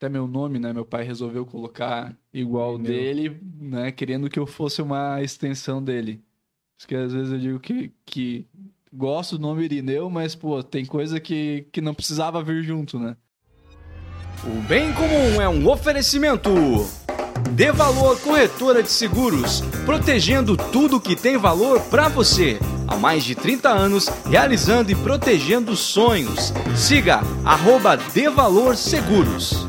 até meu nome, né? Meu pai resolveu colocar igual Meu. dele, né? Querendo que eu fosse uma extensão dele. Isso que às vezes eu digo que, que gosto do nome Irineu, mas, pô, tem coisa que, que não precisava vir junto, né? O Bem Comum é um oferecimento. Dê Valor Corretora de Seguros, protegendo tudo que tem valor para você. Há mais de 30 anos, realizando e protegendo sonhos. Siga arroba Dê Valor Seguros.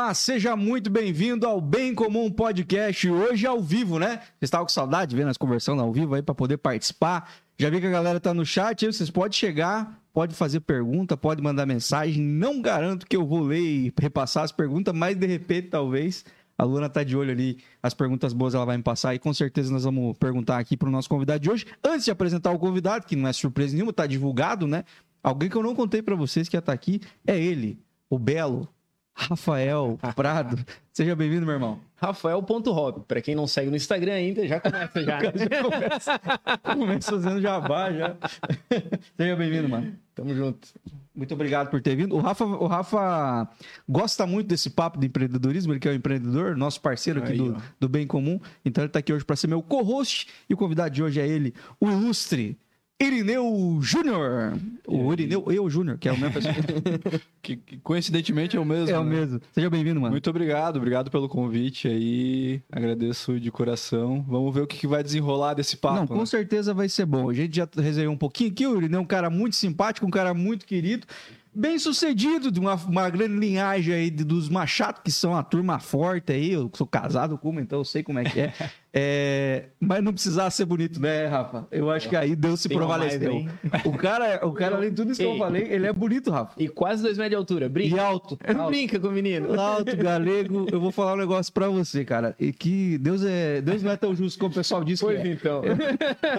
Olá, seja muito bem-vindo ao Bem Comum Podcast, hoje ao vivo, né? Você estava com saudade de ver nós conversando ao vivo aí para poder participar. Já vi que a galera tá no chat, vocês podem chegar, pode fazer pergunta, pode mandar mensagem. Não garanto que eu vou ler e repassar as perguntas, mas de repente, talvez, a Luna tá de olho ali, as perguntas boas ela vai me passar e com certeza nós vamos perguntar aqui para o nosso convidado de hoje. Antes de apresentar o convidado, que não é surpresa nenhuma, tá divulgado, né? Alguém que eu não contei para vocês que ia estar aqui é ele, o Belo, Rafael Prado. Seja bem-vindo, meu irmão. Rafael.hop. Pra quem não segue no Instagram ainda, já começa já. né? Já começa, começa fazendo jabá já. Seja bem-vindo, mano. Tamo junto. Muito obrigado por ter vindo. O Rafa, o Rafa gosta muito desse papo de empreendedorismo, ele que é o empreendedor, nosso parceiro aqui Aí, do, ó. do Bem Comum. Então ele está aqui hoje para ser meu co-host e o convidado de hoje é ele, o ilustre Irineu Júnior. O Irineu Eu Júnior, que é o mesmo pessoa. Que, que coincidentemente é o mesmo. é o né? mesmo. Seja bem-vindo, mano. Muito obrigado, obrigado pelo convite aí. Agradeço de coração. Vamos ver o que, que vai desenrolar desse papo. Não, com né? certeza vai ser bom. A gente já resenhou um pouquinho aqui. O Irineu é um cara muito simpático, um cara muito querido, bem sucedido, de uma, uma grande linhagem aí de- dos Machado, que são a turma forte aí. Eu sou casado com uma, então eu sei como é que é. É, mas não precisava ser bonito, né, Rafa? Eu acho que aí Deus se Tem uma mais prevaleceu. O cara, o cara, além de tudo isso que eu Ei. falei, ele é bonito, Rafa. E quase dois metros de altura. Brinca. E alto. Alto. brinca com o menino. Alto, galego, eu vou falar um negócio pra você, cara. E que Deus é, Deus não é tão justo como o pessoal diz que Pois é. então.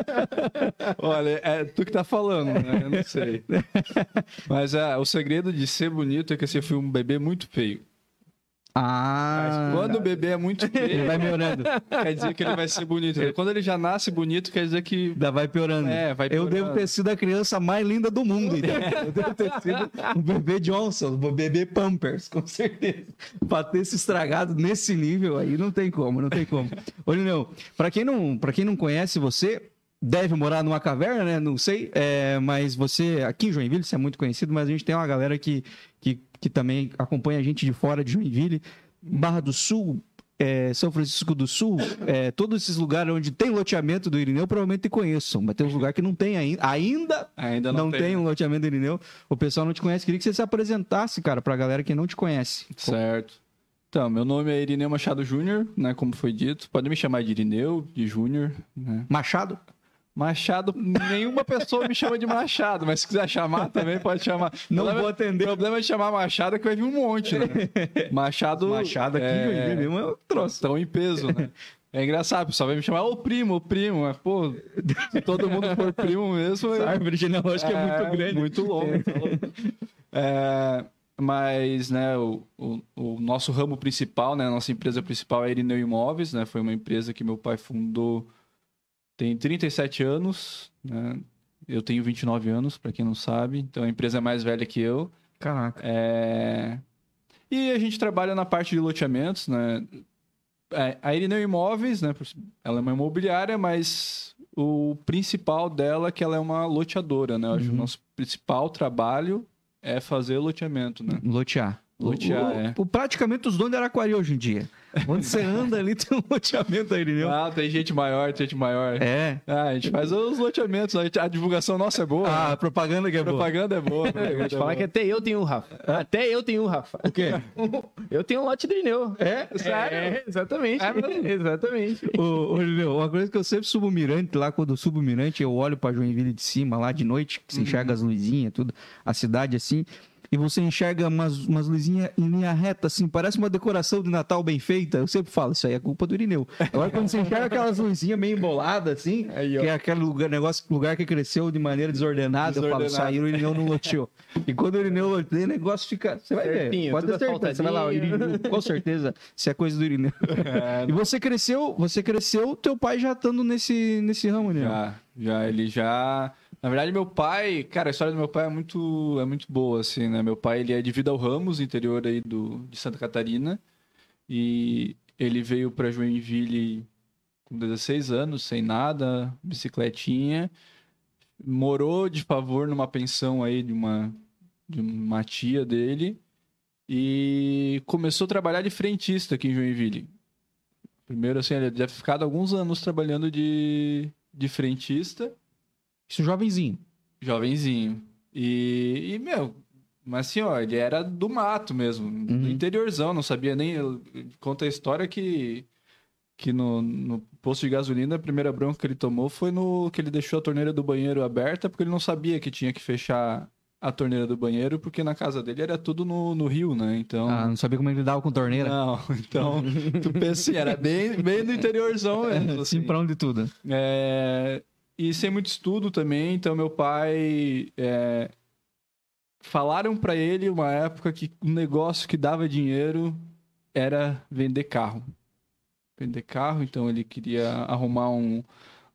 Olha, é tu que tá falando, né? Eu não sei. Mas é, o segredo de ser bonito é que eu fui um bebê muito feio. Ah, Quando o bebê é muito ele feio, vai melhorando. quer dizer que ele vai ser bonito. Quando ele já nasce bonito, quer dizer que. Ainda vai piorando. É, vai Eu piorando. devo ter sido a criança mais linda do mundo. então. Eu devo ter sido um bebê Johnson, um bebê Pampers, com certeza. Pra ter se estragado nesse nível aí, não tem como, não tem como. Ô, Lineu, pra quem não, pra quem não conhece você, deve morar numa caverna, né? Não sei, é, mas você, aqui em Joinville, você é muito conhecido, mas a gente tem uma galera que, que, que também acompanha a gente de fora de Joinville, Barra do Sul, é, São Francisco do Sul, é, todos esses lugares onde tem loteamento do Irineu, provavelmente conheçam, mas tem uns lugares que não tem ainda. Ainda Ainda não, não, tem. um loteamento do Irineu. O pessoal não te conhece. Queria que você se apresentasse, cara, pra galera que não te conhece. Certo. Então, meu nome é Irineu Machado Júnior, né? Como foi dito. Pode me chamar de Irineu, de Júnior, né? Machado? Machado, nenhuma pessoa me chama de Machado, mas se quiser chamar também pode chamar. Não Problema- vou atender. O problema de chamar Machado é que vai vir um monte, né? Machado. Machado aqui em é, mesmo é um troço. Estão em peso, né? É engraçado, o pessoal vai me chamar ô primo, ô primo. Mas, pô, se todo mundo for primo mesmo. A árvore genealógica é, muito grande. Muito longo. É, mas, né, o, o, o nosso ramo principal, né, a nossa empresa principal é Irineu Imóveis, né? Foi uma empresa que meu pai fundou tem 37 anos, né? Eu tenho 29 anos, para quem não sabe. Então a empresa é mais velha que eu. Caraca. É, E a gente trabalha na parte de loteamentos, né? É, A Irineu Imóveis, né? Ela é uma imobiliária, mas o principal dela é que ela é uma loteadora, né? Uhum. o nosso principal trabalho é fazer loteamento, né? Lotear. Lotear, o, é. o- praticamente os donos de Araquari hoje em dia. Onde você anda ali tem um loteamento aí, entendeu? Ah, tem gente maior, tem gente maior. É. Ah, a gente faz os loteamentos, a, divulgação nossa é boa. Ah, né? a propaganda que é a boa. propaganda é boa. Eu vou propaganda te é falar que até eu tenho um, Rafa. Até eu tenho um, Rafa. O quê? Eu tenho um lote do Irineu. É? Sério? É, exatamente. É exatamente. Ô, ô, Lineu, uma coisa que eu sempre subo o mirante, lá quando eu subo o mirante, eu olho pra Joinville de cima, lá de noite, que você enxerga as luzinhas, tudo, a cidade assim, e você enxerga umas, umas luzinhas em linha reta, assim, parece uma decoração de Natal bem feita. Eu sempre falo, isso aí é culpa do Irineu. Agora, quando você enxerga aquelas luzinhas meio emboladas, assim, Aí, que é aquele lugar, negócio, lugar que cresceu de maneira desordenada, eu falo, o Irineu não loteou. E quando o Irineu loteia, o negócio fica. Você vai ver. Certinho, Pode ter certeza. Você vai lá, o Irineu, com certeza, se é coisa do Irineu. E você cresceu, você cresceu, teu pai já estando nesse, nesse ramo, né? Já, já, ele já. Na verdade, meu pai, cara, a história do meu pai é muito, é muito boa, assim, né? Meu pai, ele é de Vida ao Ramos, interior aí do, de Santa Catarina. E ele veio para Joinville com 16 anos, sem nada, bicicletinha. Morou de favor numa pensão aí de uma, de uma tia dele. E começou a trabalhar de frentista aqui em Joinville. Primeiro, assim, ele deve ficado alguns anos trabalhando de, de frentista, Isso jovenzinho. jovenzinho. E, e, meu, mas assim, ó, ele era do mato mesmo, do Uhum. interiorzão, não sabia nem. Conta a história que, que no, no posto de gasolina, a primeira bronca que ele tomou foi no que ele deixou a torneira do banheiro aberta, porque ele não sabia que tinha que fechar a torneira do banheiro, porque na casa dele era tudo no, no rio, né? Então. Ah, não sabia como ele lidava com torneira. Não, então, tu pensa assim, era bem, bem no interiorzão mesmo. Assim, pra onde tudo. É, e sem muito estudo também, então meu pai. é, falaram pra ele uma época que um negócio que dava dinheiro era vender carro. Vender carro, então ele queria arrumar um,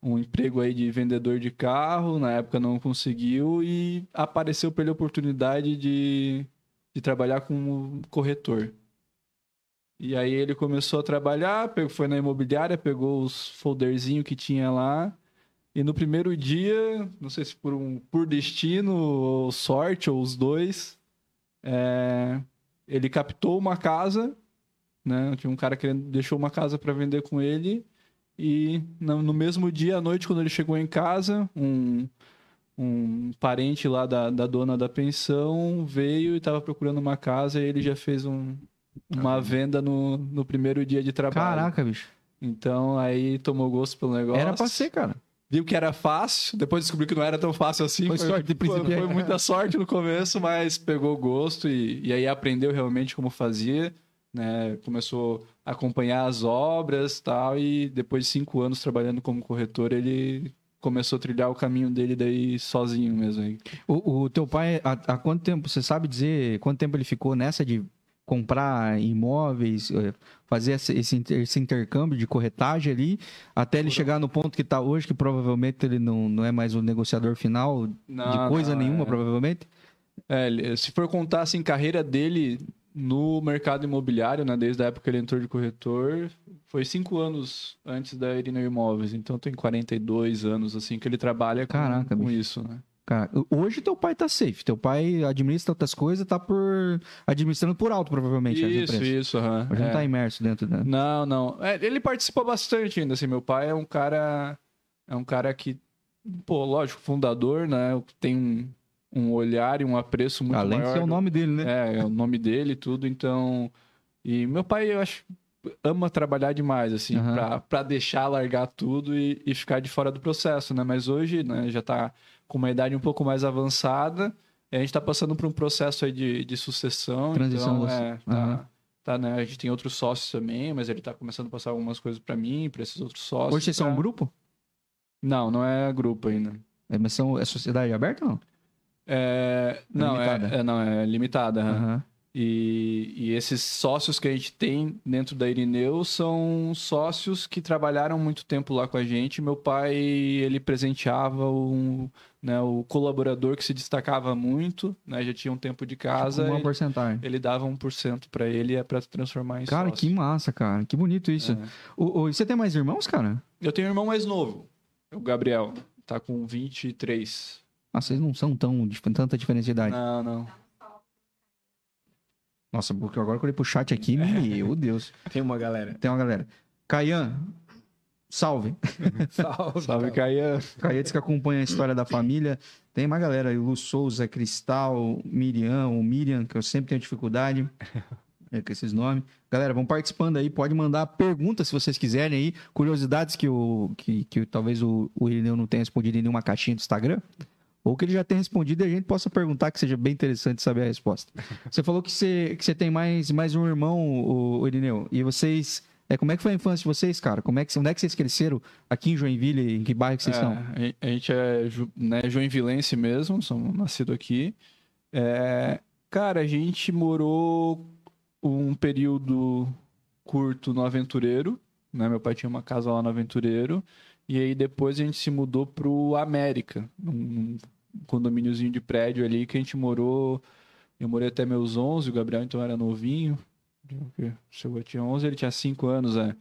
um emprego aí de vendedor de carro, na época não conseguiu e apareceu pra ele a oportunidade de, de trabalhar como corretor. E aí ele começou a trabalhar, foi na imobiliária, pegou os folderzinhos que tinha lá. E no primeiro dia, não sei se por um por destino ou sorte ou os dois, é, ele captou uma casa, né? Tinha um cara que deixou uma casa para vender com ele e no, no mesmo dia à noite quando ele chegou em casa, um um parente lá da, da dona da pensão veio e estava procurando uma casa e ele já fez um, uma venda no, no primeiro dia de trabalho. Caraca, bicho. Então aí tomou gosto pelo negócio. Era pra ser, cara. Viu que era fácil, depois descobriu que não era tão fácil assim. Foi sorte de foi, principiante. foi muita sorte no começo, mas pegou gosto e, e aí aprendeu realmente como fazia, né? Começou a acompanhar as obras tal, e depois de cinco anos trabalhando como corretor, ele começou a trilhar o caminho dele daí sozinho mesmo. aí. O, o teu pai, há, há quanto tempo, você sabe dizer quanto tempo ele ficou nessa de comprar imóveis, eh, fazer esse, esse inter- esse intercâmbio de corretagem ali, até ele chegar no ponto que está hoje, que provavelmente ele não, não é mais o negociador final de Não, coisa não, nenhuma, é. provavelmente? É, se for contar assim, carreira dele no mercado imobiliário, né, desde a época que ele entrou de corretor, foi cinco anos antes da Irina Imóveis, então tem 42 anos assim que ele trabalha com, Caraca, com isso, né? Cara, hoje teu pai tá safe, teu pai administra outras coisas, tá por administrando por alto, provavelmente, Isso, isso, aham. Hoje não é. tá imerso dentro da... Não, não. É, ele participa bastante ainda, assim. Meu pai é um cara. É um cara que, pô, lógico, fundador, né? Tem um, um olhar e um apreço muito Além de maior. ser o nome dele, né? É, é o nome dele e tudo, então. E meu pai, eu acho, ama trabalhar demais, assim, Aham. pra, pra deixar largar tudo e, e ficar de fora do processo, né? Mas hoje, né, já tá com uma idade um pouco mais avançada. E a gente tá passando por um processo aí de, de sucessão. Transição então, é, tá, Aham. tá, né? A gente tem outros sócios também, mas ele tá começando a passar algumas coisas pra mim, pra esses outros sócios. Hoje vocês são um pra- grupo? Não, não é grupo ainda. É, mas são, é sociedade aberta ou não? É, não, é, limitada? é- não, é limitada. aham. Aham. E, e esses sócios que a gente tem dentro da Irineu são sócios que trabalharam muito tempo lá com a gente. Meu pai, ele presenteava um, né, o colaborador que se destacava muito, né, já tinha um tempo de casa, Uma ele, porcentagem. ele dava 1% para ele é para transformar em Cara, sócio. que massa, cara. Que bonito isso. É. O, o- e você tem mais irmãos, cara? Eu tenho um irmão mais novo, o Gabriel, tá com 23. Ah, vocês não são tão tanta diferença de idade. Não, não. Nossa, porque agora que eu olhei pro chat aqui, meu Deus. Tem uma galera. Tem uma galera. Caian, salve. Salve. Salve, Caian. Caian diz que acompanha a história da família. Tem uma galera aí, Lu Souza, Cristal, Miriam, o Miriam, que eu sempre tenho dificuldade é, com esses nomes. Galera, vão participando aí, pode mandar perguntas se vocês quiserem aí, curiosidades que, o, que, que talvez o, o Irineu não tenha respondido em nenhuma caixinha do Instagram. Ou que ele já tenha respondido e a gente possa perguntar, que seja bem interessante saber a resposta. Você falou que você, que você tem mais, mais um irmão, o, o Irineu, e vocês. É, como é que foi a infância de vocês, cara? Como é que, onde é que vocês cresceram? Aqui em Joinville? Em que bairro que vocês estão? É, a gente é né, joinvilense mesmo, somos nascidos aqui. É, cara, a gente morou um período curto no Aventureiro, né? Meu pai tinha uma casa lá no Aventureiro. E aí depois a gente se mudou pro América, num condomíniozinho de prédio ali que a gente morou. Eu morei até meus 11, o Gabriel então era novinho. Chegou, tinha 11, ele tinha 5 anos, é.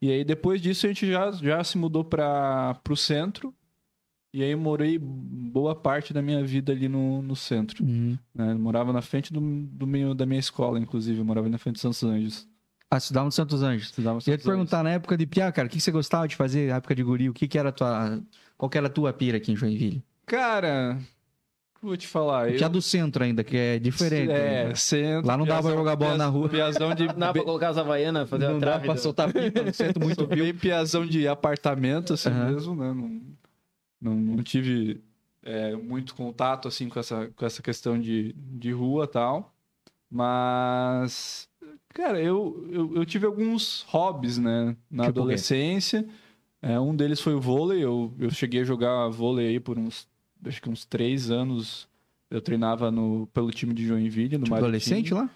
E aí depois disso a gente já, já se mudou para pro centro. E aí morei boa parte da minha vida ali no, no centro. Uhum. né? Morava na frente do, do meu, da minha escola, inclusive. Eu morava na frente de Santos Anjos. Ah, estudava no Santos Anjos. Estudava Eu ia te Santos Anjos. perguntar na época de Piá, cara, o que você gostava de fazer na época de guri? O que, que era a tua. Qual que era a tua pira aqui em Joinville? Cara, vou te falar. Tinha eu... do centro ainda, que é diferente. É, né? centro. Lá não dá pra jogar bola na rua. Piazão de. Não dá pra colocar as Havaianas, fazer Não dá pra do- soltar pipa no centro muito viu. bem piazão de apartamento, assim Aham. mesmo, né? Não, não, não tive é, muito contato, assim, com essa, com essa questão de, de rua e tal. Mas, cara, eu, eu, eu tive alguns hobbies, né? Na Tipo adolescência. É, um deles foi o vôlei. Eu, eu cheguei a jogar vôlei aí por uns, acho que uns três anos. Eu treinava no, pelo time de Joinville, no Tipo Maritime. adolescente lá?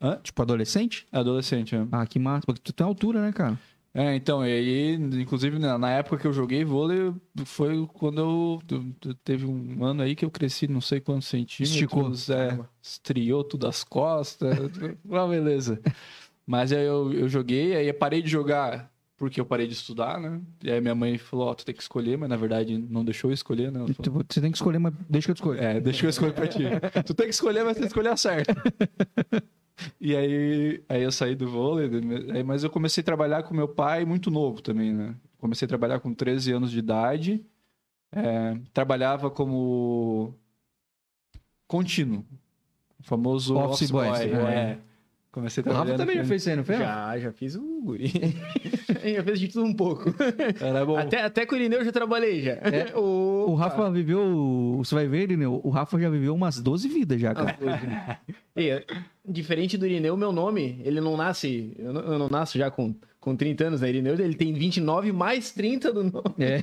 Hã? Tipo adolescente? Adolescente, é. Ah, que massa. Porque tu tem altura, né, cara? É, então, e aí, inclusive, na, na época que eu joguei vôlei, foi quando eu, eu- eu- Teve um ano aí que eu cresci não sei quantos centímetros. É, estriou tudo as costas. ah, beleza. Mas aí eu, eu joguei, aí eu parei de jogar porque eu parei de estudar, né? E aí minha mãe falou, ó, tu tem que escolher, mas na verdade não deixou eu escolher, né? Ela Tu- falou, Você tem que escolher, mas deixa que eu te escolher. é, deixa eu escolher pra ti. tu tem que escolher, mas tem que escolher a certa. E aí, aí eu saí do vôlei, mas eu comecei a trabalhar com meu pai muito novo também, né? Comecei a trabalhar com 13 anos de idade. É, trabalhava como contínuo. O famoso Office office, boy, boy. né? é. Comecei O Rafa trabalhando também já fez isso aí, não fez? Já, já fiz um guri. já fez de tudo um pouco. Era bom. Até, até com o Irineu eu já trabalhei já. É. O, O Rafa viveu. Você vai ver, né? O Rafa já viveu umas 12 vidas já, cara. E, diferente do Irineu, meu nome, ele não nasce. Eu não, eu não nasço já com, com 30 anos, né? Irineu, ele tem 29 mais 30 do nome. É.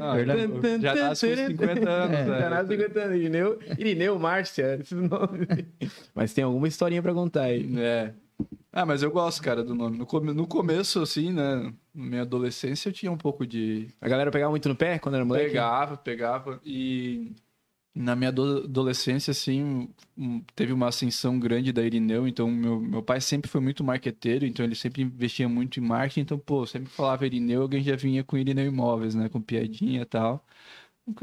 Ah, Verdade. Já nasce com 50 anos. É. né? Já nasce 50 anos. Irineu, Irineu, Márcia, esses nomes. Mas tem alguma historinha pra contar aí. É. Ah, mas eu gosto, cara, do nome. No, come- no começo, assim, né? Na minha adolescência, eu tinha um pouco de. A galera pegava muito no pé quando era moleque? Pegava, pegava. E na minha ado- adolescência, assim, teve uma ascensão grande da Irineu. Então, meu, meu pai sempre foi muito marqueteiro. Então, ele sempre investia muito em marketing. Então, pô, sempre falava Irineu, alguém já vinha com Irineu Imóveis, né? Com piadinha e tal.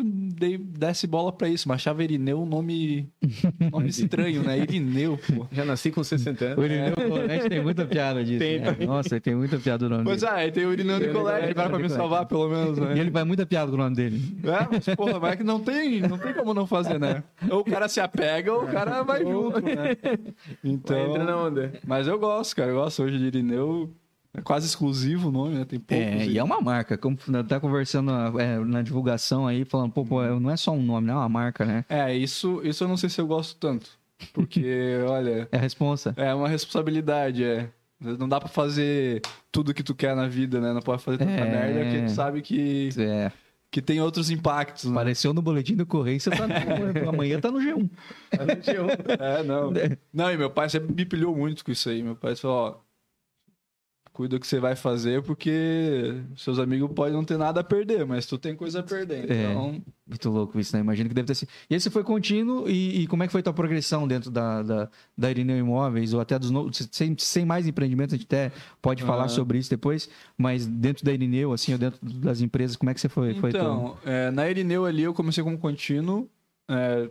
Dei, desse bola pra isso, mas achava Irineu um nome, nome estranho, né? Irineu, pô. Já nasci com 60 anos. O Irineu Colete tem muita piada disso. Tem, né? tem. Nossa, tem muita piada o nome Pois dele. é, aí tem o Irineu Tem o Nicolete, Nicolete, vai pra me salvar, pelo menos, né? E ele vai muita piada com o nome dele. É, mas porra, mas é que não tem, não tem como não fazer, né? Ou o cara se apega ou o cara vai junto, né? Então... Entra na onda. mas eu gosto, cara, eu gosto hoje de Irineu. É quase exclusivo o nome, né? Tem poucos. É, e é uma marca. Como tá conversando é, na divulgação aí, falando, pô, pô, não é só um nome, não é uma marca, né? É, isso, isso eu não sei se eu gosto tanto. Porque, olha, É a responsa. é uma responsabilidade, é. Não dá pra fazer tudo que tu quer na vida, né? Não pode fazer tanta É. merda porque tu sabe que, É. que tem outros impactos, né? Apareceu no boletim Correio, você tá no... amanhã tá no G1. É, não. Não, e meu pai sempre me pilhou muito com isso aí. Meu pai falou, ó, cuida do que você vai fazer, porque seus amigos podem não ter nada a perder, mas tu tem coisa a perder. É. Então, Muito louco isso, né? Imagino que deve ter sido. E esse foi contínuo, e, e como é que foi tua progressão dentro da, da, da Irineu Imóveis, ou até dos novos. Sem, sem mais empreendimentos, a gente até pode falar sobre isso depois, mas dentro da Irineu, assim, ou dentro das empresas, como é que você foi? foi então é, na Irineu ali eu comecei como contínuo. é,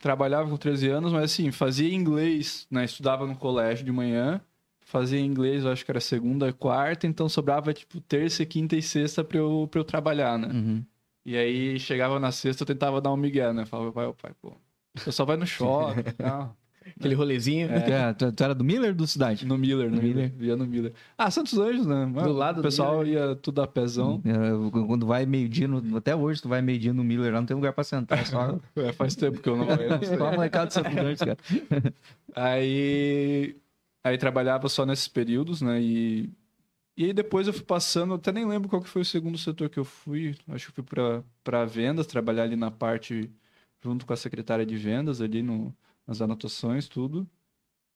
trabalhava com 13 anos, mas assim, fazia inglês, né? Estudava no colégio de manhã, fazia inglês, eu acho que era segunda, quarta, então sobrava tipo terça, quinta e sexta pra eu, pra eu trabalhar, né? Uhum. E aí chegava na sexta, eu tentava dar um migué, né? Falava, vai, pai, pô, você só vai no shopping e tal. Aquele rolezinho. É, tu, tu era do Miller ou do Cidade? No Miller, no No Miller. Via no Miller. Ah, Santos Anjos, né? Do lado do O pessoal ia tudo a pezão. É, Quando vai meio-dia, até hoje, tu vai meio-dia no Miller, lá não tem lugar pra sentar, é só, É, faz tempo que eu não, eu não sei. só molecada de Santo Grande, cara. Aí, aí trabalhava só nesses períodos, né? E, e aí depois eu fui passando, até nem lembro qual que foi o segundo setor que eu fui. Acho que fui para para vendas, trabalhar ali na parte junto com a secretária de vendas ali no, nas anotações, tudo.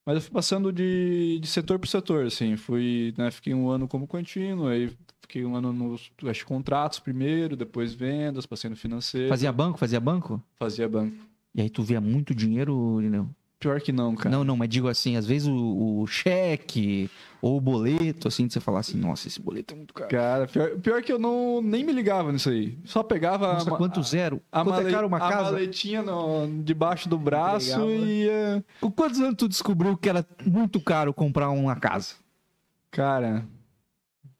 Mas eu fui passando de, de setor por setor, assim. Fui, né, fiquei um ano como contínuo, aí fiquei um ano nos acho, contratos primeiro, depois vendas, passei no financeiro, Fazia banco, fazia banco? fazia banco. E aí tu via muito dinheiro, Lineu? Pior que não, cara. Não, não, mas digo assim, às vezes o, o cheque ou o boleto, assim, de você falar assim, nossa, esse boleto é muito caro. Cara, pior, pior que eu não nem me ligava nisso aí. Só pegava Nossa, a, quanto zero? a, Quanto é male- uma a casa? maletinha no- debaixo do braço e. Com quantos anos tu descobriu que era muito caro comprar uma casa? Cara,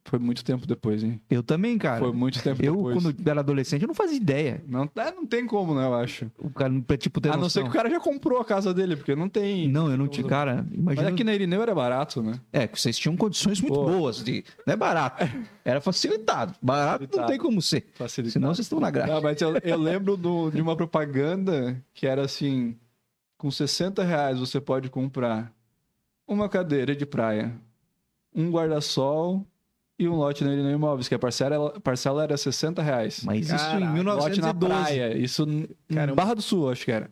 foi muito tempo depois, hein? Eu também, cara. Foi muito tempo eu, depois. quando era adolescente, eu não fazia ideia. Não, é, não tem como, né, eu acho. O cara, tipo, ter a não ser noção. que o cara já comprou a casa dele, porque não tem... Não, eu não tinha, cara, Mas imagina... aqui na Irineu era barato, né? É, que vocês tinham condições muito Pô. boas. De... Não é barato. Era facilitado. Barato não Facilitado. tem como ser. Facilitado. Senão vocês estão na graça. Não, mas eu, eu lembro do- de uma propaganda que era assim: com 60 reais você pode comprar uma cadeira de praia, um guarda-sol e um lote na Irineu Imóveis, que a parcela, a parcela era 60 reais. Mas isso Caraca, em lote na 1912. praia. Isso em Caramba. Barra do Sul, acho que era.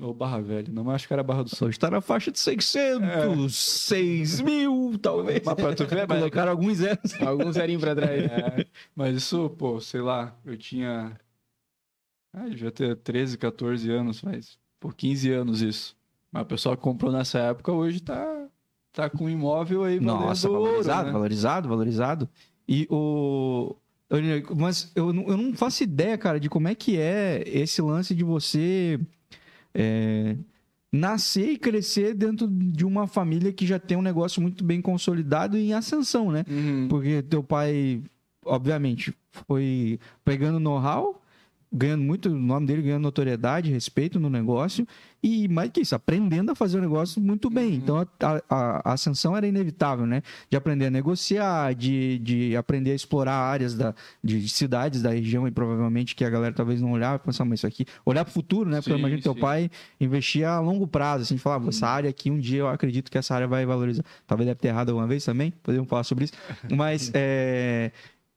Ou Barra Velha, não, mas acho que era Barra do Sul. Hoje tá na faixa de 600, 6 mil, talvez. Mas pra tu ver, mas- Colocaram alguns zeros. Alguns zerinhos pra trás. É, mas isso, pô, sei lá, eu tinha. Ah, devia ter 13, 14 anos, mas por 15 anos isso. Mas o pessoal que comprou nessa época hoje tá, tá com imóvel aí valendo Nossa, ouro, valorizado, né? valorizado, valorizado. E o. Mas eu não, eu não faço ideia, cara, de como é que é esse lance de você é, nascer e crescer dentro de uma família que já tem um negócio muito bem consolidado e em ascensão, né? Uhum. Porque teu pai, obviamente, foi pegando know-how, ganhando muito, o nome dele ganhando notoriedade, respeito no negócio, e mais que isso, aprendendo a fazer o negócio muito bem. Uhum. Então a, a- a ascensão era inevitável, né? De aprender a negociar, de, de aprender a explorar áreas da, de cidades da região, e provavelmente que a galera talvez não olhava e pensava, mas isso aqui, olhar para o futuro, né? Porque eu Sim, imagino que teu sim. pai investia a longo prazo, assim, falava, essa área aqui, um dia eu acredito que essa área vai valorizar. Talvez deve ter errado alguma vez também, podemos falar sobre isso. Mas é,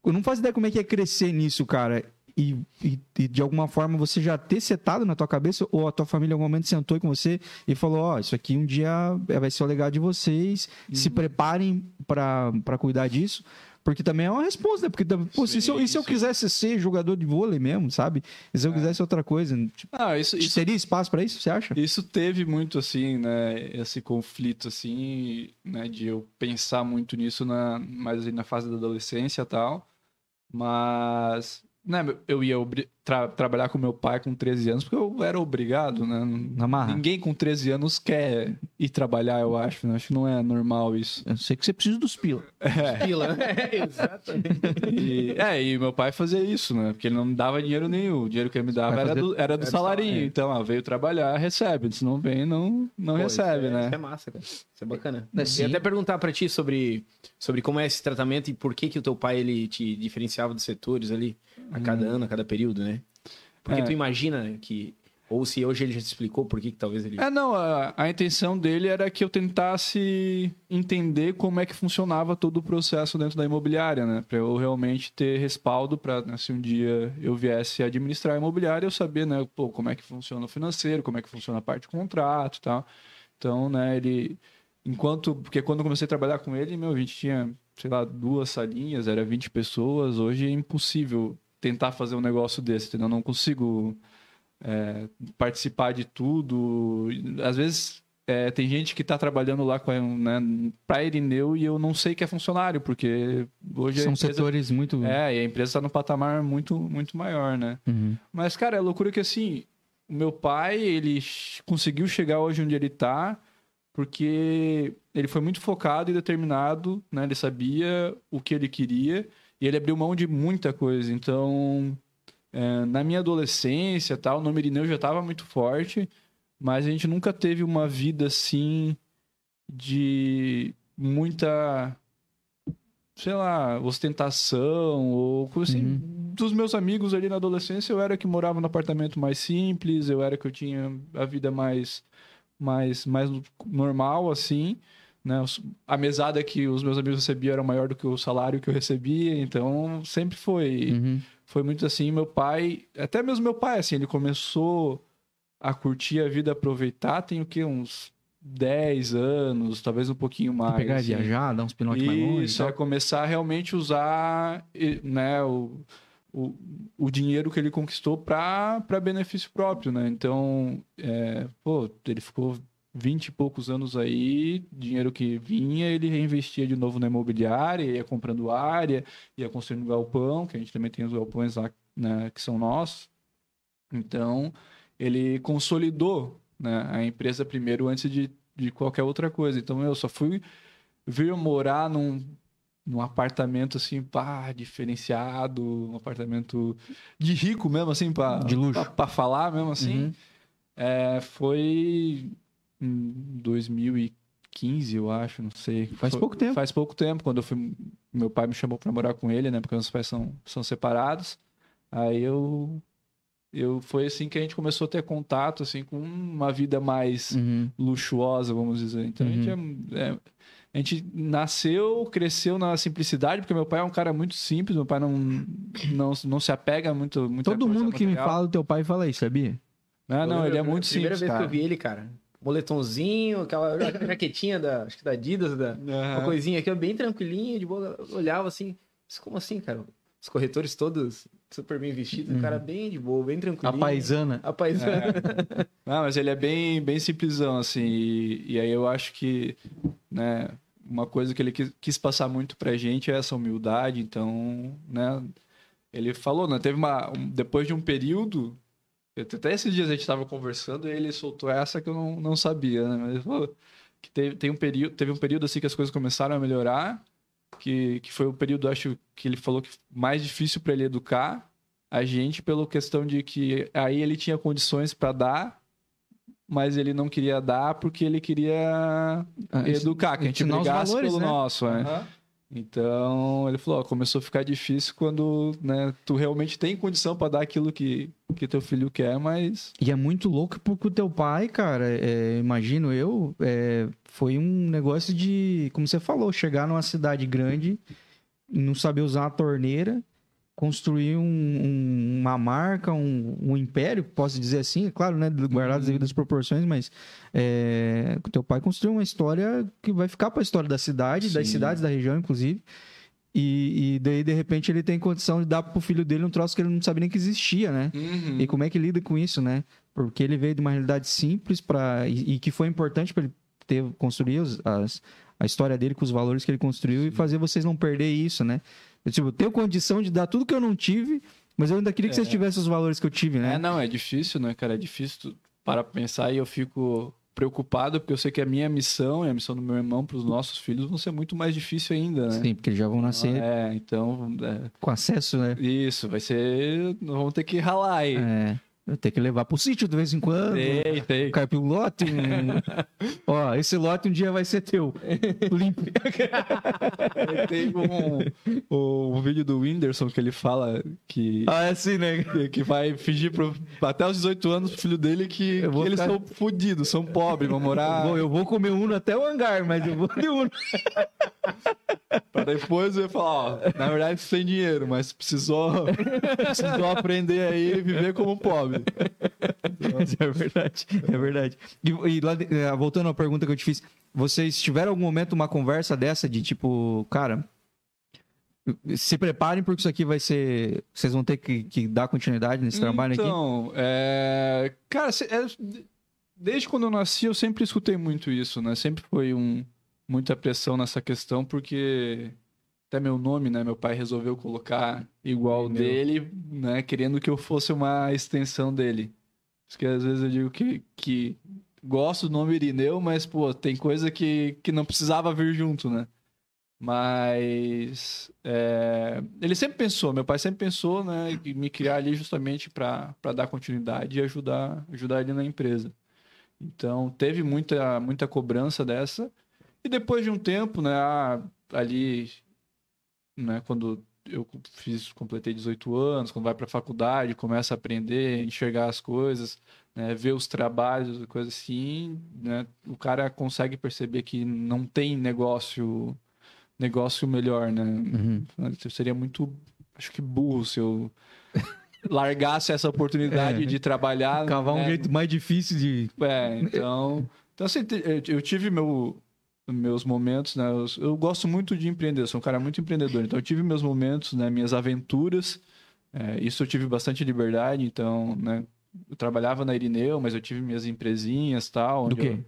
eu não faço ideia como é que é crescer nisso, cara. E, e- e de alguma forma você já ter setado na tua cabeça, ou a tua família em algum momento sentou com você e falou: Ó, isso aqui um dia é- vai ser o legado de vocês, se preparem pra pra cuidar disso. Porque também é uma resposta, né? Porque, pô, se, se eu, e se eu sim. quisesse ser jogador de vôlei mesmo, sabe? E se eu quisesse outra coisa, tipo, Ah, isso, isso, teria espaço pra isso, você acha? isso teve muito, assim, né? Esse conflito, assim, né? De eu pensar muito nisso na, mais ali na fase da adolescência e tal. Mas, né? Eu ia tra- trabalhar com meu pai com 13 anos porque eu era obrigado, né? Na marra. Ninguém com 13 anos quer ir trabalhar, eu acho. Né? Acho que não é normal isso. Eu sei que você precisa dos pila. Pila. É, exatamente. E, é, e meu pai fazia isso, né? Porque ele não me dava dinheiro nenhum. O dinheiro que ele me dava era fazer- do, era do do salarinho. salário. Então, ah, veio trabalhar, recebe. Se não vem, não, não Pô, recebe, isso é, né? Isso é massa, cara. Isso é bacana. É, ia até perguntar pra ti sobre, sobre como é esse tratamento e por que que o teu pai ele te diferenciava dos setores ali a cada ano, a cada período, né? Porque É. tu imagina que ou se hoje ele já te explicou por que que talvez ele É, não, a, a intenção dele era que eu tentasse entender como é que funcionava todo o processo dentro da imobiliária, né? Pra eu realmente ter respaldo para se um dia eu viesse administrar a imobiliária, eu saber, né, pô, como é que funciona o financeiro, como é que funciona a parte de contrato e tal. Então, né, ele enquanto porque quando eu comecei a trabalhar com ele, meu, a gente tinha, sei lá, duas salinhas, era 20 pessoas, hoje é impossível tentar fazer um negócio desse, entendeu? Eu não consigo é, participar de tudo. Às vezes é, tem gente que está trabalhando lá com né, para Irineu e eu não sei que é funcionário, porque hoje São empresa, setores muito. é, e a empresa está no patamar muito, muito maior, né? Uhum. Mas, cara, é loucura que assim, o meu pai, ele conseguiu chegar hoje onde ele tá, porque ele foi muito focado e determinado, né? Ele sabia o que ele queria e ele abriu mão de muita coisa. Então, é, na minha adolescência, tal, o nome Irineu já estava muito forte, mas a gente nunca teve uma vida assim de muita sei lá, ostentação ou coisa assim. Uhum. Dos meus amigos ali na adolescência, eu era que morava no apartamento mais simples, eu era que eu tinha a vida mais mais mais normal assim, né? A mesada que os meus amigos recebiam era maior do que o salário que eu recebia, então sempre foi Uhum. Foi muito assim. Meu pai, até mesmo meu pai, assim, ele começou a curtir a vida, aproveitar, tem o quê? Uns 10 anos, talvez um pouquinho mais. Pegar e assim. viajar, dar uns pinotes mais longe. e Isso, é começar a realmente usar né, o, o, o dinheiro que ele conquistou para benefício próprio, né? Então, é, pô, ele ficou 20 e poucos anos aí, dinheiro que vinha, ele reinvestia de novo na imobiliária, ia comprando área, ia construindo galpão, que a gente também tem os galpões lá né, que são nossos. Então, ele consolidou né, a empresa primeiro antes de, de qualquer outra coisa. Então, eu só fui vir morar num, num apartamento assim, pá, diferenciado, um apartamento de rico mesmo, assim, pra, De luxo. pra, pra falar mesmo assim. Uhum. É, foi em 2015, eu acho, não sei. Faz Foi- pouco tempo. Faz pouco tempo, quando eu fui. Meu pai me chamou pra morar com ele, né? Porque meus pais são, são separados. Aí eu. Eu, foi assim que a gente começou a ter contato, assim, com uma vida mais Uhum. luxuosa, vamos dizer. Então a, gente é- é- a gente nasceu, cresceu na simplicidade, porque meu pai é um cara muito simples, meu pai não, não, não se apega muito. muita Todo coisa mundo que me material. fala do teu pai fala isso, sabia? Ah, não, Eu ele é muito a Primeira simples, vez cara. que eu vi ele, cara. Moletomzinho, aquela ja- jaquetinha da, acho que da Adidas, da, uma Aham. coisinha aqui, bem tranquilinha, de boa. Eu olhava assim, "Mas como assim, cara? Os corretores todos super bem vestidos, o cara bem de boa, bem A tranquilinho. paisana. A paisana. É. Não, mas ele é bem, bem simplesão, assim. E, e aí eu acho que, né, uma coisa que ele quis, quis passar muito pra gente é essa humildade. Então, né, ele falou, né, teve uma. um- depois de um período. Até esses dias a gente tava conversando e ele soltou essa que eu não, não sabia, né? Mas ele falou que teve, tem um período, teve um período assim que as coisas começaram a melhorar. Que, que foi o período, acho que ele falou que mais difícil para ele educar a gente pela questão de que aí ele tinha condições para dar, mas ele não queria dar porque ele queria Ah, educar, que a gente brigasse valores, pelo né? nosso, né? Aham. Então, ele falou, ó, começou a ficar difícil quando, né, tu realmente tem condição para dar aquilo que, que teu filho quer, mas E é muito louco porque o teu pai, cara, é, imagino eu, é, foi um negócio de, como você falou, chegar numa cidade grande, não saber usar uma torneira, construir um- um- uma marca, um, um império, posso dizer assim, é claro, né, guardado as devidas proporções, mas é, o teu pai construiu uma história que vai ficar para a história da cidade, das Sim. cidades da região, inclusive. E, e daí, de repente, ele tem condição de dar pro filho dele um troço que ele não sabia nem que existia, né? E como é que lida com isso, né? Porque ele veio de uma realidade simples para e, e que foi importante para ele ter construir as, a história dele com os valores que ele construiu e fazer vocês não perder isso, né? Eu, tipo, tenho condição de dar tudo que eu não tive, mas eu ainda queria que vocês tivessem os valores que eu tive, né? É, não, é difícil, né, cara? É difícil pra pensar e eu fico preocupado porque eu sei que a minha missão e a missão do meu irmão pros nossos filhos vão ser muito mais difícil ainda, né? Sim, porque eles já vão nascer É, então, é, com acesso, né? isso, vai ser. Vamos ter que ralar aí. É, eu tenho que levar pro sítio de vez em quando. Tem, tem. Cai pro lote. um- Ó, esse lote um dia vai ser teu. Limpo. Tem um, um, um vídeo do Whindersson que ele fala que, Ah, é assim, né? que- que vai fingir pro, até os 18 anos pro filho dele que, que eles ficar- são fodidos, são pobres, vão morar. Bom, eu vou comer uno até o hangar, mas eu vou de uno. Pra depois eu falar, ó, na verdade você tem dinheiro, mas precisou, precisou aprender aí e viver como pobre. é verdade, é verdade. E, e lá, eh, voltando à pergunta que eu te fiz, vocês tiveram algum momento uma conversa dessa de tipo, cara, se preparem porque isso aqui vai ser, vocês vão ter que, que dar continuidade nesse trabalho aqui? Então, é... cara, é- desde quando eu nasci eu sempre escutei muito isso, né? Sempre foi um, muita pressão nessa questão, porque até meu nome, né? Meu pai resolveu colocar igual Meu. dele, né? Querendo que eu fosse uma extensão dele. Isso que às vezes eu digo que, que gosto do nome Irineu, mas, pô, tem coisa que, que não precisava vir junto, né? Mas é, ele sempre pensou, meu pai sempre pensou, né, em me criar ali justamente para dar continuidade e ajudar, ajudar ele na empresa. Então teve muita, muita cobrança dessa. E depois de um tempo, né, ah, ali, né, quando eu fiz, completei 18 anos, quando vai para a faculdade, começa a aprender, enxergar as coisas, né, ver os trabalhos, coisas assim, né, o cara consegue perceber que não tem negócio negócio melhor, né? Uhum. Seria muito, acho que burro se eu largasse essa oportunidade É. de trabalhar. Cavar um né? jeito mais difícil de. É, então. Então, assim, eu tive meu, meus momentos, né? Eu, eu gosto muito de empreender, sou um cara muito empreendedor. Então, eu tive meus momentos, né? Minhas aventuras. É, isso eu tive bastante liberdade, então, né? Eu trabalhava na Irineu, mas eu tive minhas empresinhas e tal. Do quê? eu-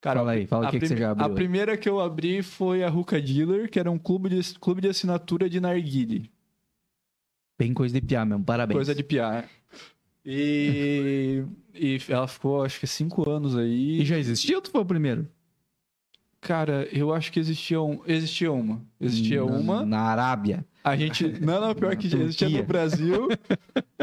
Cara, fala aí, fala o que, que você já abriu. A aí. primeira que eu abri foi a Ruka Dealer, que era um clube de, clube de assinatura de narguile. Bem coisa de piar mesmo, parabéns. Coisa de piar. E, e ela ficou, acho que, cinco anos aí. E já existia ou tu foi o primeiro? Cara, eu acho que existia, um, existia uma. Existia na, uma. Na Arábia. A gente. Não, não, pior que já existia Turquia. no Brasil.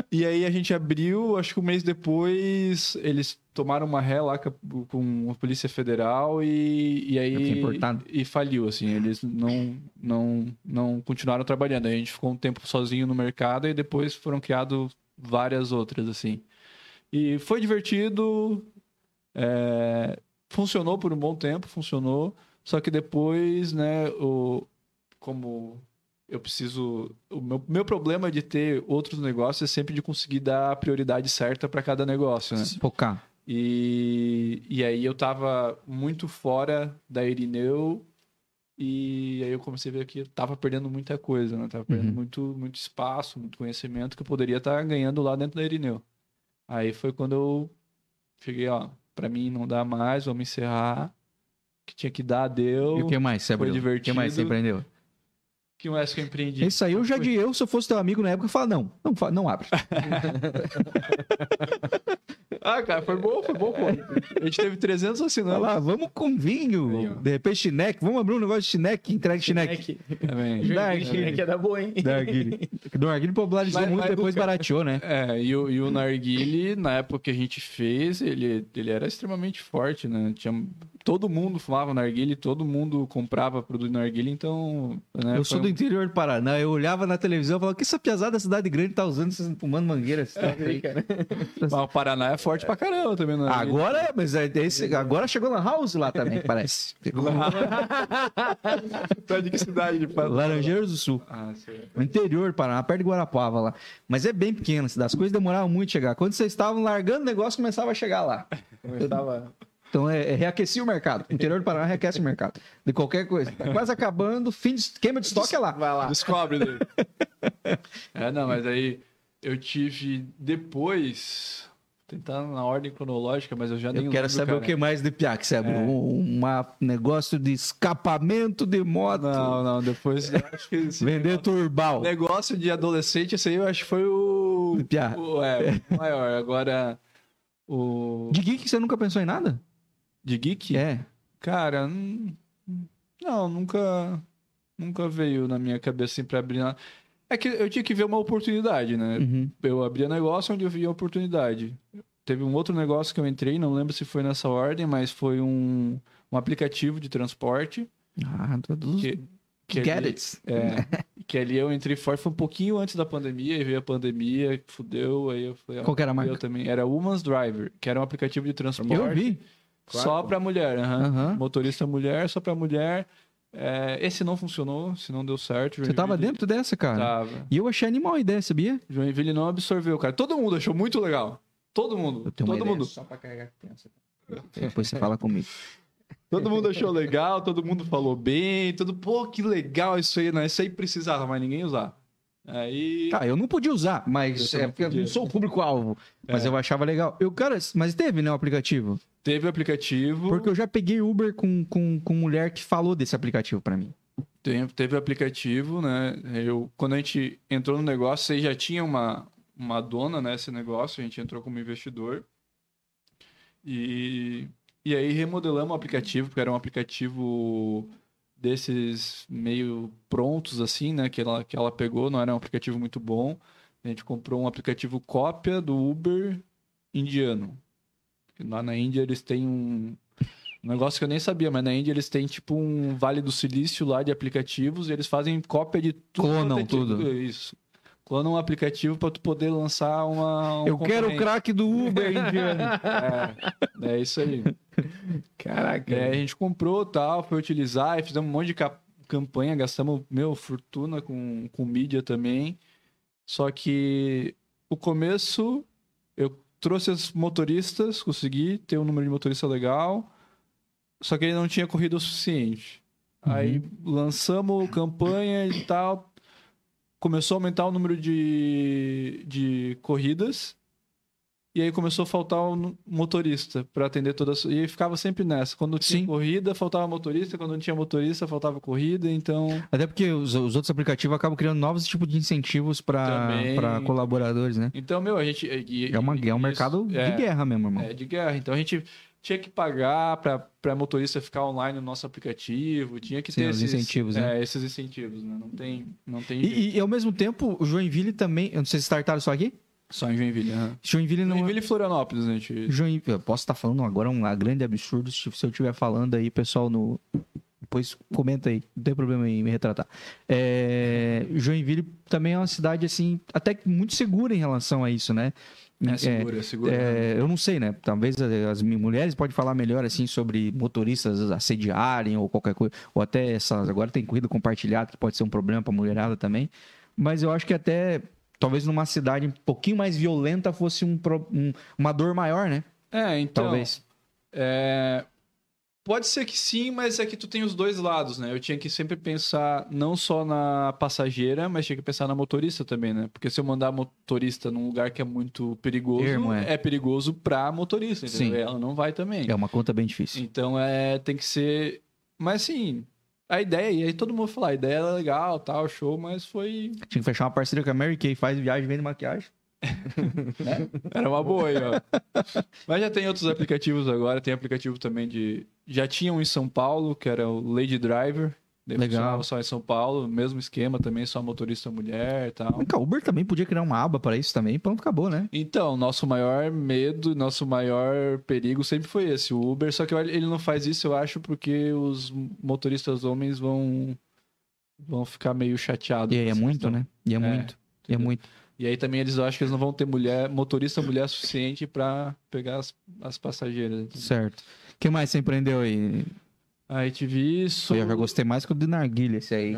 e aí a gente abriu, acho que um mês depois, eles tomaram uma ré lá com a- Polícia Federal e, e aí. E faliu, assim. Eles não, não, não continuaram trabalhando. A gente ficou um tempo sozinho no mercado e depois foram criadas várias outras, assim. E foi divertido. é, funcionou por um bom tempo, funcionou. Só que depois, né, o, como eu preciso. O meu, meu problema de ter outros negócios é sempre de conseguir dar a prioridade certa para cada negócio, né? Focar. E, e aí eu tava muito fora da Irineu e aí eu comecei a ver que eu tava perdendo muita coisa, né? Tava perdendo Uhum. muito, muito espaço, muito conhecimento que eu poderia estar ganhando lá dentro da Irineu. Aí foi quando eu cheguei, ó, pra mim não dá mais, vamos encerrar. O que tinha que dar, deu. E o que mais você Foi abriu? O que mais você divertido. empreendeu? O que mais que eu empreendi? Isso aí eu já de eu, se eu fosse teu amigo na época, eu falava, não, não, não abre. Ah, cara, foi bom, foi bom, pô. A gente teve 300 Vai assinantes. lá, vamos com vinho. De repente, chineque. Vamos abrir um negócio de chineque, entrega chineque. Também. Chineque é da boa, hein? Darguile. Do Darguile popularizou Mas- muito, mas depois barateou, né? É, e o, e o Narguile, na época que a gente fez, ele, ele era extremamente forte, né? Tinha, todo mundo fumava Narguile, todo mundo comprava produto Narguile, então... Né, eu sou do um- interior do Paraná, eu olhava na televisão e falava, que essa piazada da cidade grande tá usando, vocês fumando mangueira? esse troço aí?" Mas o Paraná é forte pra caramba também, né? Agora, é, mas é esse- agora chegou na House lá também, parece. Tá de que cidade de Paraná? Laranjeiras do Sul. Ah. No interior do Paraná, perto de Guarapava lá. Mas é bem pequena a cidade. As coisas demoravam muito chegar. Quando vocês estavam largando o negócio, começava a chegar lá. Começava... Então é, é reaquecia o mercado. O interior do Paraná reaquece o mercado. De qualquer coisa. Tá quase acabando, fim de queima de estoque é lá. Vai lá. Descobre daí. é, não, mas aí eu tive depois... Tentar na ordem cronológica, mas eu já nem Eu quero lembro, saber cara. o que mais de Piá que você abriu. Um uma negócio de escapamento de moto. Não, não, depois eu acho que Vender turbal. negócio de adolescente, esse aí eu acho que foi o. Piá. o é, o maior. Agora, o. De geek você nunca pensou em nada? De geek? É. Cara, não, nunca. Nunca veio na minha cabeça assim pra abrir nada. É que eu tinha que ver uma oportunidade, né? Uhum. Eu abria negócio onde eu via oportunidade. Teve um outro negócio que eu entrei, não lembro se foi nessa ordem, mas foi um, um aplicativo de transporte. Ah, todos Que, que Get ali- it. É, que ali eu entrei forte, foi um pouquinho antes da pandemia, e veio a pandemia, fudeu, aí eu falei, Qual que era a marca? eu também. Era Woman's Driver, que era um aplicativo de transporte Eu vi. Só pra mulher, aham. Aham. motorista mulher, só pra mulher. É, esse não funcionou, se não deu certo. Você tava Joinville- dentro dessa, cara? Tava. E eu achei animal a ideia, sabia? Joinville não absorveu, cara. Todo mundo achou muito legal. Todo mundo. Eu tenho uma Todo ideia mundo. só pra carregar criança. Depois você fala comigo. Todo mundo achou legal, todo mundo falou bem, todo, pô, que legal isso aí, né? Isso aí precisava, mas ninguém usava. Aí. Tá, eu não podia usar, mas Eu é porque eu não sou o público-alvo. Mas É. eu achava legal. Eu, cara, mas teve, né, o aplicativo? Teve o aplicativo. Porque eu já peguei Uber com, com, com mulher que falou desse aplicativo pra mim. Teve o aplicativo, né? Eu, quando a gente entrou no negócio, você já tinha uma, uma dona nesse negócio, a gente entrou como investidor. E, e aí remodelamos o aplicativo, porque era um aplicativo desses meio prontos, assim, né? Que ela, que ela pegou, não era um aplicativo muito bom. A gente comprou um aplicativo cópia do Uber indiano. Lá na Índia eles têm um, um negócio que eu nem sabia, mas na Índia eles têm tipo um Vale do Silício lá de aplicativos e eles fazem cópia de tudo. Clonam é tipo- tudo. Isso. Clonam um aplicativo para tu poder lançar uma. um Eu quero o craque do Uber, indiano. É, é isso aí. Caraca. É, a gente comprou tal, foi utilizar e fizemos um monte de ca- campanha, gastamos, meu, fortuna com, com mídia também. Só que o começo, eu trouxe os motoristas, consegui ter um número de motorista legal, só que ele não tinha corrido o suficiente. Aí lançamos campanha e tal, começou a aumentar o número de, de corridas, e aí começou a faltar um motorista para atender todas. E aí ficava sempre nessa. Quando tinha Sim. corrida, faltava motorista. Quando não tinha motorista, faltava corrida. Então, Até porque os, os outros aplicativos acabam criando novos tipos de incentivos para colaboradores, né? então meu, a gente. e- É, uma, é um isso, mercado é, de guerra mesmo, irmão. É, de guerra. Então a gente tinha que pagar para motorista ficar online no nosso aplicativo. Tinha que Sim, ter esses incentivos, né? É, esses incentivos, né? Não tem, não tem. E, e, e, ao mesmo tempo, o Joinville também. Eu não sei se startaram só aqui? Só em Joinville. aham. Joinville não. é- Joinville e Florianópolis, gente. Joinville, eu posso estar falando agora um grande absurdo. Se eu estiver falando aí, pessoal, no. Depois comenta aí, não tem problema em me retratar. É, Joinville também é uma cidade, assim, até muito segura em relação a isso, né? É seguro, é seguro. É, eu não sei, né? Talvez as mulheres podem falar melhor assim sobre motoristas assediarem ou qualquer coisa, ou até essas. Agora tem corrida compartilhada que pode ser um problema para mulherada também. Mas eu acho que até talvez numa cidade um pouquinho mais violenta fosse um, um- uma dor maior, né? É, então. Talvez. É, Pode ser que sim, mas é que tu tem os dois lados, né? Eu tinha que sempre pensar não só na passageira, mas tinha que pensar na motorista também, né? Porque se eu mandar a motorista num lugar que é muito perigoso, é. é. perigoso pra motorista, entendeu? Sim. Ela não vai também. É uma conta bem difícil. Então é, tem que ser. Mas assim, a ideia, e aí todo mundo fala, a ideia era legal, tal, show, mas foi. Tinha que fechar uma parceria com a Mary Kay, faz viagem, vende maquiagem. Era uma boa aí, ó. Mas já tem outros aplicativos agora, tem aplicativo também de. Já tinha um em São Paulo, que era o Lady Driver. Legal. só em São Paulo, mesmo esquema também, só motorista mulher e tal. O Uber também podia criar uma aba para isso também, pronto, acabou, né? Então, nosso maior medo, nosso maior perigo sempre foi esse, o Uber. Só que ele não faz isso, eu acho, porque os motoristas homens vão vão ficar meio chateados. E aí é muito, questão. né? E é, É, muito. E é muito. E aí também eles acham que eles não vão ter mulher, motorista mulher suficiente pra pegar as, as passageiras. Certo. O que mais você empreendeu aí? Aí tive isso. Eu já gostei mais que o de narguilha esse aí.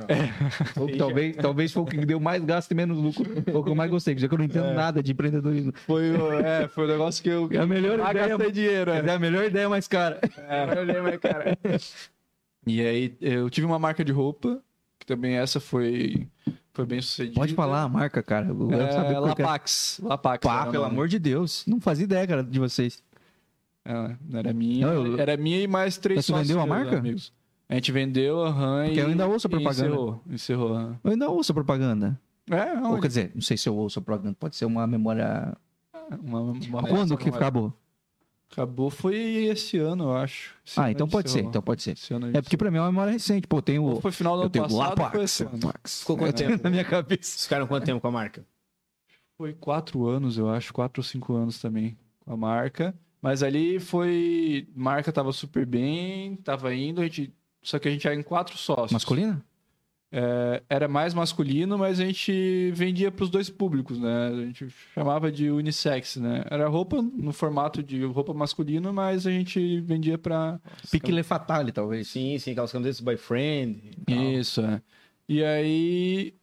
Ou talvez, talvez foi o que deu mais gasto e menos lucro. Foi o que eu mais gostei, já que eu não entendo nada de empreendedorismo. Foi, o- é, foi o negócio que eu. É a melhor Ah, ideia. gastei dinheiro, é. É a melhor ideia mais cara. eu lembro, cara. E aí eu tive uma marca de roupa, que também essa foi, foi bem sucedida. Pode falar a marca, cara. Eu É, saber. Lapax. Lapax. Pá, o pelo nome. amor de Deus. Não fazia ideia, cara, de vocês. É, era minha. Não, eu- Era minha e mais três você vendeu a marca? Amigos. A gente vendeu, aham. Porque e- eu ainda ouço a propaganda. Encerrou. encerrou aham. Eu ainda ouço a propaganda. É, Ou quer dizer, não sei se eu ouço a propaganda. Pode ser uma memória... Uma, uma Quando que acabou? Acabou foi esse ano, eu acho. Esse Ah, então gente pode ser. Então pode ser. É porque pra mim é uma memória recente. Pô, tem o... Foi final do Eu ano passado, foi Lapax. esse ano. Lapax. Ficou quanto tempo? Na minha cabeça. Ficaram quanto tempo com a marca? Foi quatro anos, eu acho, quatro ou cinco anos também com a marca. Mas ali foi. Marca tava super bem, tava indo, a gente. Só que a gente era em quatro sócios. Masculina? É, era mais masculino, mas a gente vendia para os dois públicos, né? A gente chamava de unissex, né? Era roupa no formato de roupa masculino, mas a gente vendia para Pique Fatale, talvez. Sim, sim, aquelas camisetas boyfriend. e tal. Isso, é. E aí,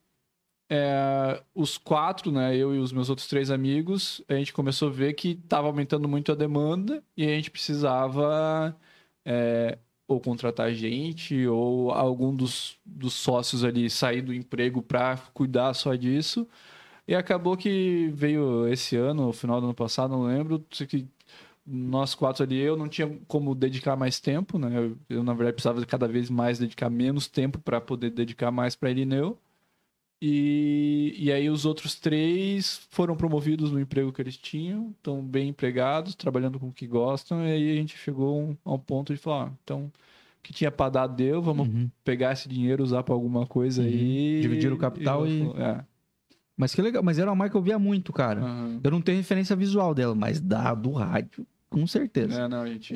é, os quatro, né, eu e os meus outros três amigos, a gente começou a ver que estava aumentando muito a demanda e a gente precisava é, ou contratar gente ou algum dos, dos sócios ali sair do emprego para cuidar só disso. E acabou que veio esse ano, no final do ano passado, não lembro, que nós quatro ali, eu não tinha como dedicar mais tempo, né? Eu, eu, na verdade, precisava cada vez mais dedicar menos tempo para poder dedicar mais para Irineu. E, e aí os outros três foram promovidos no emprego que eles tinham, estão bem empregados, trabalhando com o que gostam, e aí a gente chegou um- a um ponto de falar, ah, então, o que tinha pra dar deu, vamos Uhum. pegar esse dinheiro, usar pra alguma coisa Uhum. aí. Dividir o capital e- É. Mas que legal. Mas era uma marca que eu via muito, cara. Aham. Eu não tenho referência visual dela, mas da do rádio, com certeza. É, não, a gente,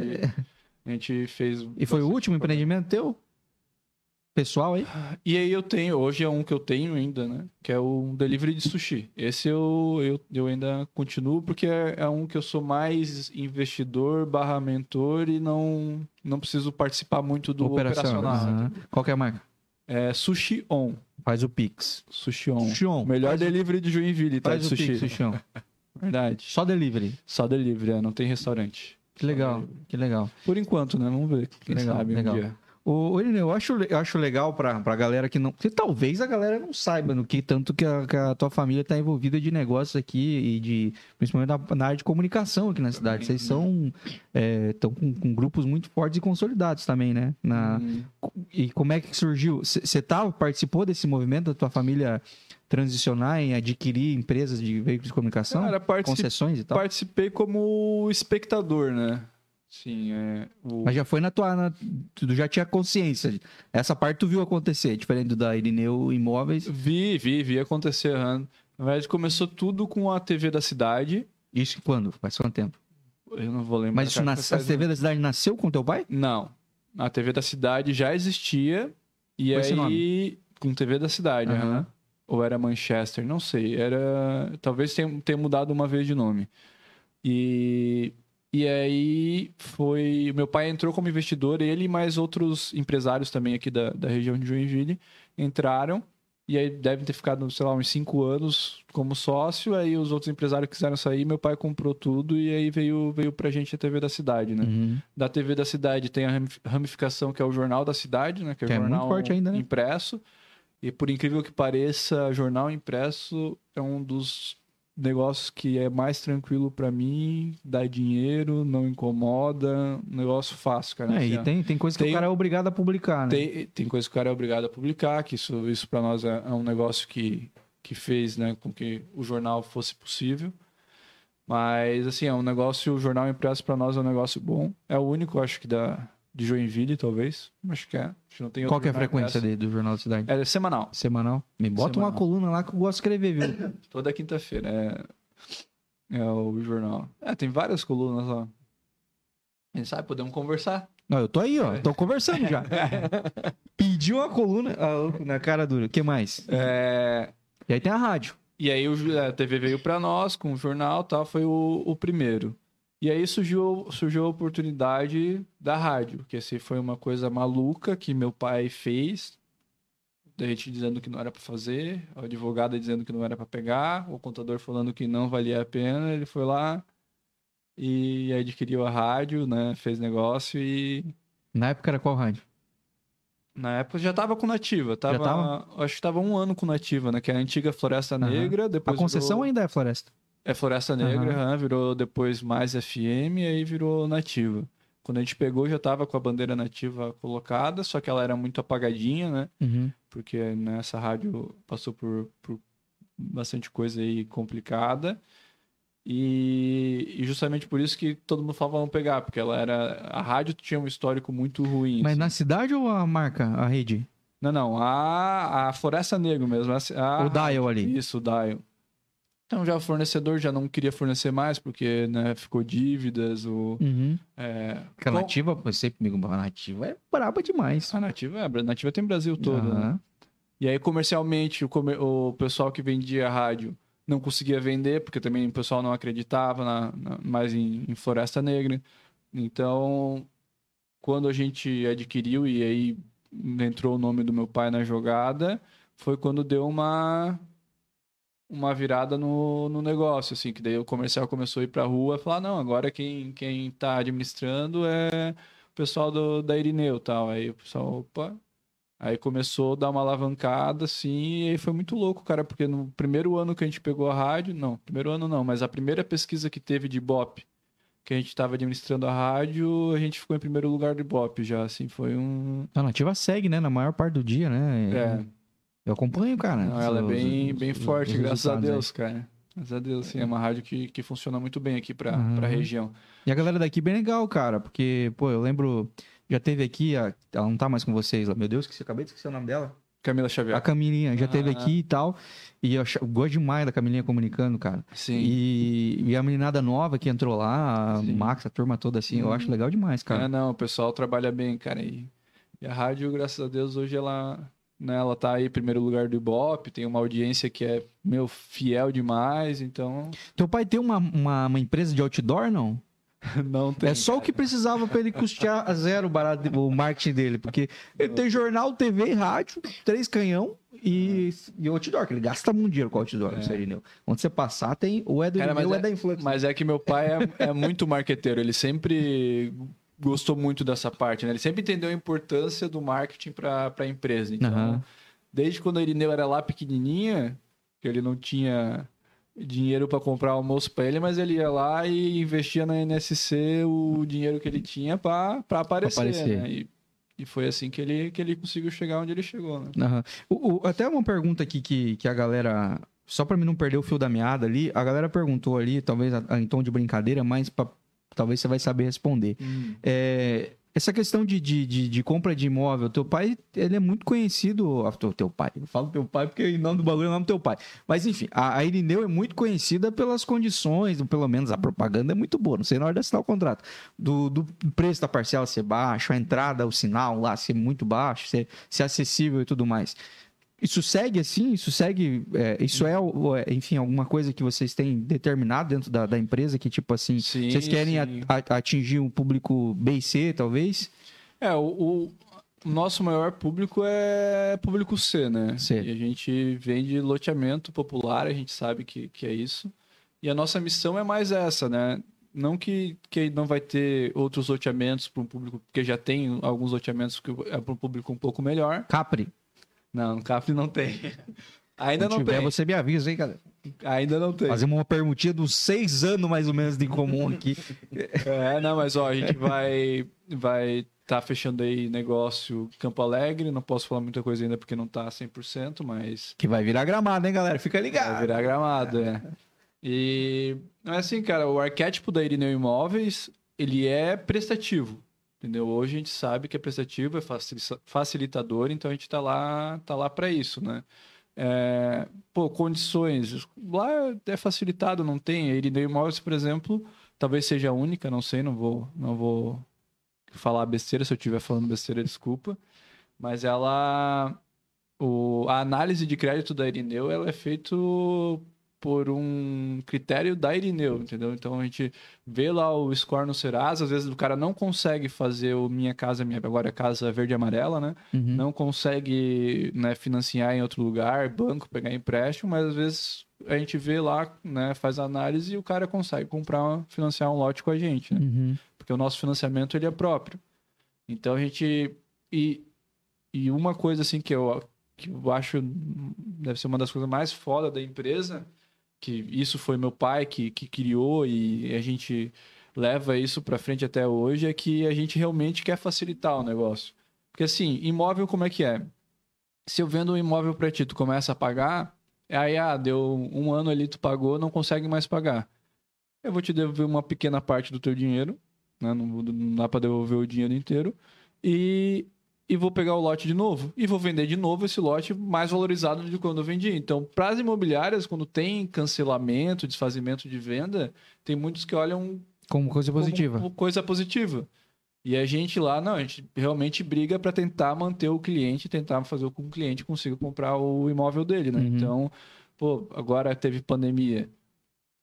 a gente fez. E foi o último empreendimento teu? Pessoal aí? E aí eu tenho, hoje é um que eu tenho ainda, né? Que é o delivery de sushi. Esse eu, eu, eu ainda continuo porque é, é um que eu sou mais investidor barra mentor e não, não preciso participar muito do operacional. Aham. Qual que é a marca? É Sushi On. Faz o Pix. Sushi On. Sushi On. Melhor Faz o- delivery de Joinville, tá? Faz De o sushi. Pix, Sushi On. Verdade. Só delivery. Só delivery, é, não tem restaurante. Que legal, que legal. Por enquanto, né? Vamos ver. Quem Legal, sabe um legal. dia. Irineu, eu acho, eu acho legal pra, pra galera que não. Que talvez a galera não saiba no que tanto que a, que a tua família tá envolvida de negócios aqui e de. Principalmente na, na área de comunicação aqui na cidade. Vocês são. Estão com, com grupos muito fortes e consolidados também, né? Na, Hum. E como é que surgiu? Você tá, participou desse movimento da tua família transicionar em adquirir empresas de veículos de comunicação? Cara, concessões e tal? participei como espectador, né? Sim, é. O... Mas já foi na tua. Na, tu já tinha consciência. Essa parte tu viu acontecer, diferente da Irineu Imóveis. Vi, vi, vi acontecer. aham. Na verdade, começou tudo com a TV da cidade. Isso quando? Faz quanto tempo? Eu não vou lembrar. Mas isso a TV da cidade nasceu com teu pai? Não. A TV da cidade já existia. E esse aí. Com TV da cidade, Aham. aham. Ou era Manchester, não sei. Era. Talvez tenha, tenha mudado uma vez de nome. E. E aí foi. Meu pai entrou como investidor, ele e mais outros empresários também aqui da, da região de Joinville entraram. E aí devem ter ficado, sei lá, uns cinco anos como sócio. Aí os outros empresários quiseram sair, meu pai comprou tudo e aí veio, veio pra gente a TV da cidade, né? Uhum. da TV da cidade tem a ramif- ramificação que é o jornal da cidade, né? Que é, Que é jornal muito forte ainda, né? impresso. E por incrível que pareça, jornal impresso é um dos negócios que é mais tranquilo pra mim, dá dinheiro, não incomoda, negócio fácil, cara. É, Assim, e ó. tem, tem coisa que Tem- o cara é obrigado a publicar, né? Tem, tem coisa que o cara é obrigado a publicar, que isso, isso para nós é, é um negócio que, que fez né, com que o jornal fosse possível. Mas, assim, é um negócio, o jornal impresso para nós é um negócio bom. É o único, acho que, da, de Joinville, talvez. Acho que é. Acho que não tem Qual que é a frequência dele, do Jornal da Cidade? É semanal, Semanal? Me bota uma Semanal. coluna lá que eu gosto de escrever, viu? toda quinta-feira. É, é o jornal. É, tem várias colunas lá. Quem sabe, podemos conversar. Não, eu tô aí, ó. Tô conversando já. Pediu uma coluna ah, na cara dura. O que mais? É, E aí tem a rádio. E aí o- a TV veio para nós com o jornal e tal, foi o, o primeiro. E aí surgiu, surgiu a oportunidade da rádio, que esse foi uma coisa maluca que meu pai fez. Da gente dizendo que não era para fazer, a advogada dizendo que não era para pegar, o contador falando que não valia a pena, ele foi lá e adquiriu a rádio, né, fez negócio e Na época era qual rádio? na época já tava com nativa, tava, tava? acho que tava um ano com nativa, né, que é a antiga Floresta. Negra, A depois concessão virou- ainda é floresta. É Floresta Negra, aham, virou depois mais FM e aí virou nativa. Quando a gente pegou, já tava com a bandeira nativa colocada, só que ela era muito apagadinha, né? Uhum. Porque nessa rádio passou por, por bastante coisa aí complicada. E, e justamente por isso que todo mundo falava não pegar, porque ela era. A rádio tinha um histórico muito ruim. Mas assim. na cidade ou a marca, a rede? Não, não, a, a Floresta Negra mesmo. A, o dial ali. Isso, o Dial. Então já o fornecedor já não queria fornecer mais, porque né, ficou dívidas, o... Uhum. É, Porque a nativa, eu sei comigo, a nativa é braba demais. A nativa, é, a nativa tem Brasil todo, né? Aham. E aí, comercialmente, o, comer- o pessoal que vendia rádio não conseguia vender, porque também o pessoal não acreditava na- na- mais em, em Floresta Negra. Então, quando a gente adquiriu e aí entrou o nome do meu pai na jogada, foi quando deu uma uma virada no, no negócio, assim, que daí o comercial começou a ir pra rua e falar, não, agora quem, quem tá administrando é o pessoal do, da Irineu e tal. Aí o pessoal, opa, Aí começou a dar uma alavancada, assim, e aí foi muito louco, cara, porque no primeiro ano que a gente pegou a rádio, não, primeiro ano não, mas a primeira pesquisa que teve de Ibope, que a gente estava administrando a rádio, a gente ficou em primeiro lugar do Ibope já, assim, foi um... A nativa segue, né? Na maior parte do dia, né? É, Eu acompanho, cara. Não, ela é os- bem, os- bem forte, graças a resultados aí. Deus, cara. Graças a Deus, sim. É uma rádio que, que funciona muito bem aqui pra, Uhum. pra região. E a galera daqui bem legal, cara, porque, pô, eu lembro, já teve aqui, a- ela não tá mais com vocês lá, meu Deus, que acabei de esquecer o nome dela. Camila Xavier. A Camilinha, já teve Ah. aqui e tal, e eu gosto demais da Camilinha comunicando, cara. Sim. E, e a meninada nova que entrou lá, a Sim. Max, a turma toda assim, eu Uhum. acho legal demais, cara. É, não, o pessoal trabalha bem, cara. E, e a rádio, graças a Deus, hoje ela, né, ela tá aí em primeiro lugar do Ibope, tem uma audiência que é, meu, fiel demais, então Teu pai tem uma, uma, uma empresa de outdoor, não? não tem. é só o que precisava pra ele custear a zero o barato, o marketing dele, porque ele tem jornal, TV e rádio, três canhão e, e outdoor, que ele gasta muito dinheiro com outdoor, É. é. Irineu. Onde você passar, tem o é do Cara, Irineu, é, é- da Influx. Mas é que meu pai é, é muito marqueteiro, ele sempre gostou muito dessa parte, né? Ele sempre entendeu a importância do marketing para a empresa. Então, Aham. desde quando a Irineu era lá pequenininha, que ele não tinha dinheiro para comprar almoço para ele, mas ele ia lá e investia na NSC o dinheiro que ele tinha para aparecer, aparecer. né? E, e foi assim que ele, que ele conseguiu chegar onde ele chegou, né? Aham. O- o- até uma pergunta aqui que, que a galera. Só pra mim não perder o fio da meada ali, a galera perguntou ali, talvez em tom de brincadeira, mas pra- talvez você vai saber responder. É, essa questão de, de, de, de compra de imóvel, teu pai, ele é muito conhecido. ah, Teu, teu pai, eu falo teu pai porque em nome do bagulho é o nome do teu pai. Mas enfim, a, a Irineu é muito conhecida pelas condições, ou pelo menos a propaganda é muito boa. Não sei na hora de assinar o contrato. Do, do preço da parcela ser baixo, a entrada, o sinal lá ser muito baixo, ser, ser acessível e tudo mais. Isso segue assim? Isso segue. é, isso é, é, enfim, alguma coisa que vocês têm determinado dentro da, da empresa que, tipo assim, Sim, vocês querem a- a- atingir um público B e C, talvez? É, o, o- o nosso maior público é público C, né? C. E a gente vende loteamento popular, a gente sabe que, que é isso. E a nossa missão é mais essa, né? Não que, que não vai ter outros loteamentos para um público, porque já tem alguns loteamentos que é para um público um pouco melhor. Capri. Não, no CAF não tem. Ainda Se não tiver, tem. você me avisa, hein, cara? Ainda não tem. Fazer uma permutinha dos seis anos, mais ou menos, de comum aqui. É, não, mas ó, a gente vai vai tá fechando aí negócio Campo Alegre, não posso falar muita coisa ainda porque não tá 100%, mas Que vai virar gramado, hein, galera? Fica vai ligado. virar gramado, é. E é assim, cara, o arquétipo da Irineu Imóveis, ele é prestativo, entendeu? Hoje a gente sabe que é prestativo, é facili- facilitador, então a gente tá lá, tá lá para isso, né? É, pô, condições, lá é facilitado, não tem. A Irineu Imóveis, por exemplo, talvez seja a única, não sei, não vou, não vou falar besteira, se eu estiver falando besteira, desculpa. Mas ela. O, a análise de crédito da Irineu ela é feita por um critério da Irineu, entendeu? Então a gente vê lá o score no Serasa, às vezes o cara não consegue fazer o Minha Casa Minha agora é Casa Verde e Amarela, né? Uhum. Não consegue né, financiar em outro lugar, banco, pegar empréstimo, mas às vezes a gente vê lá, né, faz análise e o cara consegue comprar, financiar um lote com a gente, né? Uhum. porque o nosso financiamento ele é próprio. Então a gente e, e uma coisa assim que eu que eu acho deve ser uma das coisas mais foda da empresa, que isso foi meu pai que, que criou e a gente leva isso para frente até hoje é que a gente realmente quer facilitar o negócio. Porque assim, imóvel como é que é? Se eu vendo um imóvel para ti, tu começa a pagar, aí ah, deu um ano ali tu pagou, não consegue mais pagar. Eu vou te devolver uma pequena parte do teu dinheiro, né? Não, não dá para devolver o dinheiro inteiro. E, e vou pegar o lote de novo. E vou vender de novo esse lote mais valorizado de quando eu vendi. Então, para as imobiliárias, quando tem cancelamento, desfazimento de venda, tem muitos que olham Como coisa positiva. como coisa positiva. E a gente lá, não, a gente realmente briga para tentar manter o cliente, tentar fazer com que o cliente consiga comprar o imóvel dele, né? Uhum. Então, pô, agora teve pandemia.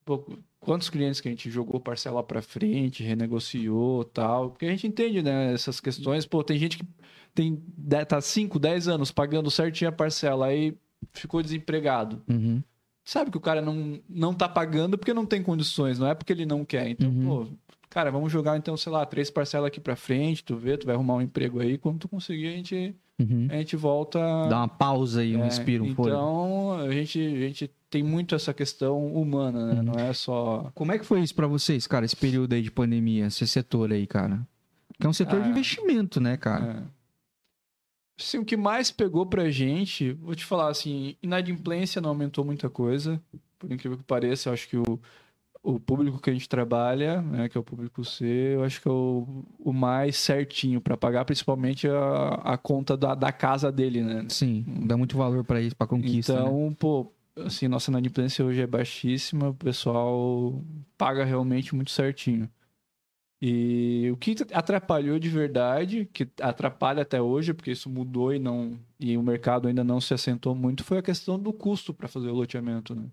Pô, quantos clientes que a gente jogou parcela para frente, renegociou, tal? Porque a gente entende, né, essas questões. Pô, tem gente que tem tá 5, 10 anos pagando certinho a parcela aí ficou desempregado Uhum. sabe que o cara não, não tá pagando porque não tem condições, não é porque ele não quer. Então, Uhum. pô, cara, vamos jogar então, sei lá, três parcelas aqui pra frente, tu vê, tu vai arrumar um emprego aí, quando tu conseguir, a gente, Uhum. a gente volta. Dá uma pausa aí, um É, respiro, um fôlego. Então, a gente, a gente tem muito essa questão humana, Uhum. né? Não é só. Como é que foi isso pra vocês, cara, esse período aí de pandemia, esse setor aí, cara? Que é um setor de Ah. investimento, né, cara? é. Sim, o que mais pegou pra gente, vou te falar assim, inadimplência não aumentou muita coisa, por incrível que pareça, eu acho que o, o público que a gente trabalha, né, que é o público C, eu acho que é o, o mais certinho pra pagar, principalmente a, a conta da, da casa dele, né? Sim, dá muito valor pra isso, pra conquista. né? Então, pô, assim, nossa inadimplência hoje é baixíssima, o pessoal paga realmente muito certinho. E o que atrapalhou de verdade, que atrapalha até hoje, porque isso mudou e não e o mercado ainda não se assentou muito, foi a questão do custo para fazer o loteamento, né?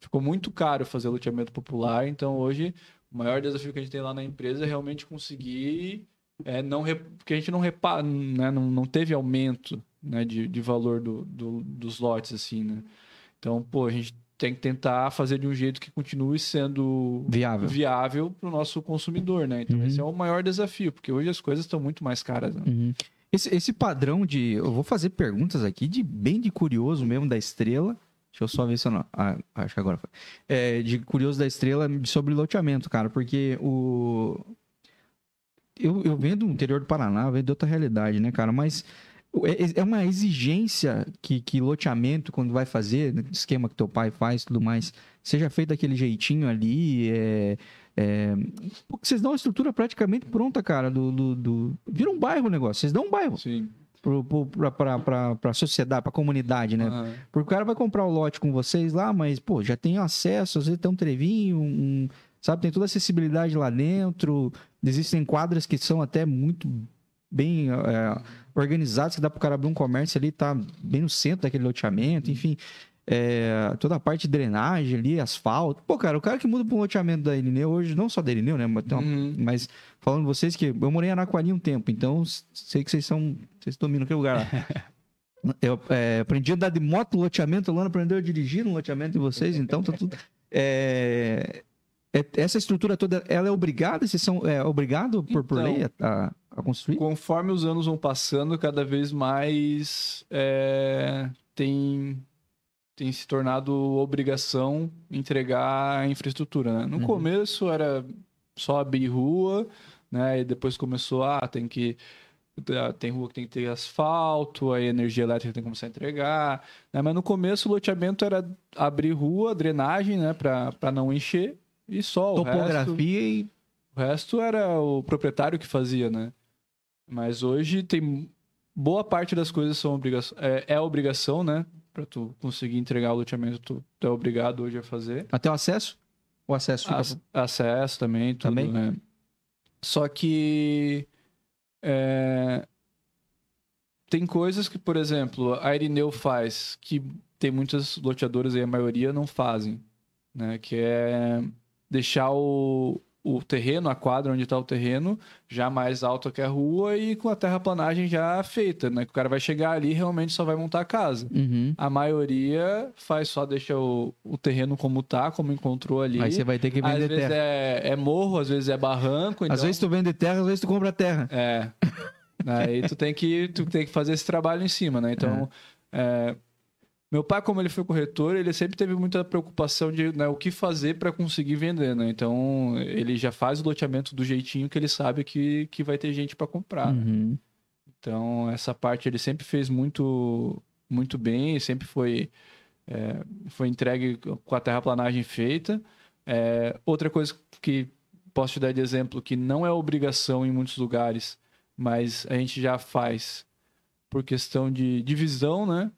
Ficou muito caro fazer loteamento popular, então hoje o maior desafio que a gente tem lá na empresa é realmente conseguir é, não porque a gente não repara, né, não, não teve aumento né, de, de valor do, do- dos lotes assim, né? Então, pô, a gente tem que tentar fazer de um jeito que continue sendo Viável. viável para o nosso consumidor, né? Então Uhum. esse é o maior desafio, porque hoje as coisas estão muito mais caras. Né? Uhum. Esse, esse padrão de. Eu vou fazer perguntas aqui de bem de curioso mesmo da estrela. Deixa eu só ver se eu não. Ah, acho que agora foi. É, de curioso da estrela sobre loteamento, cara, porque o. Eu, eu venho do interior do Paraná, venho de outra realidade, né, cara? Mas é, é uma exigência que, que loteamento, quando vai fazer, né, esquema que teu pai faz e tudo mais, seja feito daquele jeitinho ali. É, é, porque vocês dão uma estrutura praticamente pronta, cara. Do, do, do- Vira um bairro o negócio. Vocês dão um bairro Sim. pra, pra sociedade, pra comunidade, né? Aham. Porque o cara vai comprar o lote com vocês lá, mas, pô, já tem acesso, às vezes tem um trevinho, um, sabe? Tem toda a acessibilidade lá dentro. Existem quadras que são até muito bem é, organizadas, que dá pro cara abrir um comércio ali, tá bem no centro daquele loteamento, enfim. é, toda a parte de drenagem ali, asfalto. Pô, cara, o cara que muda para um loteamento da Irineu hoje, não só da Irineu, né? Mas, Uhum. mas falando vocês que eu morei em Anaquari um tempo, então sei que vocês são. Vocês dominam aquele lugar lá. Eu é, aprendi a andar de moto no loteamento, o Luana aprendeu a dirigir no loteamento de vocês, então tá tudo. É, é- essa estrutura toda, ela é obrigada? Vocês são é, obrigados por, por Então, lei a, a- a construir? Conforme os anos vão passando, cada vez mais é, tem, tem se tornado obrigação entregar a infraestrutura. né? No Uhum. começo era só abrir rua, né? E depois começou, ah, tem que. ah, Tem rua que tem que ter asfalto, aí a energia elétrica tem que começar a entregar. né? Mas no começo o loteamento era abrir rua, drenagem, né? Para não encher. E só o resto. Topografia e. O resto era o proprietário que fazia, né? Mas hoje tem boa parte das coisas são obrigação, é, é obrigação, né? Pra tu conseguir entregar o loteamento, tu, tu é obrigado hoje a fazer. Até o acesso? O acesso fica- Ac- acesso também, tudo, Também? né? Só que é, tem coisas que, por exemplo, a Irineu faz que tem muitas loteadoras aí, a maioria não fazem, né? Que é deixar o, o terreno, a quadra onde está o terreno, já mais alto que a rua e com a terraplanagem já feita, né? Que o cara vai chegar ali e realmente só vai montar a casa. Uhum. A maioria faz só deixa o, o terreno como tá, como encontrou ali. Aí você vai ter que Às vender vezes terra. é, é morro, às vezes é barranco. Às então- vezes tu vende terra, às vezes tu compra terra. É. Aí tu tem que tu tem que fazer esse trabalho em cima, né? Então, é, meu pai, como ele foi corretor, ele sempre teve muita preocupação de né, o que fazer para conseguir vender, né? Então, ele já faz o loteamento do jeitinho que ele sabe que, que vai ter gente para comprar. né? Uhum. Então, essa parte ele sempre fez muito, muito bem, sempre foi, é, foi entregue com a terraplanagem feita. É, outra coisa que posso te dar de exemplo, que não é obrigação em muitos lugares, mas a gente já faz por questão de divisão, né?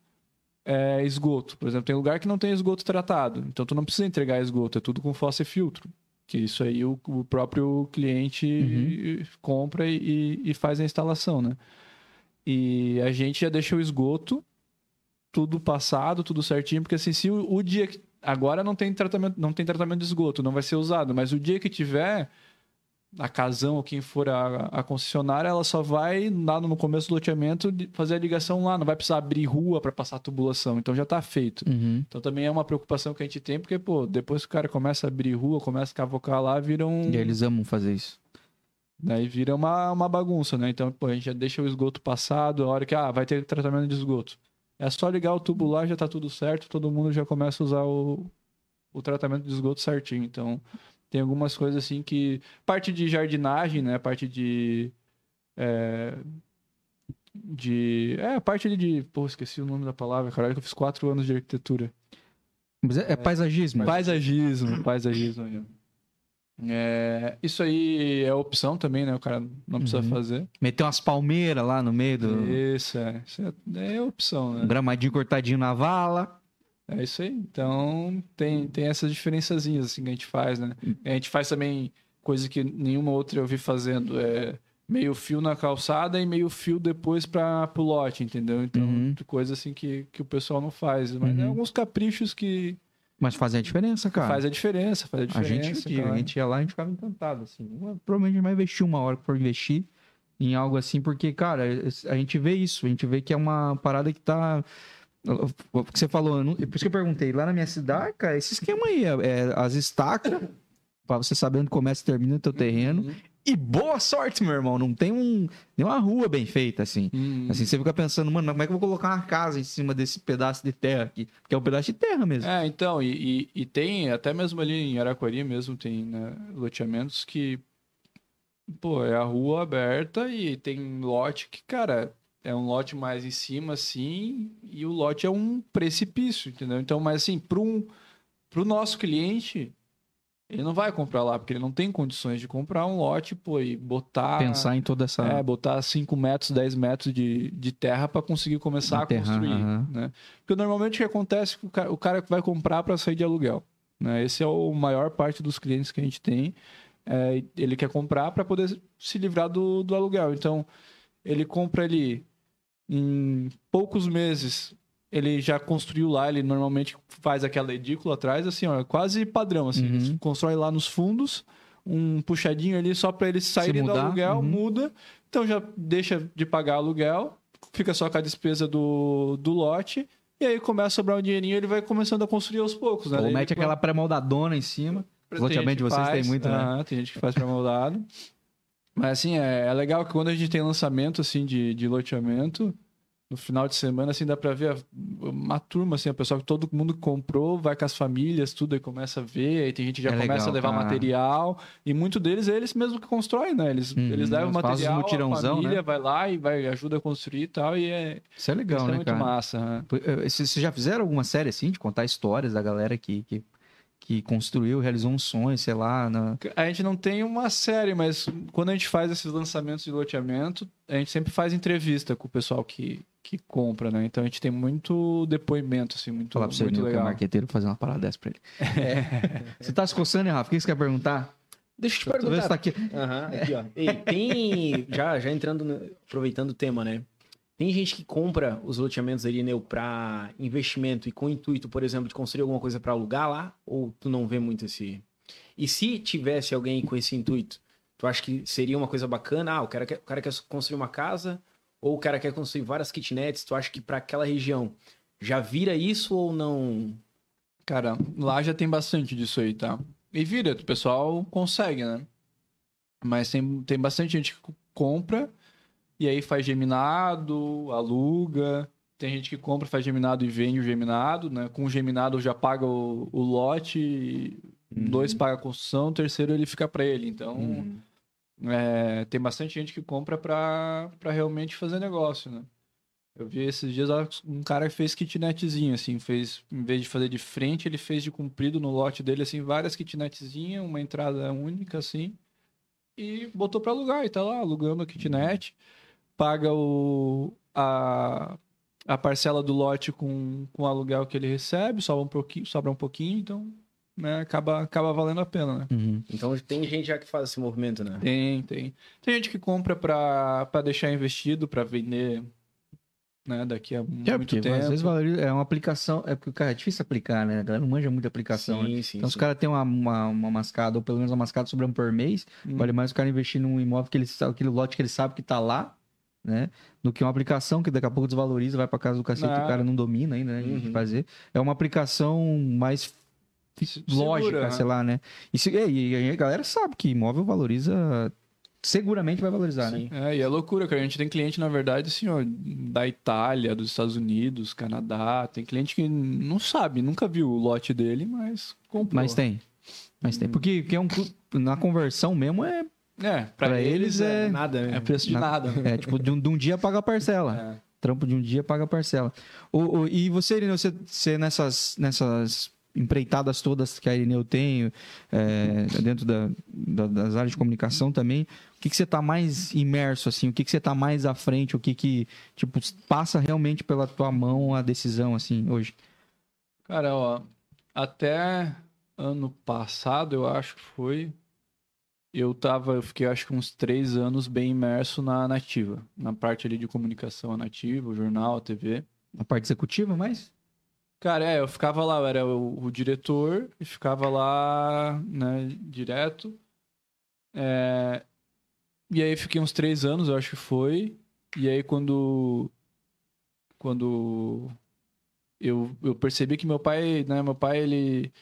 É esgoto. Por exemplo, tem lugar que não tem esgoto tratado, então tu não precisa entregar esgoto, é tudo com fossa e filtro. Que isso aí o, o próprio cliente compra e, e faz a instalação, né? E a gente já deixa o esgoto tudo passado, tudo certinho, porque assim, se o, o dia que agora não tem tratamento, não tem tratamento de esgoto, não vai ser usado, mas o dia que tiver a casão ou quem for a, a concessionária, ela só vai lá no começo do loteamento fazer a ligação lá, não vai precisar abrir rua para passar a tubulação, então já tá feito. Uhum. Então também é uma preocupação que a gente tem, porque pô, depois que o cara começa a abrir rua, começa a cavocar lá, vira um E aí eles amam fazer isso. Daí vira uma, uma bagunça, né? Então, pô, a gente já deixa o esgoto passado, a hora que, ah, vai ter tratamento de esgoto. É só ligar o tubo lá, já tá tudo certo, todo mundo já começa a usar o, o tratamento de esgoto certinho. Então, tem algumas coisas assim que... Parte de jardinagem, né? Parte de... é, de. É, a parte de. Pô, esqueci o nome da palavra, caralho, que eu fiz quatro anos de arquitetura. Mas é, é paisagismo. Paisagismo, paisagismo. aí, ó. É, isso aí é opção também, né? O cara não precisa Uhum. fazer. Meter umas palmeiras lá no meio do. Isso, é. Isso é, é opção, né? Um gramadinho cortadinho na vala. É isso aí. Então, tem, tem essas diferençazinhas assim que a gente faz, né? A gente faz também coisa que nenhuma outra eu vi fazendo. É meio fio na calçada e meio fio depois para o lote, entendeu? Então, Uhum. coisa assim que, que o pessoal não faz. Mas tem Uhum. alguns caprichos que Mas fazem a diferença, cara. faz a diferença, faz a a diferença. gente, digo, claro. a gente ia lá e a gente ficava encantado, assim. Provavelmente a gente vai investir uma hora que for investir em algo assim, porque, cara, a gente vê isso, a gente vê que é uma parada que tá. O que você falou, não- por isso que eu perguntei, lá na minha cidade, cara, esse esquema aí, é, é as estacas, pra você saber onde começa e termina o teu terreno. Uhum. E boa sorte, meu irmão, não tem um, nenhuma rua bem feita, assim. Hum. Assim, você fica pensando, mano, como é que eu vou colocar uma casa em cima desse pedaço de terra aqui? Porque é um pedaço de terra mesmo. É, então, e, e, e tem, até mesmo ali em Araquari mesmo, tem né, loteamentos que, pô, é a rua aberta e tem lote que, cara, é um lote mais em cima, assim, e o lote é um precipício, entendeu? Então, mas assim, para um, pro nosso cliente, ele não vai comprar lá, porque ele não tem condições de comprar um lote, pô, e botar... Pensar em toda essa. É, botar 5 metros, 10 metros de, de terra para conseguir começar a construir, né? Porque normalmente o que acontece é que o cara, o cara vai comprar para sair de aluguel, né? Esse é o maior parte dos clientes que a gente tem. É, ele quer comprar para poder se livrar do, do aluguel. Então, ele compra ali em poucos meses, ele já construiu lá, ele normalmente faz aquela edícula atrás, assim, ó, quase padrão, assim. Uhum. Constrói lá nos fundos, um puxadinho ali só para eles saírem do aluguel, uhum. muda, então já deixa de pagar aluguel, fica só com a despesa do, do lote, e aí começa a sobrar um dinheirinho, ele vai começando a construir aos poucos, né? Ou mete ele- aquela pré-moldadona em cima. tem Loteamento de vocês tem faz, muito, né? aham, tem gente que faz pré-moldado. Mas assim, é, é legal que quando a gente tem lançamento assim de, de loteamento, no final de semana, assim, dá pra ver a- uma turma, assim, a pessoa que todo mundo comprou, vai com as famílias, tudo, aí começa a ver, aí tem gente que já É começa legal, a levar cara. material, e muito deles é eles mesmo que constroem, né? Eles, Uhum, eles levam o material, a mutirãozão, família né? vai lá e vai, ajuda a construir e tal, e é, Isso é legal, isso é né, muito cara? massa. né? Vocês vocês já fizeram alguma série assim, de contar histórias da galera que, que, que construiu, realizou um sonho, sei lá, na... A gente não tem uma série, mas quando a gente faz esses lançamentos de loteamento, a gente sempre faz entrevista com o pessoal que, que compra, né? Então a gente tem muito depoimento, assim, muito, falar pra você muito Nil, que é legal. marqueteiro fazer uma parada dessa pra ele. Você tá se coçando, hein, Rafa? O que você quer perguntar? Deixa eu te se perguntar. tá aqui. Aham, aqui, ó. Ei, tem. Já, já entrando, no- aproveitando o tema, né? Tem gente que compra os loteamentos da Irineu para investimento e com o intuito, por exemplo, de construir alguma coisa para alugar lá? Ou tu não vê muito esse. E se tivesse alguém com esse intuito, tu acha que seria uma coisa bacana? Ah, o cara quer, o cara quer construir uma casa ou o cara quer construir várias kitnets? Tu acha que para aquela região já vira isso ou não? Cara, lá já tem bastante disso aí, tá? E vira, o pessoal consegue, né? Mas tem, tem bastante gente que compra e aí faz geminado, aluga. Tem gente que compra, faz geminado e vende o geminado, né? Com o geminado já paga o, o lote, dois paga a construção, o terceiro ele fica para ele. Então, Hum. é, tem bastante gente que compra para realmente fazer negócio, né? Eu vi esses dias um cara que fez kitnetzinho, assim, fez, em vez de fazer de frente, ele fez de comprido no lote dele, assim, várias kitnetzinhas, uma entrada única, assim, e botou para alugar, e tá lá alugando a kitnet, paga o, a, a parcela do lote com, com o aluguel que ele recebe, sobra um pouquinho, sobra um pouquinho então, né, acaba, acaba valendo a pena, né? Uhum. Então tem gente já que faz esse movimento, né? Tem, tem. Tem gente que compra pra, pra deixar investido, pra vender, né, daqui a muito É, porque tempo. às vezes valoriza, é uma aplicação, é porque, cara, é difícil aplicar, né? A galera não manja muito aplicação, né? sim, sim. Então, se sim. o cara tem uma, uma, uma mascada, ou pelo menos uma mascada sobrando por mês, Hum. vale mais o cara investir num imóvel que ele sabe, aquele lote que ele sabe que tá lá, né? Do que uma aplicação que daqui a pouco desvaloriza, vai pra casa do cacete, Ah. o cara não domina ainda, né? Uhum. fazer. É uma aplicação mais Se- lógica, segura, né? sei lá, né? E, se- e a galera sabe que imóvel valoriza, seguramente vai valorizar, né? Sim. É, e é loucura, cara. A gente tem cliente, na verdade, assim, ó, da Itália, dos Estados Unidos, Canadá. Tem cliente que não sabe, nunca viu o lote dele, mas comprou. Mas tem. Mas tem. Porque, porque é um, na conversão mesmo é É, pra, Pra eles, eles é, é- Nada, né? é preço de Na- nada. né? É, tipo, de um, de um dia paga a parcela. É. Trampo de um dia paga a parcela. O, o- e você, Irineu, você, você nessas, nessas empreitadas todas que a Irineu tem, é, dentro da, da- das áreas de comunicação também, o que, que você está mais imerso, assim? O que, que você está mais à frente? O que que, tipo, passa realmente pela tua mão a decisão, assim, hoje? Cara, ó, até ano passado, eu acho que foi, eu tava, eu fiquei acho que uns três anos bem imerso na nativa, na parte ali de comunicação nativa, o jornal, a TV. A parte executiva, mais? Cara, é, eu ficava lá, eu era o, o diretor e ficava lá, né, direto. É, e aí fiquei uns três anos, eu acho que foi. E aí quando quando eu, eu percebi que meu pai, né, meu pai ele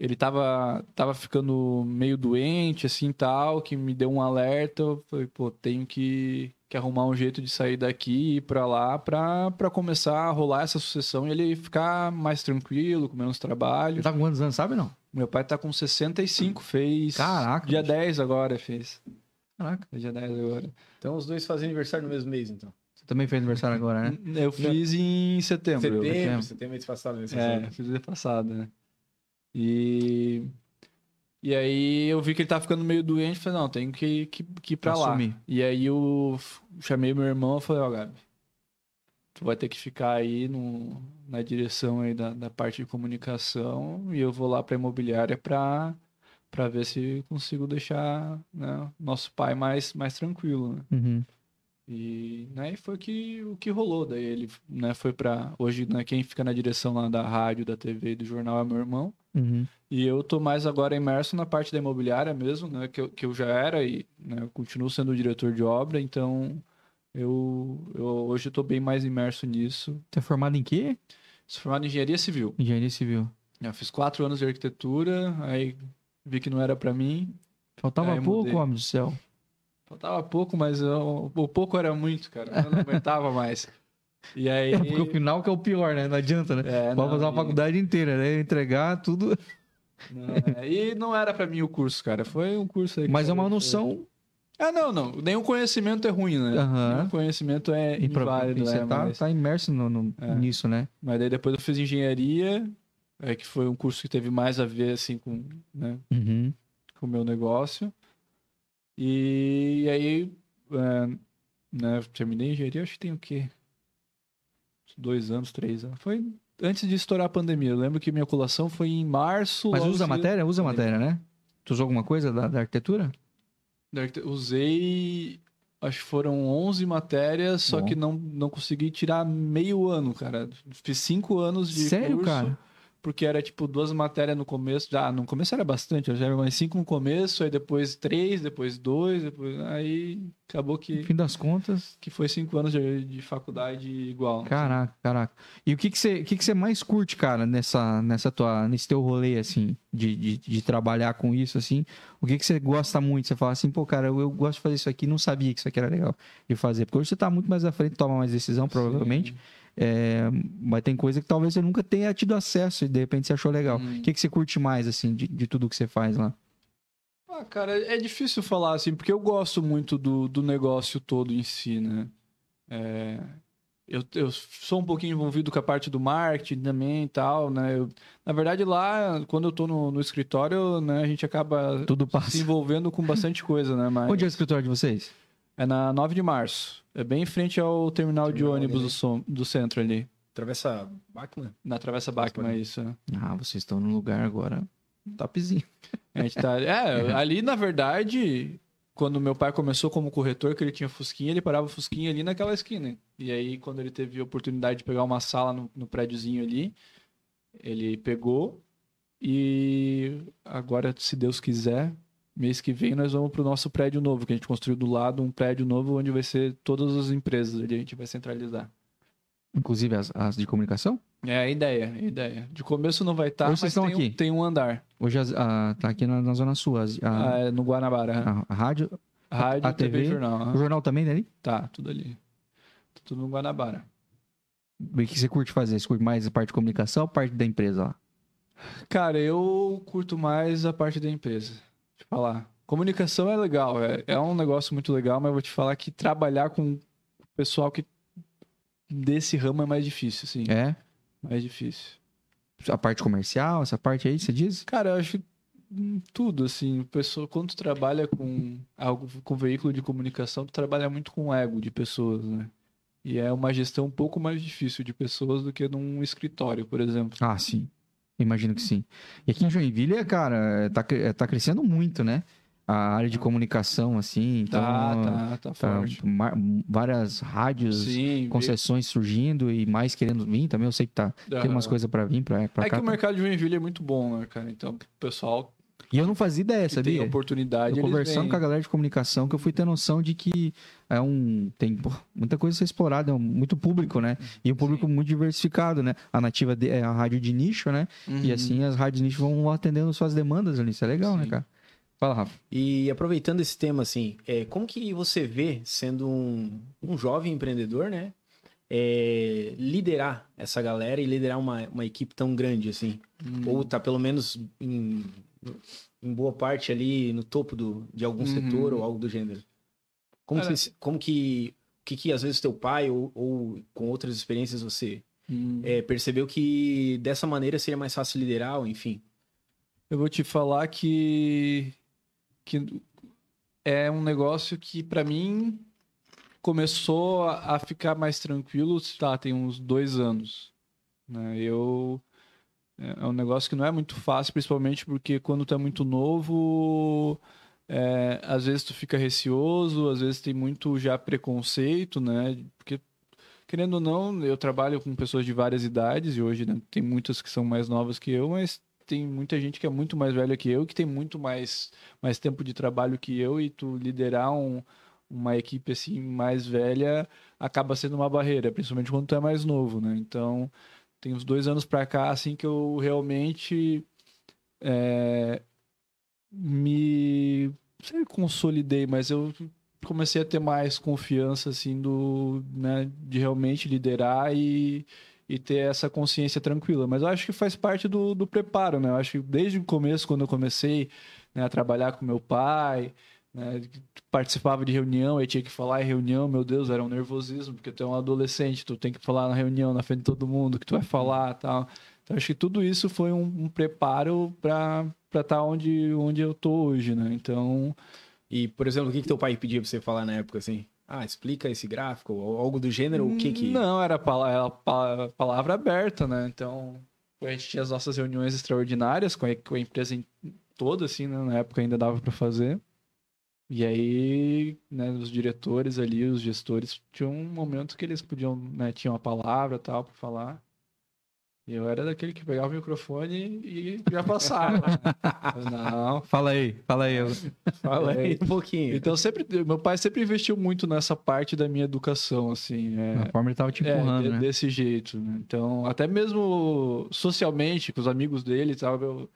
ele tava tava ficando meio doente assim tal, que me deu um alerta, eu falei, pô, tenho que que arrumar um jeito de sair daqui e ir pra lá pra, pra começar a rolar essa sucessão e ele ficar mais tranquilo, com menos trabalho. Você tá com quantos anos, sabe não? Meu pai tá com 65, fez. Caraca, Dia bicho. 10 agora fez. Caraca. Dia 10 agora. Então os dois fazem aniversário no mesmo mês, então. Você também fez aniversário agora, né? Eu fiz em setembro. Setembro, setembro. setembro mês passado. Mês É, passado. fiz ano passado, né? E. E aí eu vi que ele tava ficando meio doente, falei, não, tenho que, que, que ir pra lá. E aí eu chamei meu irmão e falei, ó, Gabi, tu vai ter que ficar aí no, na direção aí da, da parte de comunicação e eu vou lá pra imobiliária pra, pra ver se consigo deixar né, nosso pai mais, mais tranquilo, né? Uhum. E né, e foi que, o que rolou. Daí ele né, foi pra. Hoje, né, quem fica na direção lá da rádio, da TV e do jornal é meu irmão. Uhum. E eu tô mais agora imerso na parte da imobiliária mesmo, né? Que eu, que eu já era e né, eu continuo sendo diretor de obra, então eu, eu hoje eu tô bem mais imerso nisso. Você é formado em quê? Sou formado em engenharia civil. Engenharia civil. Eu fiz quatro anos de arquitetura, aí vi que não era pra mim. Faltava pouco, mudei. homem do céu. Faltava pouco, mas eu- o pouco era muito, cara. Eu não aguentava mais. E aí. Porque o final que é o pior, né? Não adianta, né? É, Pode não, fazer uma e- faculdade inteira, né? Entregar tudo. Não, é, e não era pra mim o curso, cara. Foi um curso aí. Mas é uma foi- noção. Ah, não, não. Nenhum conhecimento é ruim, né? Aham. Nenhum conhecimento é E inválido, e você é, tá, mas... tá imerso no, no- É. nisso, né? mas daí depois eu fiz engenharia, é, que foi um curso que teve mais a ver, assim, com, né, Uhum. com o meu negócio. E, aí, é, né, terminei engenharia, acho que tem o quê? Dois anos, três anos. Foi antes de estourar a pandemia. Eu lembro que minha colação foi em março. Mas usa a matéria? Usa a matéria, né? Tu usou alguma coisa da, da arquitetura? Da arquite- Usei, acho que foram 11 matérias, só Bom. que não, não consegui tirar meio ano, cara. Fiz cinco anos de Sério, curso, cara? Porque era tipo duas matérias no começo. Já, no começo era bastante, já era mais cinco no começo, aí depois três, depois dois, depois... Aí acabou No que, fim das contas. que foi cinco anos de, de faculdade igual. Caraca, caraca. E o que que você, que que você mais curte, cara, nessa, nessa tua, nesse teu rolê, assim, de, de, de trabalhar com isso, assim? O que que você gosta muito? Você fala assim, pô, cara, eu, eu gosto de fazer isso aqui, não sabia que isso aqui era legal de fazer. Porque hoje você tá muito mais à frente, toma mais decisão, provavelmente. É, mas tem coisa que talvez você nunca tenha tido acesso e de repente você achou legal. Hum. O que que você curte mais, assim, de, de tudo que você faz lá? Ah, cara, é difícil falar assim, porque eu gosto muito do, do negócio todo em si, né? É, eu, eu sou um pouquinho envolvido com a parte do marketing também e tal, né? Eu- na verdade, lá, quando eu tô no, no escritório, né, a gente acaba Tudo passa. se envolvendo com bastante coisa, né? Mas Onde é o escritório de vocês? é na 9 de março. É bem em frente ao terminal, de Terminal ônibus ali, do, som- do centro ali. Travessa Bachmann? Na Travessa Bachmann, é isso. né? Ah, vocês estão num lugar agora topzinho. A gente tá. É, ali na verdade, quando meu pai começou como corretor, que ele tinha Fusquinha, ele parava o Fusquinha ali naquela esquina. E aí, quando ele teve a oportunidade de pegar uma sala no, no prédiozinho ali, ele pegou. E agora, se Deus quiser, mês que vem nós vamos pro nosso prédio novo, que a gente construiu do lado um prédio novo onde vai ser todas as empresas ali, a gente vai centralizar. Inclusive as, as de comunicação? É a ideia, a ideia. De começo não vai estar, Hoje mas vocês estão tem, um- aqui? tem um andar. Hoje as- a- tá aqui na, na Zona Sul. as- a, Ah, é no Guanabara. a- a rádio. Rádio, a TV, TV, jornal. O jornal também, né? ali? Tá, tudo ali. Tá tudo no Guanabara. O que você curte fazer? Você curte mais a parte de comunicação ou a parte da empresa lá? Cara, eu curto mais a parte da empresa. Eu falar. Comunicação é legal, é, é um negócio muito legal, mas eu vou te falar que trabalhar com o pessoal que desse ramo é mais difícil, assim. É? Mais difícil. A parte comercial, essa parte aí, você diz? Cara, eu acho que hum, tudo, assim, pessoa, quando tu trabalha com algo, com veículo de comunicação, tu trabalha muito com o ego de pessoas, né? E é uma gestão um pouco mais difícil de pessoas do que num escritório, por exemplo. Ah, sim. Imagino que sim. E aqui em Joinville, cara, tá, tá crescendo muito, né? A área de comunicação, assim. Então, tá, tá, tá tá forte. ma- várias rádios, Sim, concessões surgindo e mais querendo vir também. Eu sei que tá, tem umas coisas pra vir pra, pra É cá. que o mercado de Joinville é muito bom, né, cara? Então, o pessoal E eu não fazia ideia, que tem sabia? oportunidade, Eu conversando vêm. com a galera de comunicação que eu fui ter noção de que é um tem pô, muita coisa a ser explorada, é um, muito público, né? E um público muito diversificado, né? A nativa de- é a rádio de nicho, né? E Uhum. assim as rádios nicho vão atendendo suas demandas ali. Isso é legal, né, Sim. cara? Fala, Rafa. E aproveitando esse tema, assim, é, como que você vê, sendo um, um jovem empreendedor, né? é, liderar essa galera e liderar uma, uma equipe tão grande, assim? Hum. Ou tá pelo menos em, em boa parte ali no topo do, de algum Uhum. setor ou algo do gênero? Como, Cara- que, como que, o que, que às vezes teu pai ou, ou com outras experiências você Hum. é, percebeu que dessa maneira seria mais fácil liderar, ou enfim? Eu vou te falar que, que é um negócio que, pra mim, começou a, a ficar mais tranquilo, tá, tem uns dois anos. Né? Eu... É um negócio que não é muito fácil, principalmente porque quando tu é muito novo, é, às vezes tu fica receoso, às vezes tem muito já preconceito, né? Porque, querendo ou não, eu trabalho com pessoas de várias idades e hoje né, tem muitas que são mais novas que eu, mas tem muita gente que é muito mais velha que eu, que tem muito mais, mais tempo de trabalho que eu, e tu liderar um, uma equipe assim mais velha acaba sendo uma barreira, principalmente quando tu é mais novo, né? Então, tem uns dois anos pra cá, assim, que eu realmente é, me sei, consolidei, mas eu comecei a ter mais confiança, assim, do, né, de realmente liderar e, e ter essa consciência tranquila. Mas eu acho que faz parte do, do preparo, né? Eu acho que desde o começo, quando eu comecei né, a trabalhar com meu pai, né, participava de reunião, aí tinha que falar em reunião, meu Deus, era um nervosismo, porque tu é um adolescente, tu tem que falar na reunião, na frente de todo mundo, que tu vai falar tal. Então, acho que tudo isso foi um, um preparo para estar onde, onde eu tô hoje, né? Então, E, por exemplo, o que, que teu pai pedia pra você falar na época, assim? Ah, explica esse gráfico, ou algo do gênero, o que que... Não, era pala- pa- palavra aberta, né? Então, a gente tinha as nossas reuniões extraordinárias com a, com a empresa em- toda, assim, né? Na época ainda dava para fazer. E aí, né, os diretores ali, os gestores, tinham um momento que eles podiam, né, tinham a palavra e tal para falar. E eu era daquele que pegava o microfone e já passava. Não, Fala aí, fala aí. Fala aí um pouquinho. então sempre, meu pai sempre investiu muito nessa parte da minha educação, assim. é, Na forma ele tava te é, empurrando, de- né? desse jeito, né? Então, até mesmo socialmente, com os amigos dele e tal, eu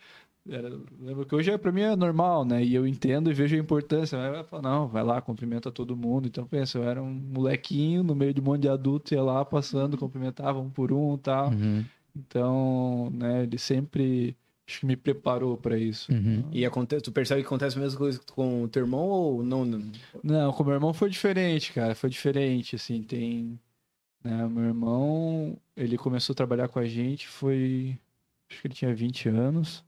era, lembro que hoje é, pra mim é normal, né? E eu entendo e vejo a importância. Mas eu falo, não, vai lá, cumprimenta todo mundo. Então, pensa, eu era um molequinho no meio de um monte de adulto, ia lá passando, cumprimentava um por um e tal. Uhum, Então, né, ele sempre acho que me preparou pra isso. uhum. E acontece, tu percebe que acontece a mesma coisa com o teu irmão ou não? não? Não, com meu irmão foi diferente, cara. Foi diferente, assim, tem... Né, meu irmão, ele começou a trabalhar com a gente, foi... Acho que ele tinha 20 anos.